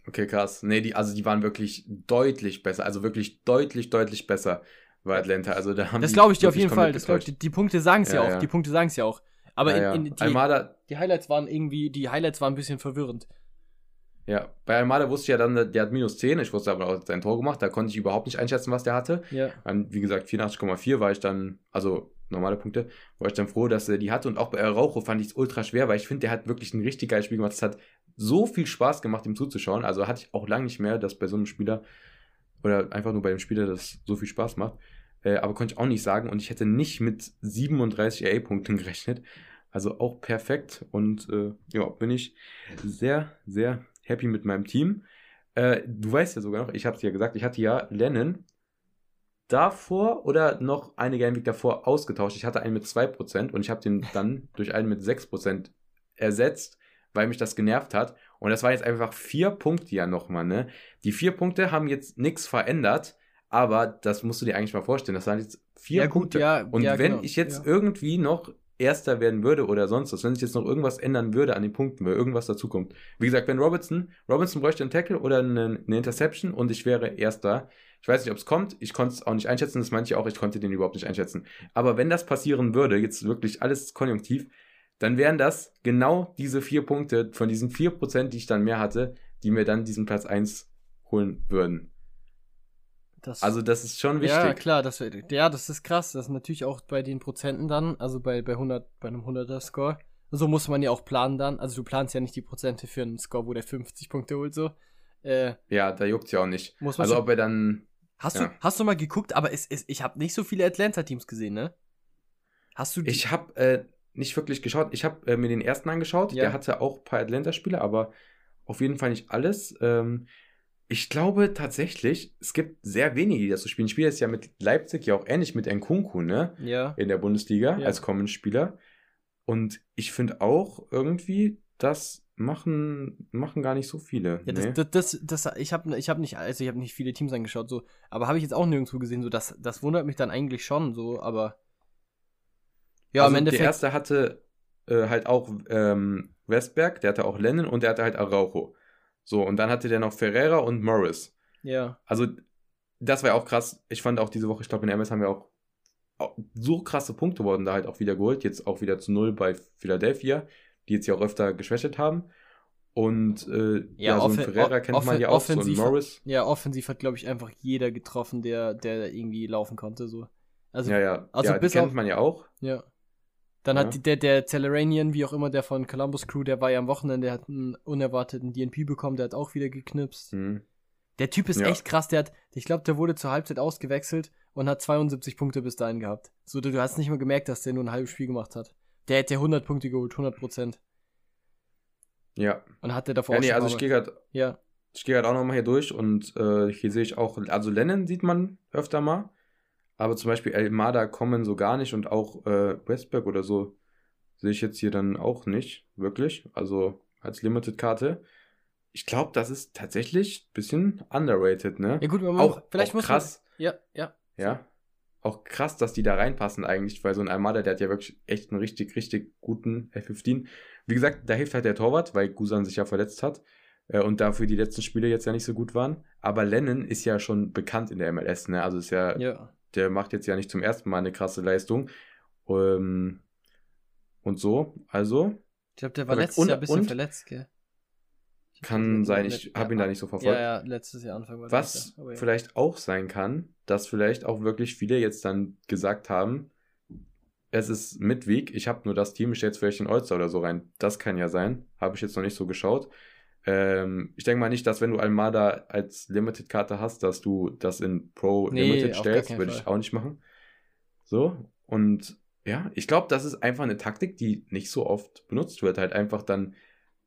Okay, krass. Nee, die, also die waren wirklich deutlich besser. Also wirklich deutlich, deutlich besser war Atlanta. Also da haben Das glaube ich dir auf jeden Fall. Das ich, die, die Punkte sagen es ja, Ja, auch. ja. Die Punkte sagen es ja auch. Aber ja, in, in die, die Highlights waren irgendwie, die Highlights waren ein bisschen verwirrend. Ja, bei Almada wusste ich ja dann, der hat minus 10. Ich wusste aber auch sein Tor gemacht. Da konnte ich überhaupt nicht einschätzen, was der hatte. Ja. An, wie gesagt, 84,4 war ich dann, also normale Punkte, war ich dann froh, dass er die hatte. Und auch bei Araujo fand ich es ultra schwer, weil ich finde, der hat wirklich ein richtig geiles Spiel gemacht. Es hat so viel Spaß gemacht, ihm zuzuschauen. Also hatte ich auch lange nicht mehr, dass bei so einem Spieler oder einfach nur bei dem Spieler das so viel Spaß macht. Äh, aber konnte ich auch nicht sagen. Und ich hätte nicht mit 37 AA-Punkten gerechnet. Also auch perfekt. Und äh, ja, bin ich sehr, sehr happy mit meinem Team. Äh, du weißt ja sogar noch, ich habe es ja gesagt, ich hatte ja Lennon davor oder noch eine Game Week davor ausgetauscht. Ich hatte einen mit 2% und ich habe den dann durch einen mit 6% ersetzt, weil mich das genervt hat. Und das war jetzt einfach vier Punkte ja nochmal, ne? Die vier Punkte haben jetzt nichts verändert, Aber das musst du dir eigentlich mal vorstellen. Das waren jetzt vier Ja, gut, Punkte. ja, Und ja, wenn genau, ich jetzt irgendwie noch Erster werden würde oder sonst was, wenn sich jetzt noch irgendwas ändern würde an den Punkten, weil irgendwas dazukommt. Wie gesagt, wenn Robertson, Robinson bräuchte einen Tackle oder eine, eine Interception und ich wäre Erster. Ich weiß nicht, ob es kommt. Ich konnte es auch nicht einschätzen. Das ich auch. Ich konnte den überhaupt nicht einschätzen. Aber wenn das passieren würde, jetzt wirklich alles konjunktiv, dann wären das genau diese vier Punkte von diesen vier Prozent, die ich dann mehr hatte, die mir dann diesen Platz 1 holen würden. Das, Also das ist schon ja, wichtig. klar, das, ja, das ist krass. Das ist natürlich auch bei den Prozenten dann, also bei, bei 100, bei einem 100er Score. So muss man ja auch planen dann. Also du planst ja nicht die Prozente für einen Score, wo der 50 Punkte holt, so. Äh, Ja, da juckt's ja auch nicht. muss man Also schon- ob er dann Hast, Ja. du, hast du mal geguckt, aber es, es, ich habe nicht so viele Atlanta-Teams gesehen, ne? Hast du? Ich habe äh, nicht wirklich geschaut. Ich habe äh, mir den ersten angeschaut. Ja. Der hatte auch ein paar Atlanta-Spiele, aber auf jeden Fall nicht alles. Ähm, ich glaube tatsächlich, es gibt sehr wenige, die das so spielen. Ich spiele jetzt ja mit Leipzig ja auch ähnlich mit Nkunku, ne? ja. In der Bundesliga Ja. als Common-Spieler. Und ich finde auch irgendwie, das machen, machen gar nicht so viele. Ja, das, ne? das, das, das, ich habe ich hab nicht, also ich habe nicht viele Teams angeschaut, so, aber habe ich jetzt auch nirgendwo gesehen, so, das, das wundert mich dann eigentlich schon, so, aber. Ja, also im Endeffekt. Der erste hatte äh, halt auch ähm, Westberg, der hatte auch Lennon und der hatte halt Araujo. So, und dann hatte der noch Ferreira und Morris. ja, Also, das war ja auch krass. Ich fand auch diese Woche, ich glaube, in MS haben wir auch, so krasse Punkte wurden da halt auch wieder geholt. Jetzt auch wieder zu null bei Philadelphia, die jetzt ja auch öfter geschwächt haben. Und äh, ja, so einen offen- Ferreira kennt man ja auch, so einen Morris. ja, offensiv hat, glaube ich, einfach jeder getroffen, der, der irgendwie laufen konnte, so. Also, ja, ja. ja, also ja bis die kennt auf- man ja auch. Dann Ja. hat die, der, der Telleranian, wie auch immer, der von Columbus Crew, der war ja am Wochenende, der hat einen unerwarteten DNP bekommen, der hat auch wieder geknipst. Hm. Der Typ ist Ja. echt krass, der hat, ich glaube, der wurde zur Halbzeit ausgewechselt und hat 72 Punkte bis dahin gehabt. So, du, du hast nicht mal gemerkt, dass der nur ein halbes Spiel gemacht hat. Der hätte 100 Punkte geholt, 100 Prozent. Ja. Und hat der davor ja, auch nee, also ich gehe gerade Ja, Ich gehe halt auch nochmal hier durch und äh, hier sehe ich auch, also Lennon sieht man öfter mal, aber zum Beispiel Elmada kommen so gar nicht und auch äh, Westberg oder so sehe ich jetzt hier dann auch nicht, wirklich, also als Limited-Karte. Ich glaube, das ist tatsächlich ein bisschen underrated, ne? ja gut, man auch, vielleicht auch muss krass, man, ja, ja. ja. Auch krass, dass die da reinpassen eigentlich, weil so ein Almada, der hat ja wirklich echt einen richtig, richtig guten F15. Wie gesagt, da hilft halt der Torwart, weil Gusan sich ja verletzt hat äh, und dafür die letzten Spiele jetzt ja nicht so gut waren. Aber Lennon ist ja schon bekannt in der MLS, ne? Also ist ja, Ja, der macht jetzt ja nicht zum ersten Mal eine krasse Leistung. Ähm, und so, also ich glaube, der war letztes Und- Jahr ein bisschen verletzt, gell? kann sein, ich habe ihn da nicht so verfolgt. Ja, ja, letztes Jahr Anfang war Was ja. Vielleicht auch sein kann, dass vielleicht auch wirklich viele jetzt dann gesagt haben, es ist Midweek, ich habe nur das Team, ich stelle jetzt vielleicht den All-Star oder so rein. Das kann ja sein. Habe ich jetzt noch nicht so geschaut. Ähm, ich denke mal nicht, dass wenn du Almada als Limited-Karte hast, dass du das in Pro Nee, Limited stellst. Würde ich auch nicht machen. So, und ja, ich glaube, das ist einfach eine Taktik, die nicht so oft benutzt wird. Halt einfach dann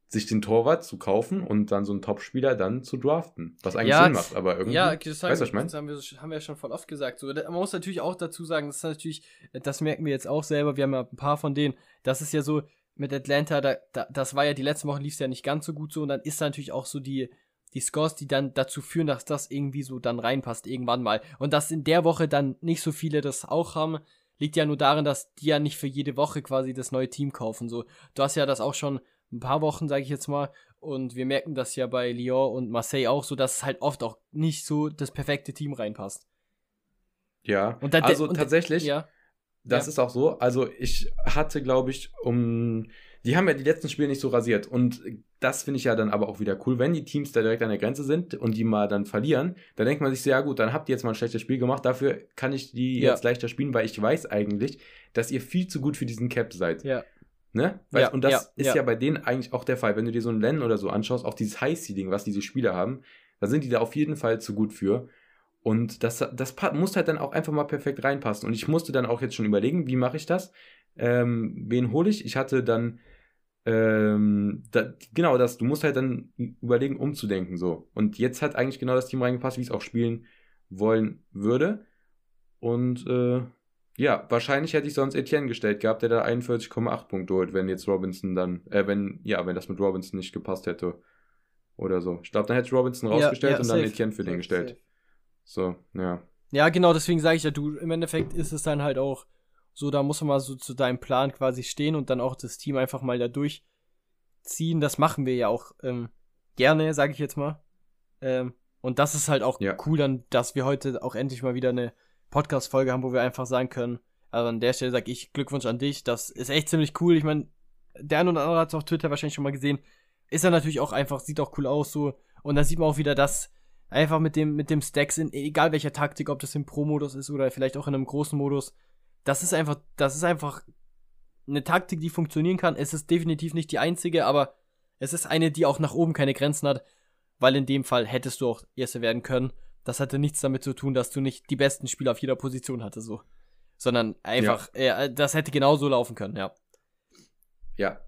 sich den Torwart zu kaufen und dann so einen Topspieler dann zu draften. Was eigentlich Ja, Sinn macht, aber irgendwie. Ja, das, sagen, weißt was ich mein? das haben, wir, haben wir ja schon voll oft gesagt. So, man muss natürlich auch dazu sagen, das ist natürlich, das merken wir jetzt auch selber, wir haben ja ein paar von denen, das ist ja so, mit Atlanta, da, da, das war ja die letzten Wochen lief es ja nicht ganz so gut so und dann ist da natürlich auch so die, die Scores, die dann dazu führen, dass das irgendwie so dann reinpasst, irgendwann mal. Und dass in der Woche dann nicht so viele das auch haben, liegt ja nur darin, dass die ja nicht für jede Woche quasi das neue Team kaufen. So, du hast ja das auch schon ein paar Wochen, sage ich jetzt mal, und wir merken das ja bei Lyon und Marseille auch so, dass es halt oft auch nicht so das perfekte Team reinpasst. Ja, Und dann- also und- tatsächlich, Ja, das ja. ist auch so. Also ich hatte, glaube ich, um. Die haben ja die letzten Spiele nicht so rasiert. Und das finde ich ja dann aber auch wieder cool. Wenn die Teams da direkt an der Grenze sind und die mal dann verlieren, dann denkt man sich so, ja gut, dann habt ihr jetzt mal ein schlechtes Spiel gemacht. Dafür kann ich die Ja. jetzt leichter spielen, weil ich weiß eigentlich, dass ihr viel zu gut für diesen Cap seid. ja. Ne? Weißt, Ja, und das ja, ist ja. bei denen eigentlich auch der Fall. Wenn du dir so einen Len oder so anschaust, auch dieses High-Seeding, was diese Spieler haben, da sind die da auf jeden Fall zu gut für. Und das, das muss halt dann auch einfach mal perfekt reinpassen. Und ich musste dann auch jetzt schon überlegen, wie mache ich das? Ähm, wen hole ich? Ich hatte dann, ähm, da, genau das, du musst halt dann überlegen, umzudenken so. Und jetzt hat eigentlich genau das Team reingepasst, wie ich es auch spielen wollen würde. Und äh, ja, wahrscheinlich hätte ich sonst Etienne gestellt gehabt, der da 41,8 Punkte holt, wenn jetzt Robinson dann, äh, wenn, ja, wenn das mit Robinson nicht gepasst hätte. Oder so. Ich glaube, dann hätte ich Robinson Ja, rausgestellt ja, und dann. Etienne für den Safe, gestellt. safe. So, ja. Ja, genau, deswegen sage ich ja, du, im Endeffekt ist es dann halt auch so, da muss man mal so zu deinem Plan quasi stehen und dann auch das Team einfach mal da durchziehen. Das machen wir ja auch ähm, gerne, sage ich jetzt mal. Ähm, und das ist halt auch Ja. cool dann, dass wir heute auch endlich mal wieder eine Podcast-Folge haben, wo wir einfach sagen können, also an der Stelle sage ich Glückwunsch an dich, das ist echt ziemlich cool. Ich meine, der eine oder andere hat es auf Twitter wahrscheinlich schon mal gesehen. Ist ja natürlich auch einfach, sieht auch cool aus so. Und da sieht man auch wieder, dass einfach mit dem, mit dem Stacks in, egal welcher Taktik, ob das im Pro-Modus ist oder vielleicht auch in einem großen Modus, das ist einfach, das ist einfach eine Taktik, die funktionieren kann. Es ist definitiv nicht die einzige, aber es ist eine, die auch nach oben keine Grenzen hat, weil in dem Fall hättest du auch Erste werden können. Das hatte nichts damit zu tun, dass du nicht die besten Spieler auf jeder Position hatte, so. Sondern einfach, äh, das hätte genauso laufen können, ja. Ja.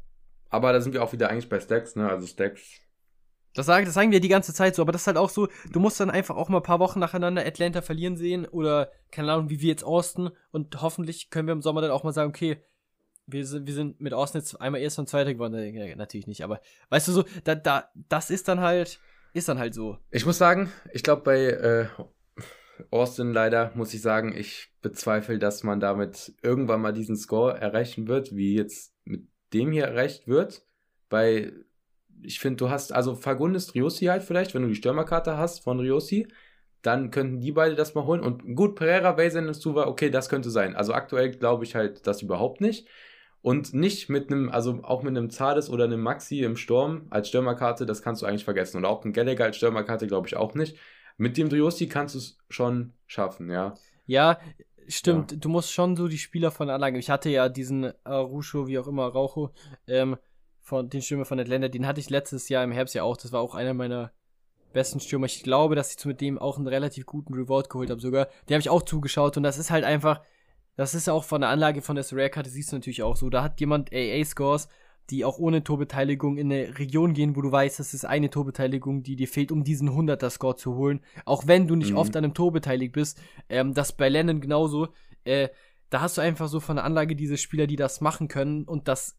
Aber da sind wir auch wieder eigentlich bei Stacks, ne? Also Stacks. Das sagen, das sagen wir die ganze Zeit so, aber das ist halt auch so, du musst dann einfach auch mal ein paar Wochen nacheinander Atlanta verlieren sehen oder, keine Ahnung, wie wir jetzt Austin und hoffentlich können wir im Sommer dann auch mal sagen, okay, wir sind, wir sind mit Austin jetzt einmal erst und zweiter geworden. Ja, natürlich nicht, aber weißt du so, da, da, das ist dann halt, ist dann halt so. Ich muss sagen, ich glaube bei äh, Austin leider, muss ich sagen, ich bezweifle, dass man damit irgendwann mal diesen Score erreichen wird, wie jetzt mit dem hier erreicht wird. Weil ich finde, du hast, also Fagundes Riosi halt vielleicht, wenn du die Stürmerkarte hast von Riosi, dann könnten die beide das mal holen. Und gut, Pereira, Basen und Suva, okay, das könnte sein. Also aktuell glaube ich halt das überhaupt nicht. Und nicht mit einem, also auch mit einem Zades oder einem Maxi im Sturm als Stürmerkarte, das kannst du eigentlich vergessen. Und auch ein Gallagher als Stürmerkarte glaube ich auch nicht. Mit dem Driosti kannst du es schon schaffen, ja. Ja, stimmt. Du musst schon so die Spieler von Anlage. Ich hatte ja diesen Arusho, wie auch immer, Raucho, ähm, von den Stürmer von Atlanta, den hatte ich letztes Jahr im Herbst ja auch. Das war auch einer meiner besten Stürmer. Ich glaube, dass ich mit dem auch einen relativ guten Reward geholt habe sogar. Den habe ich auch zugeschaut und das ist halt einfach, das ist ja auch von der Anlage von der Rare-Karte, siehst du natürlich auch so. Da hat jemand AA-Scores, die auch ohne Torbeteiligung in eine Region gehen, wo du weißt, das ist eine Torbeteiligung, die dir fehlt, um diesen 100er-Score zu holen. Auch wenn du nicht Mhm. oft an einem Tor beteiligt bist. Ähm, das bei Lennon genauso. Äh, da hast du einfach so von der Anlage diese Spieler, die das machen können und das,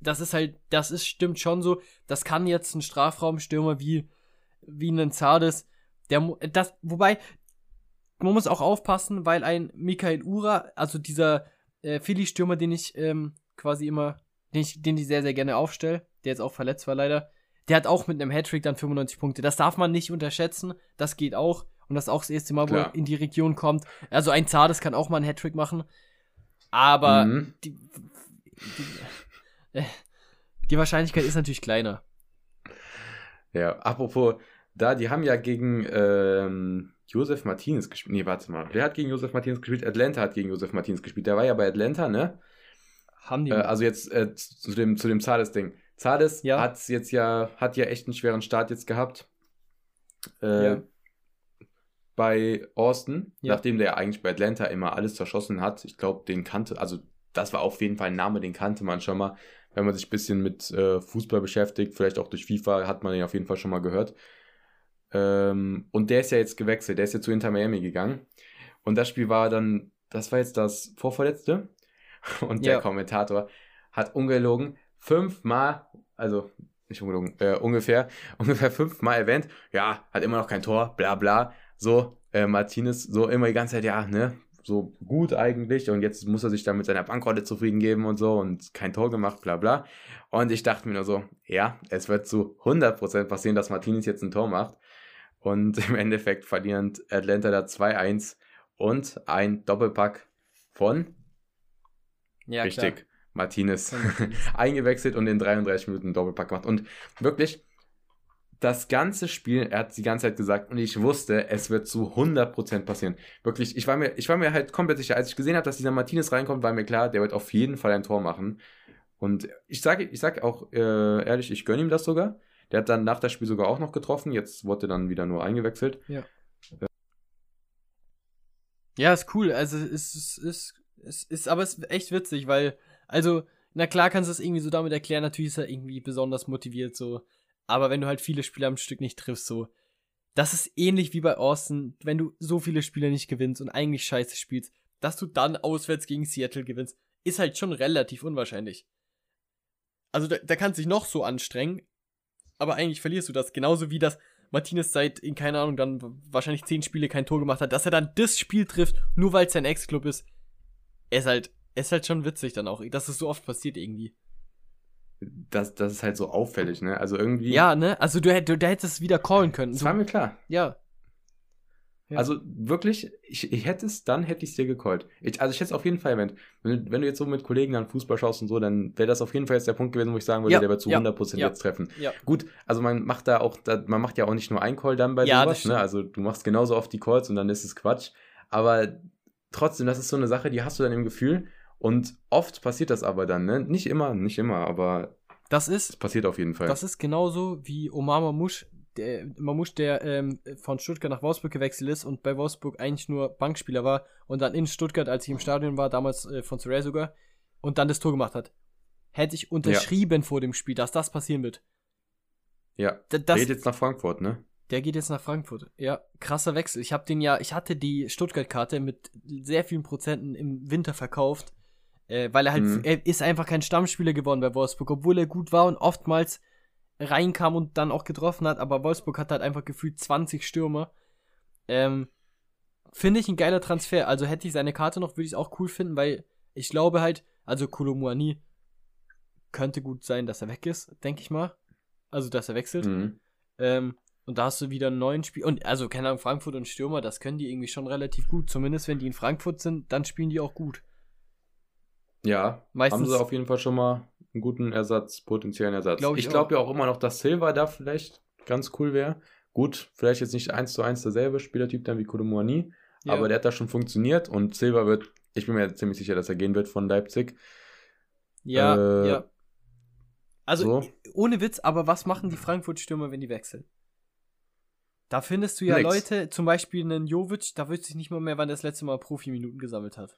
das ist halt, das ist, stimmt schon so. Das kann jetzt ein Strafraumstürmer wie, wie ein Zardes, der, mu- das, wobei, man muss auch aufpassen, weil ein Michael Ura, also dieser äh, Philly-Stürmer, den ich ähm, quasi immer, den ich, den ich sehr, sehr gerne aufstelle, der jetzt auch verletzt war leider, der hat auch mit einem Hattrick dann 95 Punkte. Das darf man nicht unterschätzen, das geht auch. Und das ist auch das erste Mal, wo Klar. er in die Region kommt. Also ein Zardes kann auch mal einen Hattrick machen. Aber Mhm. die, die, die Wahrscheinlichkeit ist natürlich kleiner. Ja, apropos, da, die haben ja gegen ähm, Josef Martinez gespielt. Nee, warte mal. Wer hat gegen Josef Martinez gespielt? Atlanta hat gegen Josef Martinez gespielt. Der war ja bei Atlanta, ne? Haben die. Äh, also jetzt äh, zu dem, zu dem Zades-Ding. Zades Ja. hat's jetzt ja, hat ja echt einen schweren Start jetzt gehabt. Äh, Ja. Bei Austin, Ja. nachdem der eigentlich bei Atlanta immer alles zerschossen hat. Ich glaube, den kannte, also das war auf jeden Fall ein Name, den kannte man schon mal. Wenn man sich ein bisschen mit äh, Fußball beschäftigt, vielleicht auch durch FIFA, hat man den auf jeden Fall schon mal gehört. Ähm, und der ist ja jetzt gewechselt, der ist ja zu Inter Miami gegangen. Und das Spiel war dann, das war jetzt das Vorverletzte. Und der Ja. Kommentator hat ungelogen fünfmal, also nicht ungelogen, äh, ungefähr, ungefähr fünfmal erwähnt, ja, hat immer noch kein Tor, bla bla. So, äh, Martinez, so immer die ganze Zeit, ja, ne, so gut eigentlich. Und jetzt muss er sich dann mit seiner Bankrolle zufrieden geben und so und kein Tor gemacht, bla bla. Und ich dachte mir nur so, ja, es wird zu 100% passieren, dass Martinez jetzt ein Tor macht. Und im Endeffekt verlieren Atlanta da 2-1 und ein Doppelpack von ja, Richtig. Martinez Von Martinez. eingewechselt und in 33 Minuten Doppelpack gemacht. Und wirklich, das ganze Spiel, er hat die ganze Zeit gesagt, und ich wusste, es wird zu 100% passieren. Wirklich, ich war mir, ich war mir halt komplett sicher, als ich gesehen habe, dass dieser Martinez reinkommt, war mir klar, der wird auf jeden Fall ein Tor machen. Und ich sage ich sag auch äh, ehrlich, ich gönne ihm das sogar. Der hat dann nach das Spiel sogar auch noch getroffen. Jetzt wurde dann wieder nur eingewechselt. Ja, ist cool. Also es ist, ist, es ist, aber es ist echt witzig, weil, also, na klar kannst du es irgendwie so damit erklären, natürlich ist er irgendwie besonders motiviert, so. Aber wenn du halt viele Spiele am Stück nicht triffst, so, das ist ähnlich wie bei Austin, wenn du so viele Spiele nicht gewinnst und eigentlich scheiße spielst, dass du dann auswärts gegen Seattle gewinnst, ist halt schon relativ unwahrscheinlich. Also da, da kannst du dich noch so anstrengen, aber eigentlich verlierst du das. Genauso wie das Martinez seit, in keine Ahnung, dann wahrscheinlich zehn Spiele kein Tor gemacht hat, dass er dann das Spiel trifft, nur weil es sein Ex-Club ist, ist halt, ist halt schon witzig dann auch, dass es so oft passiert irgendwie. Das, das ist halt so auffällig, ne? Also irgendwie. Ja, ne? Also du, du, du hättest es wieder callen können. Das war mir klar. ja. Ja. Also wirklich, ich, ich hätte es, dann hätte ich es dir gecallt. Ich, also ich hätte es auf jeden Fall erwähnt. Wenn, du- wenn du jetzt so mit Kollegen an Fußball schaust und so, dann wäre das auf jeden Fall jetzt der Punkt gewesen, wo ich sagen würde, Ja, der wird zu ja, 100% ja. jetzt treffen. Ja. Gut, also man macht da auch, da, man macht ja auch nicht nur einen Call dann bei Ja, sowas, ne? Also du machst genauso oft die Calls und dann ist es Quatsch. Aber trotzdem, das ist so eine Sache, die hast du dann im Gefühl. Und oft passiert das aber dann, ne? Nicht immer, nicht immer, aber Das ist, passiert auf jeden Fall. das ist genauso wie Omar Mamouche, der, Mamouche, der ähm, von Stuttgart nach Wolfsburg gewechselt ist und bei Wolfsburg eigentlich nur Bankspieler war und dann in Stuttgart, als ich im Stadion war, damals äh, von Soraya sogar, und dann das Tor gemacht hat. Hätte ich unterschrieben vor dem Spiel, dass das passieren wird. ja. D- Der Das, geht jetzt nach Frankfurt, ne? Der geht jetzt nach Frankfurt. Ja, krasser Wechsel. Ich habe den ja, ich hatte die Stuttgart-Karte mit sehr vielen Prozenten im Winter verkauft, äh, weil er halt, Mhm. er ist einfach kein Stammspieler geworden bei Wolfsburg, obwohl er gut war und oftmals reinkam und dann auch getroffen hat, aber Wolfsburg hat halt einfach gefühlt 20 Stürmer. Ähm, Finde ich ein geiler Transfer. Also hätte ich seine Karte noch, würde ich es auch cool finden, weil ich glaube halt, also Kolomuani könnte gut sein, dass er weg ist, denke ich mal. Also, dass er wechselt. Mhm. Ähm, und da hast du wieder einen neuen Spiel. Und also, keine Ahnung, Frankfurt und Stürmer, das können die irgendwie schon relativ gut. Zumindest wenn die in Frankfurt sind, dann spielen die auch gut. Ja, Meistens- haben sie auf jeden Fall schon mal einen guten Ersatz, potenziellen Ersatz. Glaub ich ich glaube ja auch immer noch, dass Silva da vielleicht ganz cool wäre. Gut, vielleicht jetzt nicht eins zu eins derselbe Spielertyp dann wie Kolomuani, Ja. aber der hat da schon funktioniert und Silva wird, ich bin mir ziemlich sicher, dass er gehen wird von Leipzig. Ja, Äh, ja. Also, so. ohne Witz, aber was machen die Frankfurt-Stürmer, wenn die wechseln? Da findest du ja Nix. Leute, zum Beispiel einen Jovic, da wüsste ich nicht mal mehr, wann das letzte Mal Profiminuten gesammelt hat.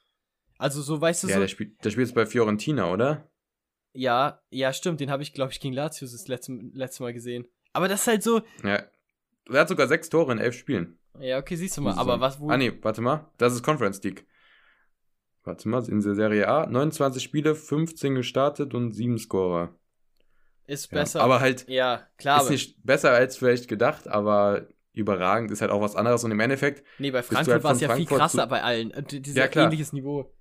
Also, so weißt du Ja, so. der spielt, der spielt jetzt bei Fiorentina, oder? Ja, ja, stimmt, den habe ich, glaube ich, gegen Lazio das letzte, letzte Mal gesehen. Aber das ist halt so. Ja. Er hat sogar sechs Tore in elf Spielen. Ja, okay, siehst du mal. Aber was, wo. Ah, nee, warte mal. Das ist Conference League. Warte mal, in der Serie A. 29 Spiele, 15 gestartet und 7 Scorer. ist Ja. besser. Aber halt, ja, klar. ist nicht besser als vielleicht gedacht, aber überragend ist halt auch was anderes. Und im Endeffekt, nee, bei Frankfurt halt war es ja viel krasser bei allen. Dieses Ja, klar. ähnliches Niveau.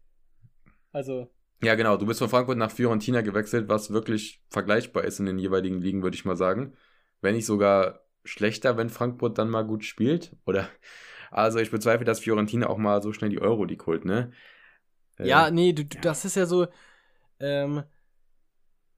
Also, ja genau, du bist von Frankfurt nach Fiorentina gewechselt, was wirklich vergleichbar ist in den jeweiligen Ligen, würde ich mal sagen. Wenn nicht sogar schlechter, wenn Frankfurt dann mal gut spielt. Oder, also ich bezweifle, dass Fiorentina auch mal so schnell die Euroleague holt, ne? Äh, ja, nee, du, du, das ist ja so. Ähm,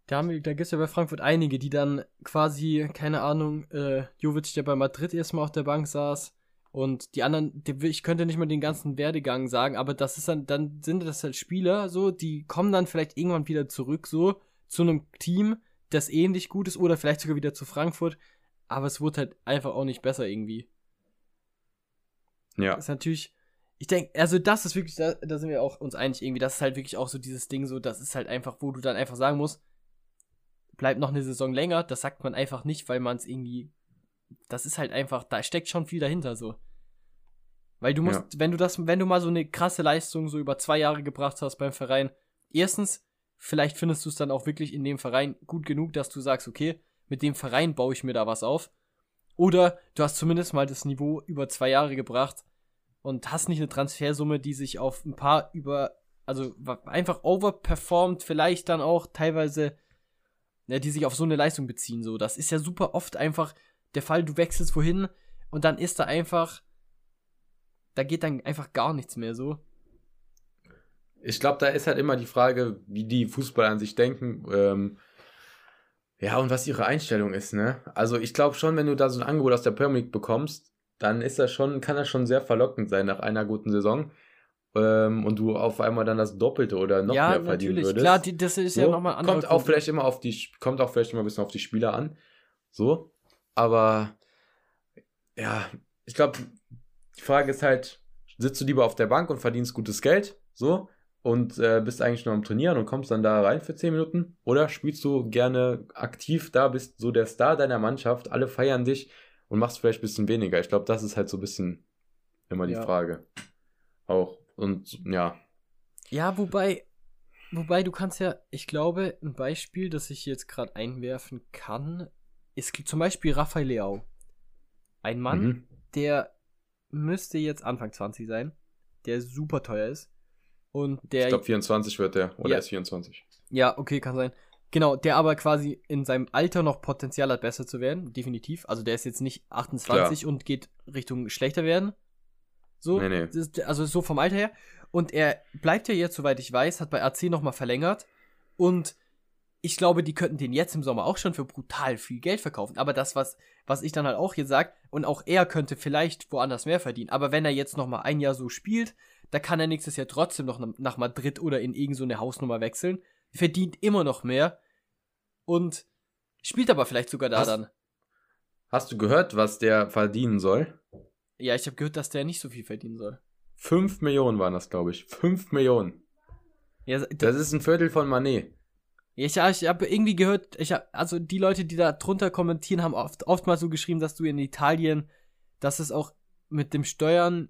da, haben wir- da gibt es ja bei Frankfurt einige, die dann quasi, keine Ahnung, äh, Jovic, der bei Madrid erstmal auf der Bank saß. Und die anderen, die, ich könnte nicht mal den ganzen Werdegang sagen, aber das ist dann, dann sind das halt Spieler, so, die kommen dann vielleicht irgendwann wieder zurück, so, zu einem Team, das ähnlich gut ist, oder vielleicht sogar wieder zu Frankfurt. Aber es wurde halt einfach auch nicht besser irgendwie. Ja. ist natürlich, ich denke, also das ist wirklich, da, da sind wir auch uns einig irgendwie, das ist halt wirklich auch so dieses Ding so, das ist halt einfach, wo du dann einfach sagen musst, bleibt noch eine Saison länger, das sagt man einfach nicht, weil man es irgendwie, das ist halt einfach, da steckt schon viel dahinter so. Weil du musst, wenn du das, wenn du mal so eine krasse Leistung so über zwei Jahre gebracht hast beim Verein, erstens, vielleicht findest du es dann auch wirklich in dem Verein gut genug, dass du sagst, okay, mit dem Verein baue ich mir da was auf. Oder du hast zumindest mal das Niveau über zwei Jahre gebracht und hast nicht eine Transfersumme, die sich auf ein paar über, also einfach overperformt, vielleicht dann auch teilweise, ne, die sich auf so eine Leistung beziehen. So, das ist ja super oft einfach der Fall, du wechselst wohin und dann ist da einfach, da geht dann einfach gar nichts mehr so. Ich glaube, da ist halt immer die Frage, wie die Fußballer an sich denken. Ähm, ja, und was ihre Einstellung ist, ne? Also ich glaube schon, wenn du da so ein Angebot aus der Premier League bekommst, dann ist das schon, kann das schon sehr verlockend sein nach einer guten Saison. Ähm, und du auf einmal dann das Doppelte oder noch ja, mehr verdienen natürlich. würdest. Klar, die, das ist ja So, nochmal ein anderer kommt auch Grund. vielleicht immer auf die kommt auch vielleicht immer ein bisschen auf die Spieler an so aber ja ich glaube die Frage ist halt sitzt du lieber auf der Bank und verdienst gutes Geld so und äh, bist eigentlich nur am Trainieren und kommst dann da rein für 10 Minuten? Oder spielst du gerne aktiv da bist so der Star deiner Mannschaft alle feiern dich und machst vielleicht ein bisschen weniger? Ich glaube das ist halt so ein bisschen immer die Ja. Frage. Auch und ja. Ja, wobei, wobei du kannst ja, ich glaube, ein Beispiel, das ich jetzt gerade einwerfen kann, ist zum Beispiel Rafael Leao. Ein Mann, Mhm. der müsste jetzt Anfang 20 sein, der super teuer ist. Und der. Ich glaube 24 wird der. Oder Ja. er ist 24. Ja, okay, kann sein. Genau, der aber quasi in seinem Alter noch Potenzial hat, besser zu werden, definitiv. Also der ist jetzt nicht 28 und geht Richtung schlechter werden. So, Nee, nee. ist- also so vom Alter her. Und er bleibt ja jetzt, soweit ich weiß, hat bei AC nochmal verlängert. Und ich glaube, die könnten den jetzt im Sommer auch schon für brutal viel Geld verkaufen. Aber das, was, was ich dann halt auch hier sag, und auch er könnte vielleicht woanders mehr verdienen. Aber wenn er jetzt nochmal ein Jahr so spielt, da kann er nächstes Jahr trotzdem noch nach Madrid oder in irgendeine so eine Hausnummer wechseln verdient immer noch mehr und spielt aber vielleicht sogar da Was? dann. Hast du gehört, was der verdienen soll? Ja, ich habe gehört, dass der nicht so viel verdienen soll. 5 Millionen waren das, glaube ich. 5 Millionen. Ja, Das ist ein Viertel von Manet. Ich, ja, ich habe irgendwie gehört, ich hab, also die Leute, die da drunter kommentieren, haben oft, oft mal so geschrieben, dass du in Italien, dass es auch mit dem Steuern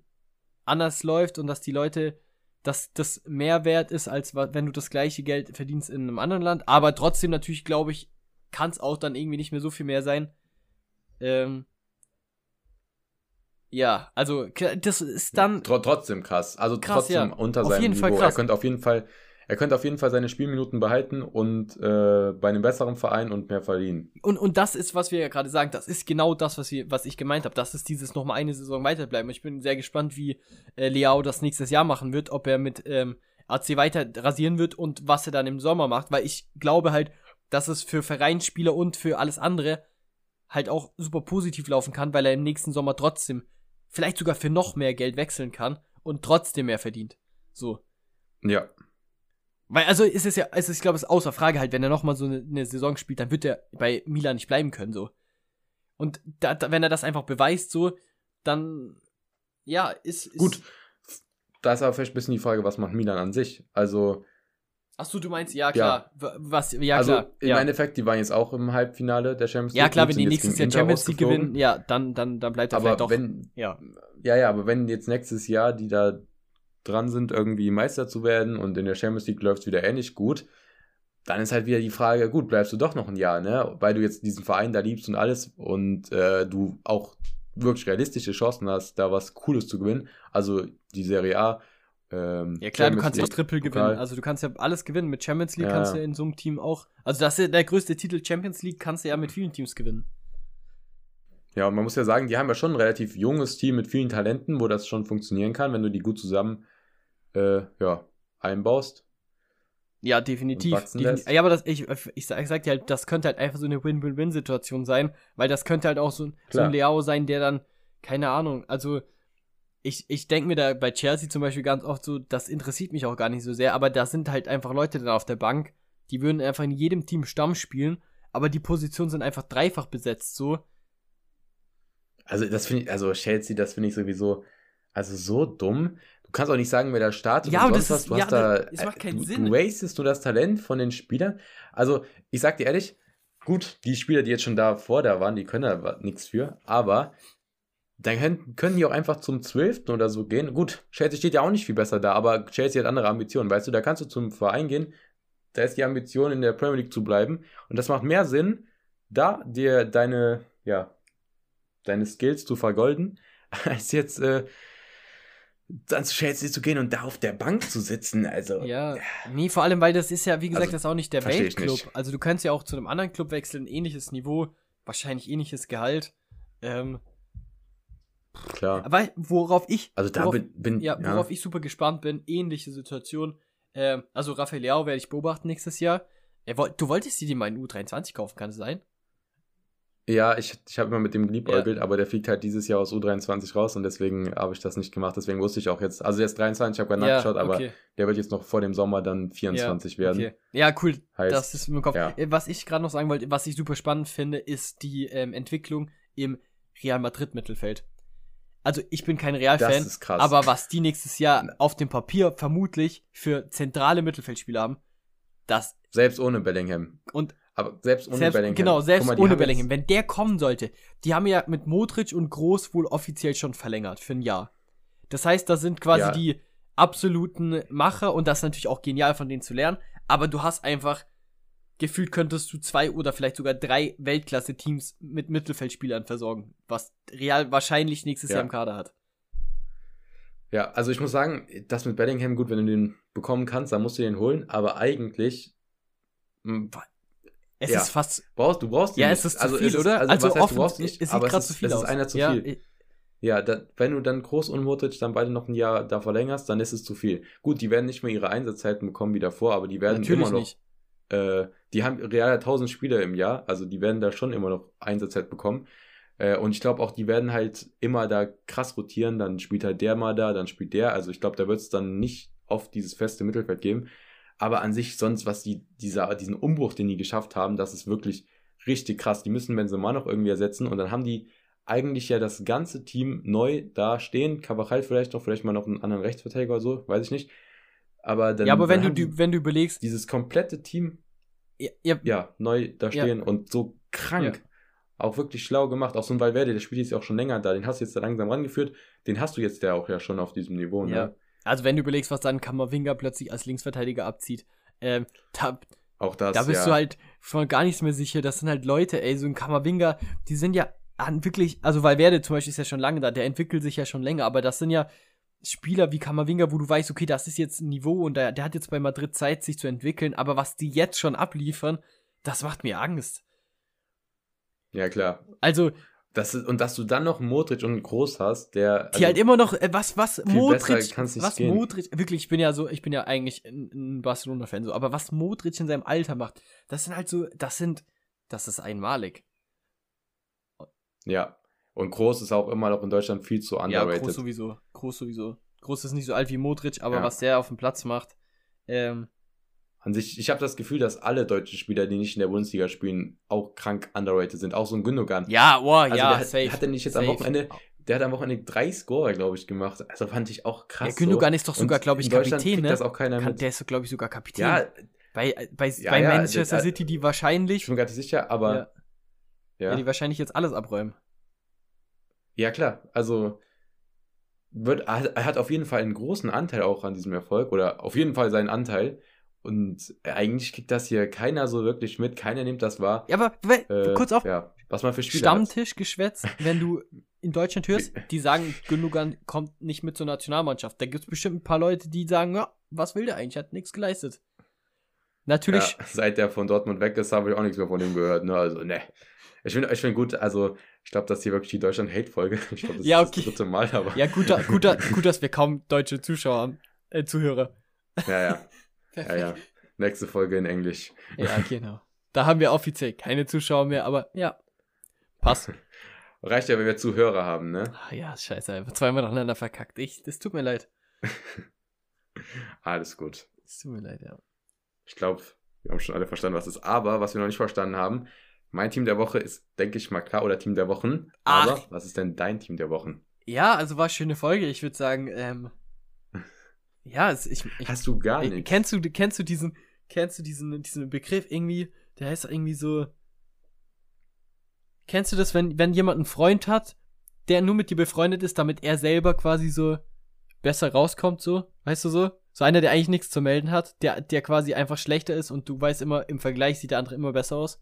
anders läuft und dass die Leute, dass das mehr wert ist, als wenn du das gleiche Geld verdienst in einem anderen Land. Aber trotzdem natürlich, glaube ich, kann es auch dann irgendwie nicht mehr so viel mehr sein. Ähm, ja, also das ist dann Tr trotzdem krass. Also Krass, trotzdem ja. unter Auf seinem Niveau. Er könnte auf jeden Fall, er könnte auf jeden Fall seine Spielminuten behalten und äh, bei einem besseren Verein und mehr verdienen. Und, und das ist, was wir ja gerade sagen, das ist genau das, was, wir, was ich gemeint habe. Das ist dieses nochmal eine Saison weiterbleiben. Ich bin sehr gespannt, wie äh, Leao das nächstes Jahr machen wird, ob er mit ähm, AC weiter rasieren wird und was er dann im Sommer macht, weil ich glaube halt, dass es für Vereinsspieler und für alles andere halt auch super positiv laufen kann, weil er im nächsten Sommer trotzdem vielleicht sogar für noch mehr Geld wechseln kann und trotzdem mehr verdient. So. Ja. Weil, also ist es ja, ist, ich glaube, es ist außer Frage halt, wenn er nochmal so eine, eine Saison spielt, dann wird er bei Milan nicht bleiben können, so. Und da, da, wenn er das einfach beweist, so, dann, ja, ist, ist Gut. Da ist aber vielleicht ein bisschen die Frage, was macht Milan an sich? Also, Achso, du meinst, ja, klar. W- Was, ja, also klar. im ja. Endeffekt, die waren jetzt auch im Halbfinale der Champions League. ja, klar, wenn die nächstes Jahr Champions League gewinnen, ja, dann, dann, dann bleibt er Aber vielleicht doch. wenn, ja. ja, ja, aber wenn jetzt nächstes Jahr die da dran sind, irgendwie Meister zu werden und in der Champions League läuft es wieder ähnlich gut, dann ist halt wieder die Frage, gut, bleibst du doch noch ein Jahr, ne? Weil du jetzt diesen Verein da liebst und alles und äh, du auch wirklich realistische Chancen hast, da was Cooles zu gewinnen. Also die Serie A. Ähm, Ja klar, du Champions kannst ja League, Triple Pokal. gewinnen. Also du kannst ja alles gewinnen. Mit Champions League Ja. kannst du in so einem Team auch. Also das ist ja der größte Titel Champions League, kannst du ja mit vielen Teams gewinnen. Ja, und man muss ja sagen, die haben ja schon ein relativ junges Team mit vielen Talenten, wo das schon funktionieren kann, wenn du die gut zusammen äh, ja, einbaust. Ja, definitiv. Und wachsen Defini- lässt. ja, aber das, ich, ich sag, ich sag dir halt, das könnte halt einfach so eine Win-Win-Win-Situation sein, weil das könnte halt auch so, ein- so ein. Leao sein, der dann, keine Ahnung, also ich, ich denke mir da bei Chelsea zum Beispiel ganz oft so, das interessiert mich auch gar nicht so sehr, aber da sind halt einfach Leute dann auf der Bank, die würden einfach in jedem Team Stamm spielen, aber die Positionen sind einfach dreifach besetzt, so. Also das finde ich, also Chelsea, das finde ich sowieso, also so dumm. Du kannst auch nicht sagen, wer da startet Ja, und sonst das was. Du ja, hast da, es macht keinen du, Sinn. du wastest nur das Talent von den Spielern. Also ich sag dir ehrlich, gut, die Spieler, die jetzt schon davor da waren, die können da nichts für, aber dann können, können die auch einfach zum 12. oder so gehen. Gut, Chelsea steht ja auch nicht viel besser da, aber Chelsea hat andere Ambitionen, weißt du, da kannst du zum Verein gehen, da ist die Ambition, in der Premier League zu bleiben und das macht mehr Sinn, da dir deine, ja, deine Skills zu vergolden, als jetzt äh, dann zu Chelsea zu gehen und da auf der Bank zu sitzen. Also, Ja, nee, vor allem, weil das ist ja, wie gesagt, Also, das ist auch nicht der Weltclub. Also du kannst ja auch zu einem anderen Club wechseln, ähnliches Niveau, wahrscheinlich ähnliches Gehalt. Ähm, klar. aber worauf ich, Also da worauf, bin, bin ja, worauf ich super gespannt bin, ähnliche Situation. Ähm, also Rafael Leao werde ich beobachten nächstes Jahr. Er, du wolltest dir den mal in U23 kaufen, kann es sein? Ja, ich, ich habe immer mit dem geliebäugelt, aber der fliegt halt dieses Jahr aus U23 raus und deswegen habe ich das nicht gemacht. Deswegen wusste ich auch jetzt, also ist 23, ich habe gerade nachgeschaut, aber okay. der wird jetzt noch vor dem Sommer dann 24 werden. Okay. Ja, cool. Heißt, das ist im Kopf. ja. Äh, Was ich gerade noch sagen wollte, was ich super spannend finde, ist die ähm, Entwicklung im Real Madrid Mittelfeld. Also ich bin kein Real-Fan, aber was die nächstes Jahr auf dem Papier vermutlich für zentrale Mittelfeldspieler haben, das selbst ohne Bellingham. und Aber selbst ohne selbst, Bellingham. genau, selbst mal, ohne Bellingham, wenn der kommen sollte, die haben ja mit Modric und Groß wohl offiziell schon verlängert für ein Jahr. Das heißt, da sind quasi Ja. die absoluten Macher und das ist natürlich auch genial von denen zu lernen, aber du hast einfach gefühlt könntest du zwei oder vielleicht sogar drei Weltklasse-Teams mit Mittelfeldspielern versorgen, was Real wahrscheinlich nächstes Ja. Jahr im Kader hat. Ja, also ich muss sagen, das mit Bellingham, gut, wenn du den bekommen kannst, dann musst du den holen, aber eigentlich Es Ja. ist fast. brauchst du brauchst ihn Ja, nicht. es ist zu also viel, oder? Also, was heißt, du brauchst nicht, es sieht gerade zu viel es aus. ist einer zu ja, viel. Ja, da, wenn du dann Groß und Modric dann beide noch ein Jahr da verlängerst, dann ist es zu viel. Gut, die werden nicht mehr ihre Einsatzzeiten bekommen wie davor, aber die werden natürlich immer noch, nicht. äh, die haben real 1000 Spieler im Jahr, also die werden da schon immer noch Einsatzzeit bekommen. Äh, und ich glaube auch, die werden halt immer da krass rotieren, dann spielt halt der mal da, dann spielt der. Also ich glaube, da wird es dann nicht oft dieses feste Mittelfeld geben. Aber an sich sonst, was die, dieser, diesen Umbruch, den die geschafft haben, das ist wirklich richtig krass. Die müssen Benzema noch irgendwie ersetzen und dann haben die eigentlich ja das ganze Team neu da stehen. Cavachal vielleicht noch, vielleicht mal noch einen anderen Rechtsverteidiger oder so, weiß ich nicht. Aber dann, ja, aber wenn du, haben die- wenn du überlegst, dieses komplette Team ja, ja, ja, neu da Ja. stehen und so krank. Ja. Auch wirklich schlau gemacht. Auch so ein Valverde, der spielt jetzt ja auch schon länger da. Den hast du jetzt da langsam rangeführt. Den hast du jetzt ja auch ja schon auf diesem Niveau. Ja. Also wenn du überlegst, was dann Kammerwinger plötzlich als Linksverteidiger abzieht, ähm, da, Auch das. da bist ja. du halt von gar nichts mehr sicher. Das sind halt Leute, ey, so ein Kammerwinger, die sind ja an wirklich, also Valverde zum Beispiel ist ja schon lange da, der entwickelt sich ja schon länger, aber das sind ja Spieler wie Kammerwinger, wo du weißt, okay, das ist jetzt ein Niveau und der, der hat jetzt bei Madrid Zeit, sich zu entwickeln, aber was die jetzt schon abliefern, das macht mir Angst. Ja, klar. Also, Das ist, und dass du dann noch Modric und Groß hast, der. die halt immer noch, äh, was, was, Modric, was gehen. Modric, wirklich, ich bin ja so, ich bin ja eigentlich ein, Barcelona-Fan, so, aber was Modric in seinem Alter macht, das sind halt so, das sind, das ist einmalig. Ja. Und Groß ist auch immer noch in Deutschland viel zu Ja, underrated. Groß sowieso, Groß sowieso. Groß ist nicht so alt wie Modric, aber Ja. was der auf dem Platz macht, ähm, An sich, ich habe das Gefühl, dass alle deutschen Spieler, die nicht in der Bundesliga spielen, auch krank underrated sind. Auch so ein Gündogan. ja, boah, Also ja, der hat, safe. hat er nicht jetzt safe. am Wochenende, der hat am Wochenende drei Scorer, glaube ich, gemacht. Also fand ich auch krass. Ja, Gündogan ist doch so. sogar, glaube ich, Kapitän, ne? das auch keiner Kann, mit. der ist, glaube ich, sogar Kapitän. ja, bei bei, Ja, bei ja, Manchester der- City, die ich wahrscheinlich, bin mir gar nicht sicher, aber ja, ja. die wahrscheinlich jetzt alles abräumen. Ja, klar. Also wird, er hat auf jeden Fall einen großen Anteil auch an diesem Erfolg oder auf jeden Fall seinen Anteil. Und eigentlich kriegt das hier keiner so wirklich mit, keiner nimmt das wahr. Ja, aber Äh, kurz auf, Ja, was man für Spieler hat. Stammtischgeschwätz, wenn du in Deutschland hörst, die sagen, Gündogan kommt nicht mit zur Nationalmannschaft. Da gibt es bestimmt ein paar Leute, die sagen, ja, was will der eigentlich? Hat nichts geleistet. Natürlich, Ja, seit der von Dortmund weg ist, habe ich auch nichts mehr von ihm gehört. Ne? Also, ne. Ich finde ich find gut, also ich glaube, das ist hier wirklich die Deutschland-Hate-Folge. Ich glaube, das Ja, ist okay. das dritte Mal, aber. ja, guter, guter, gut, dass wir kaum deutsche Zuschauer haben, äh, Zuhörer. ja, ja. Ja, ja. Nächste Folge in Englisch. Ja, genau. Da haben wir offiziell keine Zuschauer mehr, aber ja, passt. Reicht ja, wenn wir Zuhörer haben, ne? Ah, ja, scheiße, einfach zweimal nacheinander verkackt. Ich, das tut mir leid. Alles gut. Das tut mir leid, ja. Ich glaube, wir haben schon alle verstanden, was es ist. Aber was wir noch nicht verstanden haben, mein Team der Woche ist, denke ich mal, klar, oder Team der Wochen. Ach. Aber was ist denn dein Team der Wochen? Ja, also war eine schöne Folge. Ich würde sagen, ähm, ja, es, ich, ich Hast du gar Ey, nichts. Kennst du, kennst du diesen, kennst du diesen, diesen Begriff irgendwie, der heißt irgendwie so. Kennst du das, wenn, wenn jemand einen Freund hat, der nur mit dir befreundet ist, damit er selber quasi so besser rauskommt, so? Weißt du so? So einer, der eigentlich nichts zu melden hat, der, der quasi einfach schlechter ist und du weißt immer, im Vergleich sieht der andere immer besser aus.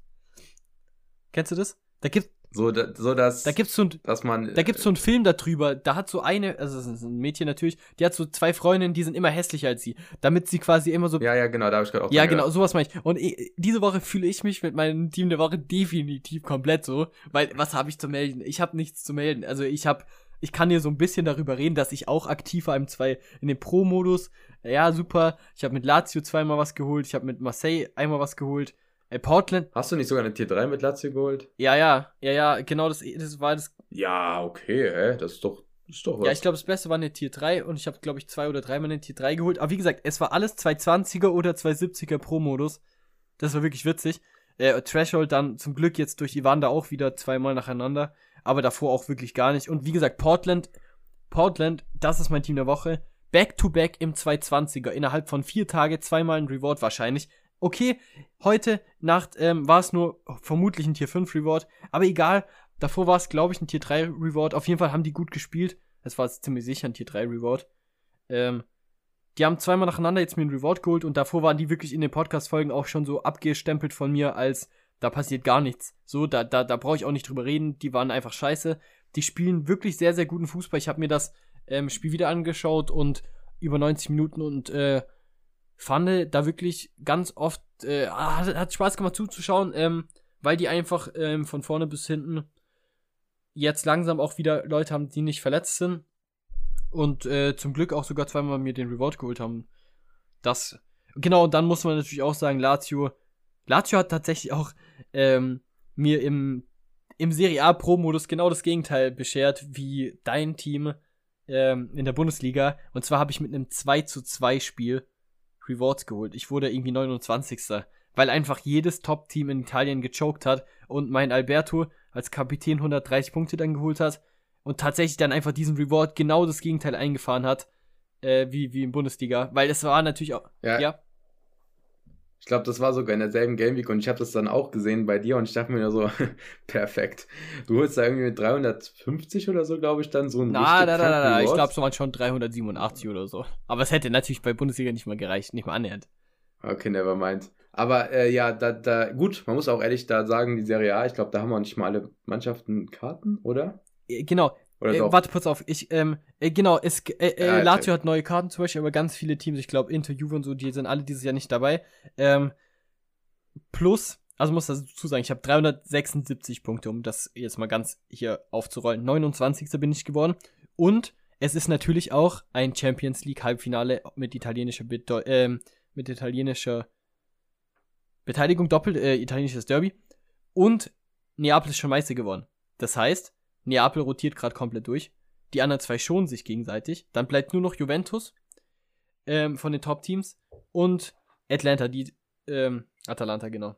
Kennst du das? Da gibt, So, da, so dass, da gibt's so ein, dass man. da gibt's so einen Film darüber, da hat so eine, also das ist ein Mädchen natürlich, die hat so zwei Freundinnen, die sind immer hässlicher als sie, damit sie quasi immer so Ja, ja, genau, da habe ich gerade auch ja, genau, gedacht. sowas meine ich. Und ich, diese Woche fühle ich mich mit meinem Team der Woche definitiv komplett so, weil was habe ich zu melden? Ich habe nichts zu melden. Also ich habe, ich kann dir so ein bisschen darüber reden, dass ich auch aktiv war im zwei in dem Pro-Modus. Ja, super. Ich habe mit Lazio zweimal was geholt. Ich habe mit Marseille einmal was geholt. Äh, Portland. Hast du nicht sogar eine Tier 3 mit Lazio geholt? Ja, ja, ja, ja. Genau, das, das war das. Ja, okay, hä? Das ist doch, ist doch was. Ja, ich glaube, das Beste war eine Tier 3 und ich habe, glaube ich, zwei oder dreimal eine Tier 3 geholt. Aber wie gesagt, es war alles 220er oder 270er Pro-Modus. Das war wirklich witzig. Äh, Threshold dann zum Glück jetzt durch Ivanda auch wieder zweimal nacheinander. Aber davor auch wirklich gar nicht. Und wie gesagt, Portland, Portland, das ist mein Team der Woche. Back-to-back im 220er. Innerhalb von vier Tagen zweimal ein Reward wahrscheinlich. Okay, heute Nacht ähm, war es nur vermutlich ein Tier 5 Reward. Aber egal, davor war es, glaube ich, ein Tier 3 Reward. Auf jeden Fall haben die gut gespielt. Das war ziemlich sicher ein Tier 3 Reward. Ähm, die haben zweimal nacheinander jetzt mir einen Reward geholt und davor waren die wirklich in den Podcast-Folgen auch schon so abgestempelt von mir als da passiert gar nichts. So, da, da, da brauche ich auch nicht drüber reden. Die waren einfach scheiße. Die spielen wirklich sehr, sehr guten Fußball. Ich habe mir das ähm, Spiel wieder angeschaut und über 90 Minuten und äh, fand da wirklich ganz oft, äh, hat, hat Spaß gemacht zuzuschauen, ähm, weil die einfach ähm, von vorne bis hinten jetzt langsam auch wieder Leute haben, die nicht verletzt sind und äh, zum Glück auch sogar zweimal mir den Reward geholt haben. Das, genau, und dann muss man natürlich auch sagen, Lazio, Lazio hat tatsächlich auch ähm, mir im, im Serie A Pro-Modus genau das Gegenteil beschert wie dein Team ähm, in der Bundesliga. Und zwar habe ich mit einem 2 zu 2 Spiel Rewards geholt. Ich wurde irgendwie 29. Weil einfach jedes Top-Team in Italien gechoked hat und mein Alberto als Kapitän 130 Punkte dann geholt hat und tatsächlich dann einfach diesen Reward genau das Gegenteil eingefahren hat, äh, wie, wie in Bundesliga. Weil es war natürlich auch. Ja. ja. Ich glaube, das war sogar in derselben Game Week und ich habe das dann auch gesehen bei dir und ich dachte mir nur so, perfekt. Du holst da irgendwie mit 350 oder so, glaube ich, dann so ein Na, na, na, na, na, ich glaube, es waren schon 387 oder so. Aber es hätte natürlich bei Bundesliga nicht mal gereicht, nicht mal annähernd. Okay, never mind. Aber äh, ja, da, da, gut, man muss auch ehrlich da sagen, die Serie A, ich glaube, da haben wir nicht mal alle Mannschaften Karten, oder? Äh, genau. Äh, warte, kurz auf. Ich, ähm, äh, genau, es, äh, äh, ja, Lazio hat neue Karten zum Beispiel, aber ganz viele Teams, ich glaube, Inter, Juve und so, die sind alle dieses Jahr nicht dabei. Ähm, plus, also muss dazu sagen, ich habe 376 Punkte, um das jetzt mal ganz hier aufzurollen. 29. bin ich geworden. Und es ist natürlich auch ein Champions League Halbfinale mit italienischer, Bedeu ähm, mit italienischer Beteiligung, doppelt, äh, italienisches Derby. Und Neapel ist schon Meister geworden. Das heißt, Neapel rotiert gerade komplett durch. Die anderen zwei schonen sich gegenseitig. Dann bleibt nur noch Juventus ähm, von den Top-Teams und Atlanta, die ähm, Atalanta, genau.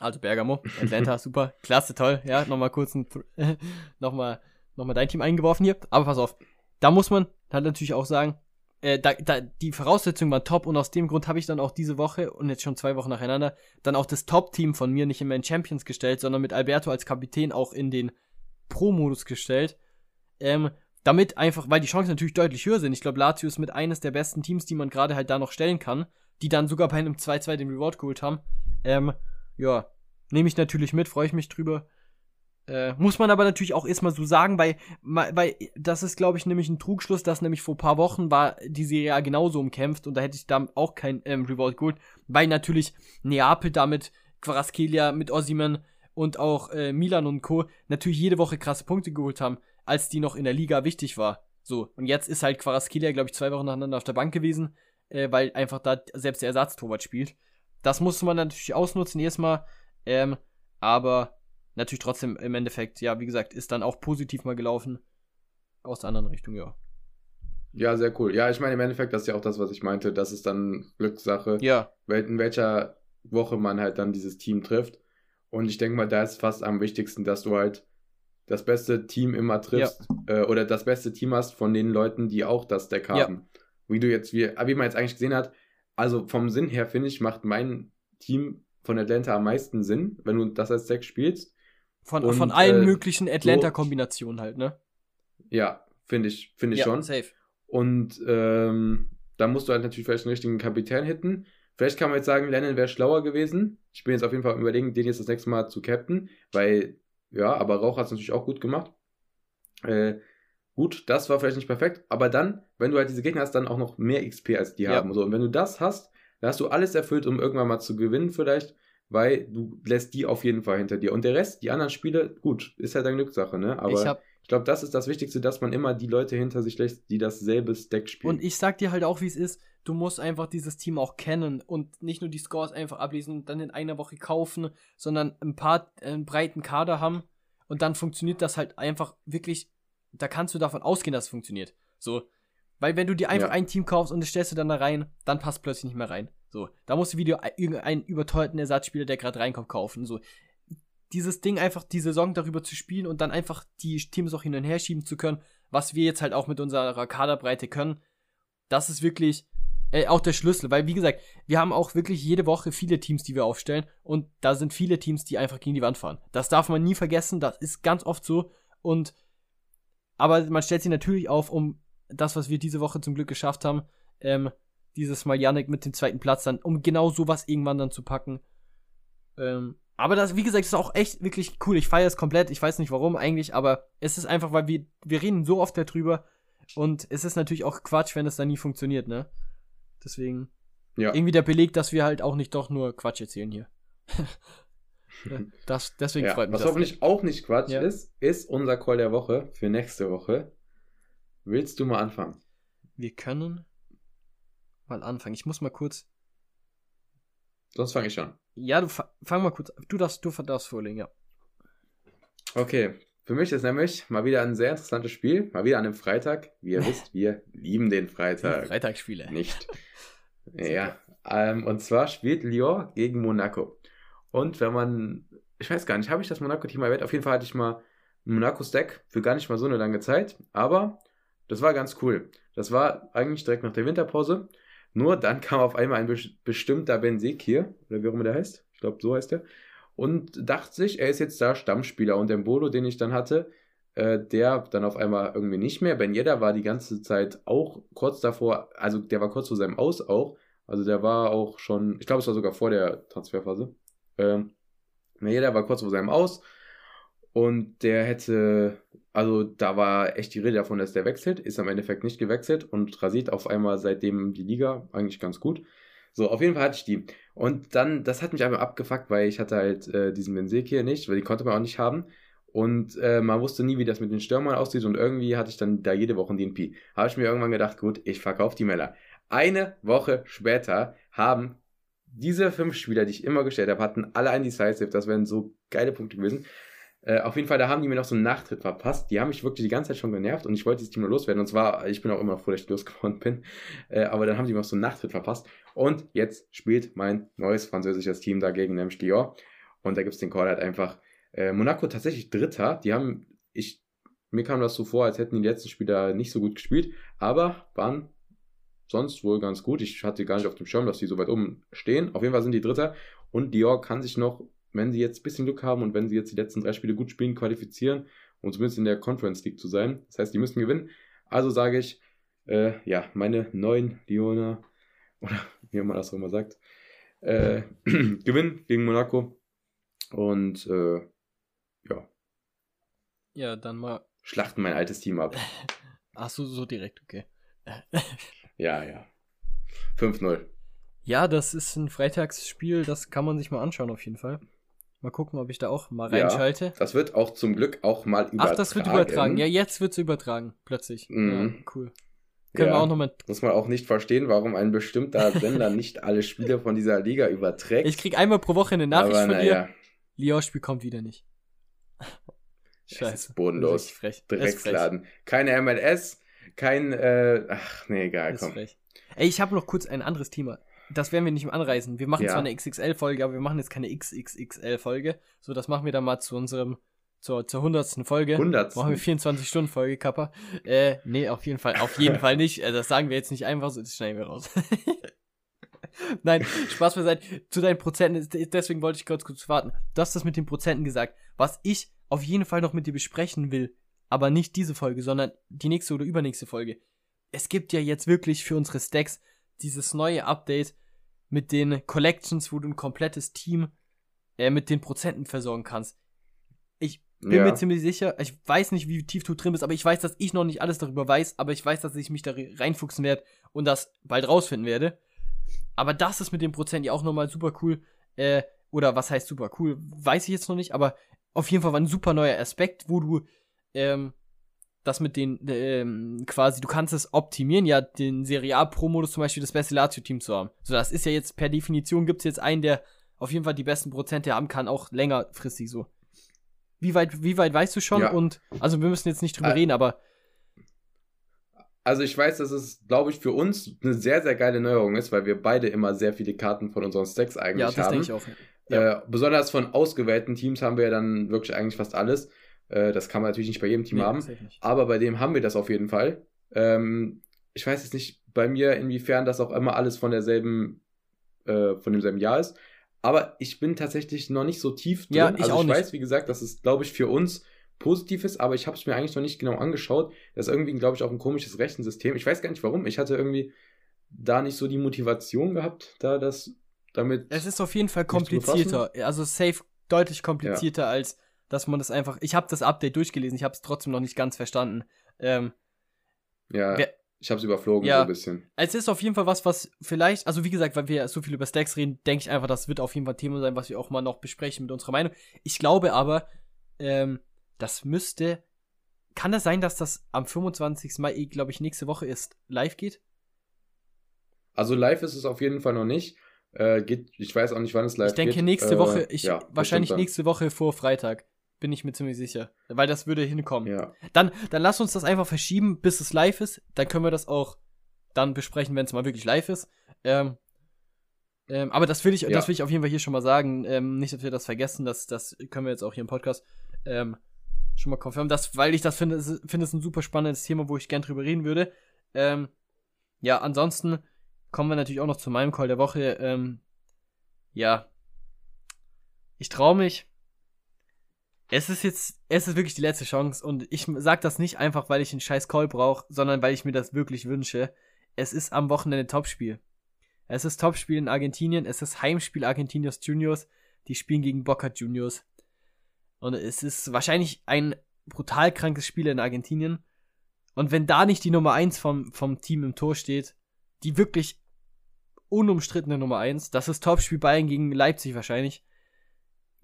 Also Bergamo, Atlanta, super, klasse, toll. Ja, nochmal kurz ein, nochmal, nochmal dein Team eingeworfen hier. Aber pass auf, da muss man halt natürlich auch sagen, äh, da, da, die Voraussetzungen waren top und aus dem Grund habe ich dann auch diese Woche und jetzt schon zwei Wochen nacheinander dann auch das Top-Team von mir nicht in meinen Champions gestellt, sondern mit Alberto als Kapitän auch in den Pro-Modus gestellt. Ähm, damit einfach, weil die Chancen natürlich deutlich höher sind. Ich glaube, Lazio ist mit eines der besten Teams, die man gerade halt da noch stellen kann, die dann sogar bei einem 2-2 den Reward geholt haben. Ähm, ja, nehme ich natürlich mit, freue ich mich drüber. Äh, muss man aber natürlich auch erstmal so sagen, weil, weil das ist, glaube ich, nämlich ein Trugschluss, dass nämlich vor paar Wochen war die Serie A genauso umkämpft und da hätte ich da auch kein ähm, Reward geholt, weil natürlich Neapel damit Quaraskelia mit Ossiman und auch äh, Milan und Co. natürlich jede Woche krasse Punkte geholt haben, als die noch in der Liga wichtig war. So, und jetzt ist halt Quaraskelia, glaube ich, zwei Wochen nacheinander auf der Bank gewesen, äh, weil einfach da selbst der Ersatztorwart spielt. Das musste man natürlich ausnutzen, erstmal. Ähm, aber natürlich trotzdem im Endeffekt, ja, wie gesagt, ist dann auch positiv mal gelaufen. Aus der anderen Richtung, ja. Ja, sehr cool. Ja, ich meine, im Endeffekt, das ist ja auch das, was ich meinte. Das ist dann Glückssache. Ja. In welcher Woche man halt dann dieses Team trifft. Und ich denke mal, da ist fast am wichtigsten, dass du halt das beste Team immer triffst ja. äh, oder das beste Team hast von den Leuten, die auch das Deck haben. Ja. Wie du jetzt, wie, wie man jetzt eigentlich gesehen hat, also vom Sinn her finde ich, macht mein Team von Atlanta am meisten Sinn, wenn du das als Deck spielst. Von, Und, von allen äh, möglichen Atlanta-Kombinationen halt, ne? Ja, finde ich, finde ich ja, schon. Safe. Und ähm, da musst du halt natürlich vielleicht einen richtigen Kapitän hitten. Vielleicht kann man jetzt sagen, Lennon wäre schlauer gewesen. Ich bin jetzt auf jeden Fall überlegen, den jetzt das nächste Mal zu captain, weil, ja, aber Rauch hat es natürlich auch gut gemacht. Äh, gut, das war vielleicht nicht perfekt, aber dann, wenn du halt diese Gegner hast, dann auch noch mehr XP als die ja. haben. So. Und wenn du das hast, dann hast du alles erfüllt, um irgendwann mal zu gewinnen, vielleicht, weil du lässt die auf jeden Fall hinter dir. Und der Rest, die anderen Spiele, gut, ist halt eine Glückssache, ne? Aber ich, ich glaube, das ist das Wichtigste, dass man immer die Leute hinter sich lässt, die dasselbe Stack spielen. Und ich sag dir halt auch, wie es ist du musst einfach dieses Team auch kennen und nicht nur die Scores einfach ablesen und dann in einer Woche kaufen, sondern ein paar einen breiten Kader haben und dann funktioniert das halt einfach wirklich, da kannst du davon ausgehen, dass es funktioniert. So, weil wenn du dir einfach ja. ein Team kaufst und das stellst du dann da rein, dann passt plötzlich nicht mehr rein. So, da musst du wieder irgendeinen überteuerten Ersatzspieler, der gerade reinkommt, kaufen. So, dieses Ding einfach die Saison darüber zu spielen und dann einfach die Teams auch hin und her schieben zu können, was wir jetzt halt auch mit unserer Kaderbreite können, das ist wirklich, äh, auch der Schlüssel, weil wie gesagt, wir haben auch wirklich jede Woche viele Teams, die wir aufstellen und da sind viele Teams, die einfach gegen die Wand fahren. Das darf man nie vergessen, das ist ganz oft so und aber man stellt sie natürlich auf, um das, was wir diese Woche zum Glück geschafft haben, ähm, dieses Mal Yannick mit dem zweiten Platz dann, um genau sowas irgendwann dann zu packen. Ähm, aber das, wie gesagt, ist auch echt wirklich cool. Ich feiere es komplett. Ich weiß nicht warum eigentlich, aber es ist einfach, weil wir, wir reden so oft darüber und es ist natürlich auch Quatsch, wenn es dann nie funktioniert, ne? Deswegen Ja. irgendwie der Beleg, dass wir halt auch nicht doch nur Quatsch erzählen hier. das, deswegen Ja, freut mich was das. hoffentlich auch nicht Quatsch Ja. ist, ist unser Call der Woche für nächste Woche. Willst du mal anfangen? Wir können mal anfangen. Ich muss mal kurz. Sonst fange ich an. Ja, du fa- fang mal kurz. Du darfst, du darfst vorlegen, ja. Okay, für mich ist nämlich mal wieder ein sehr interessantes Spiel. Mal wieder an einem Freitag. Wie ihr wisst, wir lieben den Freitag. Freitagsspiele. Nicht. ja. Ähm, und zwar spielt Lyon gegen Monaco. Und wenn man, ich weiß gar nicht, habe ich das Monaco-Team erwähnt? Auf jeden Fall hatte ich mal ein Monaco-Stack für gar nicht mal so eine lange Zeit. Aber das war ganz cool. Das war eigentlich direkt nach der Winterpause. Nur dann kam auf einmal ein bes- bestimmter Benzekir, oder wie auch immer der heißt. Ich glaube, so heißt er. Und dachte sich, er ist jetzt da Stammspieler. Und der Bolo, den ich dann hatte, äh, der dann auf einmal irgendwie nicht mehr. Ben Yedda war die ganze Zeit auch kurz davor, also der war kurz vor seinem Aus auch. Also der war auch schon, ich glaube, es war sogar vor der Transferphase. Ähm, Ben Yedda war kurz vor seinem Aus. Und der hätte, also da war echt die Rede davon, dass der wechselt, ist am Endeffekt nicht gewechselt und rasiert auf einmal seitdem die Liga eigentlich ganz gut. So, auf jeden Fall hatte ich die. Und dann, das hat mich einfach abgefuckt, weil ich hatte halt äh, diesen Benzekir nicht, weil die konnte man auch nicht haben. Und äh, man wusste nie, wie das mit den Stürmern aussieht. Und irgendwie hatte ich dann da jede Woche einen DNP. Habe ich mir irgendwann gedacht, gut, ich verkaufe die Meller. Eine Woche später haben diese fünf Spieler, die ich immer gestellt habe, hatten alle ein Decisive. Das wären so geile Punkte gewesen. Äh, auf jeden Fall, da haben die mir noch so einen Nachtritt verpasst. Die haben mich wirklich die ganze Zeit schon genervt und ich wollte dieses Team nur loswerden. Und zwar, ich bin auch immer froh, dass ich losgeworden bin. Äh, aber dann haben die mir noch so einen Nachtritt verpasst. Und jetzt spielt mein neues französisches Team dagegen, nämlich Dior. Und da gibt es den Call halt einfach. Äh, Monaco tatsächlich Dritter. Die haben, ich, mir kam das so vor, als hätten die letzten Spieler nicht so gut gespielt, aber waren sonst wohl ganz gut. Ich hatte gar nicht auf dem Schirm, dass die so weit oben stehen. Auf jeden Fall sind die Dritter. Und Dior kann sich noch, wenn sie jetzt ein bisschen Glück haben und wenn sie jetzt die letzten drei Spiele gut spielen, qualifizieren, um zumindest in der Conference League zu sein. Das heißt, die müssen gewinnen. Also sage ich, äh, ja, meine neuen Lioner, oder wie man das auch immer sagt, äh, gewinnen gegen Monaco. Und äh, ja, Ja, dann mal. schlachten mein altes Team ab. Ach so, so direkt, okay. Ja, ja. 5-0. Ja, das ist ein Freitagsspiel, das kann man sich mal anschauen auf jeden Fall. Mal gucken, ob ich da auch mal Ja. reinschalte. Das wird auch zum Glück auch mal übertragen. Ach, das wird übertragen. Ja, jetzt wird's übertragen, plötzlich. Mhm. Ja, cool. Können wir Ja. auch nochmal. Muss man auch nicht verstehen, warum ein bestimmter Sender nicht alle Spiele von dieser Liga überträgt. Ich krieg einmal pro Woche eine Nachricht Aber von dir. Lyon-Spiel kommt wieder nicht. Es Scheiße. ist bodenlos. Ist frech. Das ist frech. Drecksladen. Keine MLS, kein, äh, ach, nee, egal, ist komm. frech. Ey, ich habe noch kurz ein anderes Thema. Das werden wir nicht mehr anreißen. Wir machen Ja. zwar eine XXL-Folge, aber wir machen jetzt keine XXXL-Folge. So, das machen wir dann mal zu unserem, zur, zur hundertsten Folge. Hundertsten. Machen wir 24-Stunden-Folge, Kappa. Äh, nee, auf jeden Fall, auf jeden Fall nicht. Äh, das sagen wir jetzt nicht einfach so, das schneiden wir raus. Nein, Spaß beiseite. Zu deinen Prozenten, deswegen wollte ich kurz kurz warten. Du hast das mit den Prozenten gesagt. Was ich auf jeden Fall noch mit dir besprechen will, aber nicht diese Folge, sondern die nächste oder übernächste Folge. Es gibt ja jetzt wirklich für unsere Stacks dieses neue Update mit den Collections, wo du ein komplettes Team äh, mit den Prozenten versorgen kannst. Ich bin Ja. mir ziemlich sicher, ich weiß nicht, wie tief du drin bist, aber ich weiß, dass ich noch nicht alles darüber weiß, aber ich weiß, dass ich mich da re- reinfuchsen werde und das bald rausfinden werde. Aber das ist mit dem Prozent ja auch nochmal super cool. Äh, oder was heißt super cool? Weiß ich jetzt noch nicht, aber auf jeden Fall war ein super neuer Aspekt, wo du ähm, das mit den ähm, quasi, du kannst es optimieren, ja, den Serie A Pro-Modus zum Beispiel das beste Lazio-Team zu haben. So, das ist ja jetzt per Definition gibt es jetzt einen, der auf jeden Fall die besten Prozente haben kann, auch längerfristig so. Wie weit, wie weit weißt du schon? Ja. Und also wir müssen jetzt nicht drüber Äh, reden, aber Also ich weiß, dass es, glaube ich, für uns eine sehr, sehr geile Neuerung ist, weil wir beide immer sehr viele Karten von unseren Stacks eigentlich ja, das haben. denke ich auch. Ja. Äh, besonders von ausgewählten Teams haben wir ja dann wirklich eigentlich fast alles. Äh, das kann man natürlich nicht bei jedem Team Nee, haben. Aber bei dem haben wir das auf jeden Fall. Ähm, ich weiß jetzt nicht bei mir, inwiefern das auch immer alles von derselben, äh, von demselben Jahr ist. Aber ich bin tatsächlich noch nicht so tief drin. Ja, ich also auch ich nicht. weiß, wie gesagt, dass es, glaube ich, für uns positiv ist, aber ich habe es mir eigentlich noch nicht genau angeschaut. Das ist irgendwie, glaube ich, auch ein komisches Rechensystem. Ich weiß gar nicht warum. Ich hatte irgendwie da nicht so die Motivation gehabt, da das damit. Es ist auf jeden Fall komplizierter. Also safe deutlich komplizierter, als dass man das einfach. Ich habe das Update durchgelesen, ich habe es trotzdem noch nicht ganz verstanden. Ähm, ja, wer- ich hab's überflogen Ja. so ein bisschen. es ist auf jeden Fall was, was vielleicht, also wie gesagt, weil wir so viel über Stacks reden, denke ich einfach, das wird auf jeden Fall ein Thema sein, was wir auch mal noch besprechen mit unserer Meinung. Ich glaube aber, ähm, das müsste. Kann das sein, dass das am 25. Mai, glaube ich, nächste Woche ist, live geht? Also live ist es auf jeden Fall noch nicht. Äh, geht, ich weiß auch nicht, wann es live ich denke geht. nächste Äh, Woche, ich, ja, wahrscheinlich nächste Woche vor Freitag. Bin ich mir ziemlich sicher. Weil das würde hinkommen. dann. Ja. Dann, dann lass uns das einfach verschieben, bis es live ist. Dann können wir das auch dann besprechen, wenn es mal wirklich live ist. Ähm, ähm, aber das will ich, Ja. das will ich auf jeden Fall hier schon mal sagen. Ähm, nicht, dass wir das vergessen. Das, das können wir jetzt auch hier im Podcast ähm, schon mal confirmen. Das, weil ich das finde, es- finde es ein super spannendes Thema, wo ich gern drüber reden würde. Ähm, ja, ansonsten kommen wir natürlich auch noch zu meinem Call der Woche. Ähm, ja, ich traue mich. Es ist jetzt, es ist wirklich die letzte Chance und ich sag das nicht einfach, weil ich einen scheiß Call brauche, sondern weil ich mir das wirklich wünsche. Es ist am Wochenende Topspiel. Es ist Topspiel in Argentinien, es ist Heimspiel Argentinos Juniors, die spielen gegen Boca Juniors. Und es ist wahrscheinlich ein brutal krankes Spiel in Argentinien. Und wenn da nicht die Nummer 1 vom, vom Team im Tor steht, die wirklich unumstrittene Nummer 1, das ist Topspiel Bayern gegen Leipzig wahrscheinlich,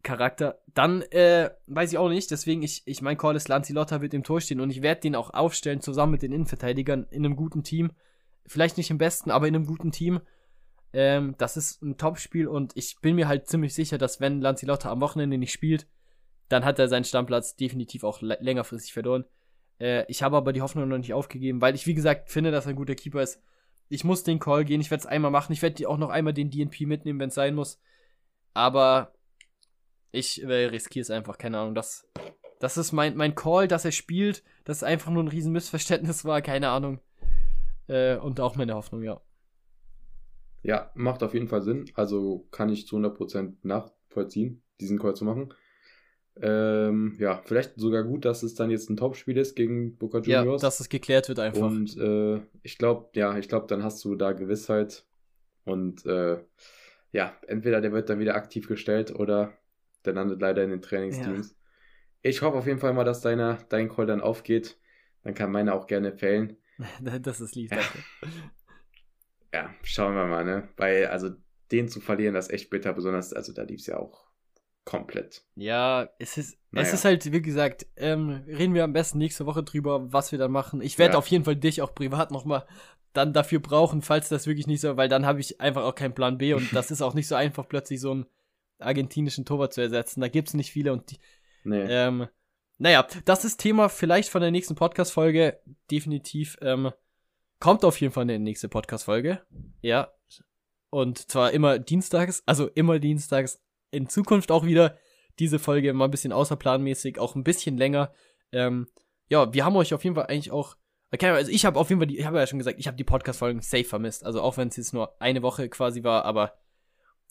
Charakter, dann äh, weiß ich auch nicht. Deswegen, ich, ich mein Call ist Lanzilotta wird im Tor stehen und ich werde den auch aufstellen, zusammen mit den Innenverteidigern in einem guten Team. Vielleicht nicht im besten, aber in einem guten Team. Ähm, das ist ein Topspiel und ich bin mir halt ziemlich sicher, dass wenn Lanzilotta am Wochenende nicht spielt, dann hat er seinen Stammplatz definitiv auch lä- längerfristig verloren. Äh, ich habe aber die Hoffnung noch nicht aufgegeben, weil ich, wie gesagt, finde, dass er ein guter Keeper ist. Ich muss den Call gehen, ich werde es einmal machen. Ich werde auch noch einmal den DNP mitnehmen, wenn es sein muss. Aber ich äh, riskiere es einfach, keine Ahnung. Das, das ist mein, mein Call, dass er spielt, das einfach nur ein riesen Missverständnis war, keine Ahnung. Äh, und auch meine Hoffnung, ja. Ja, macht auf jeden Fall Sinn. Also kann ich zu 100% nachvollziehen, diesen Call zu machen. Ähm, ja, vielleicht sogar gut, dass es dann jetzt ein Topspiel ist gegen Boca Ja, Juniors. dass es geklärt wird einfach. Und äh, ich glaube, ja, ich glaube, dann hast du da Gewissheit. Und äh, ja, entweder der wird dann wieder aktiv gestellt oder der landet leider in den Trainingsteams. Ich hoffe auf jeden Fall mal, dass deiner, dein Call dann aufgeht. Dann kann meiner auch gerne fällen. das ist lieb, danke. Ja, schauen wir mal, ne? Weil, also, den zu verlieren, das ist echt bitter, besonders, also da lief es ja auch komplett. Ja, es ist, Naja. es ist halt, wie gesagt, ähm, reden wir am besten nächste Woche drüber, was wir dann machen. Ich werde Ja. auf jeden Fall dich auch privat nochmal dann dafür brauchen, falls das wirklich nicht so, weil dann habe ich einfach auch keinen Plan B und das ist auch nicht so einfach, plötzlich so einen argentinischen Torwart zu ersetzen. Da gibt es nicht viele und die, Nee. ähm, naja, das ist Thema vielleicht von der nächsten Podcast-Folge. Definitiv. Ähm, kommt auf jeden Fall eine nächste Podcast-Folge. Ja. Und zwar immer dienstags, also immer dienstags. In Zukunft auch wieder diese Folge mal ein bisschen außerplanmäßig, auch ein bisschen länger. Ähm, ja, wir haben euch auf jeden Fall eigentlich auch. Okay, also ich habe auf jeden Fall, die, ich habe ja schon gesagt, ich habe die Podcast-Folgen safe vermisst. Also auch wenn es jetzt nur eine Woche quasi war, aber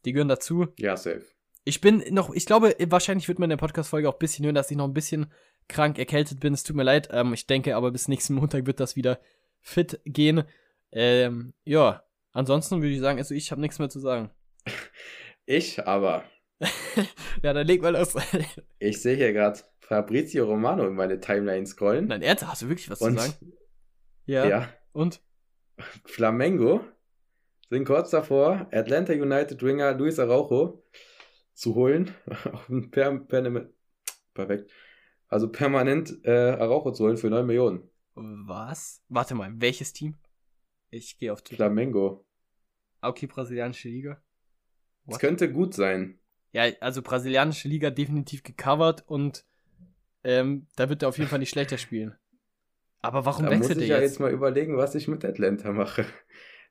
die gehören dazu. ja, safe. Ich bin noch, ich glaube, wahrscheinlich wird man in der Podcast-Folge auch ein bisschen hören, dass ich noch ein bisschen krank erkältet bin. Es tut mir leid. Ähm, ich denke aber bis nächsten Montag wird das wieder fit gehen. Ähm, ja, ansonsten würde ich sagen, also ich habe nichts mehr zu sagen. Ich aber, ja, dann leg mal los. ich sehe hier gerade Fabrizio Romano in meine Timeline scrollen. Nein, ernsthaft, hast du wirklich was Und zu sagen? Ja. ja, Und? Flamengo sind kurz davor, Atlanta United Winger Luis Araujo zu holen. Auf ein per, per, perfekt. Also permanent äh, Araujo zu holen für 9 Millionen. Was? Warte mal, welches Team? Ich gehe auf Twitter. Flamengo. Okay, brasilianische Liga. Es könnte gut sein. Ja, also brasilianische Liga definitiv gecovert und ähm, da wird er auf jeden Fall nicht schlechter spielen. Aber warum Da muss wechselt ich er ja jetzt? jetzt mal überlegen, was ich mit Atlanta mache.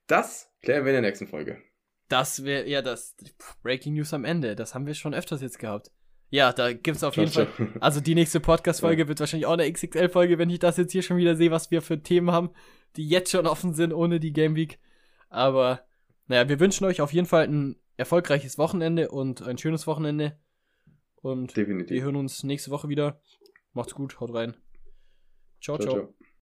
Das klären wir in der nächsten Folge. Das wäre ja das Breaking News am Ende. Das haben wir schon öfters jetzt gehabt. Ja, da gibt's auf jeden Fall. Also die nächste Podcast-Folge wird wahrscheinlich auch eine XXL-Folge, wenn ich das jetzt hier schon wieder sehe, was wir für Themen haben, die jetzt schon offen sind ohne die Game Week. Aber naja, wir wünschen euch auf jeden Fall ein erfolgreiches Wochenende und ein schönes Wochenende. Und wir Definitiv. hören uns nächste Woche wieder. Macht's gut, haut rein. ciao. ciao. ciao. ciao.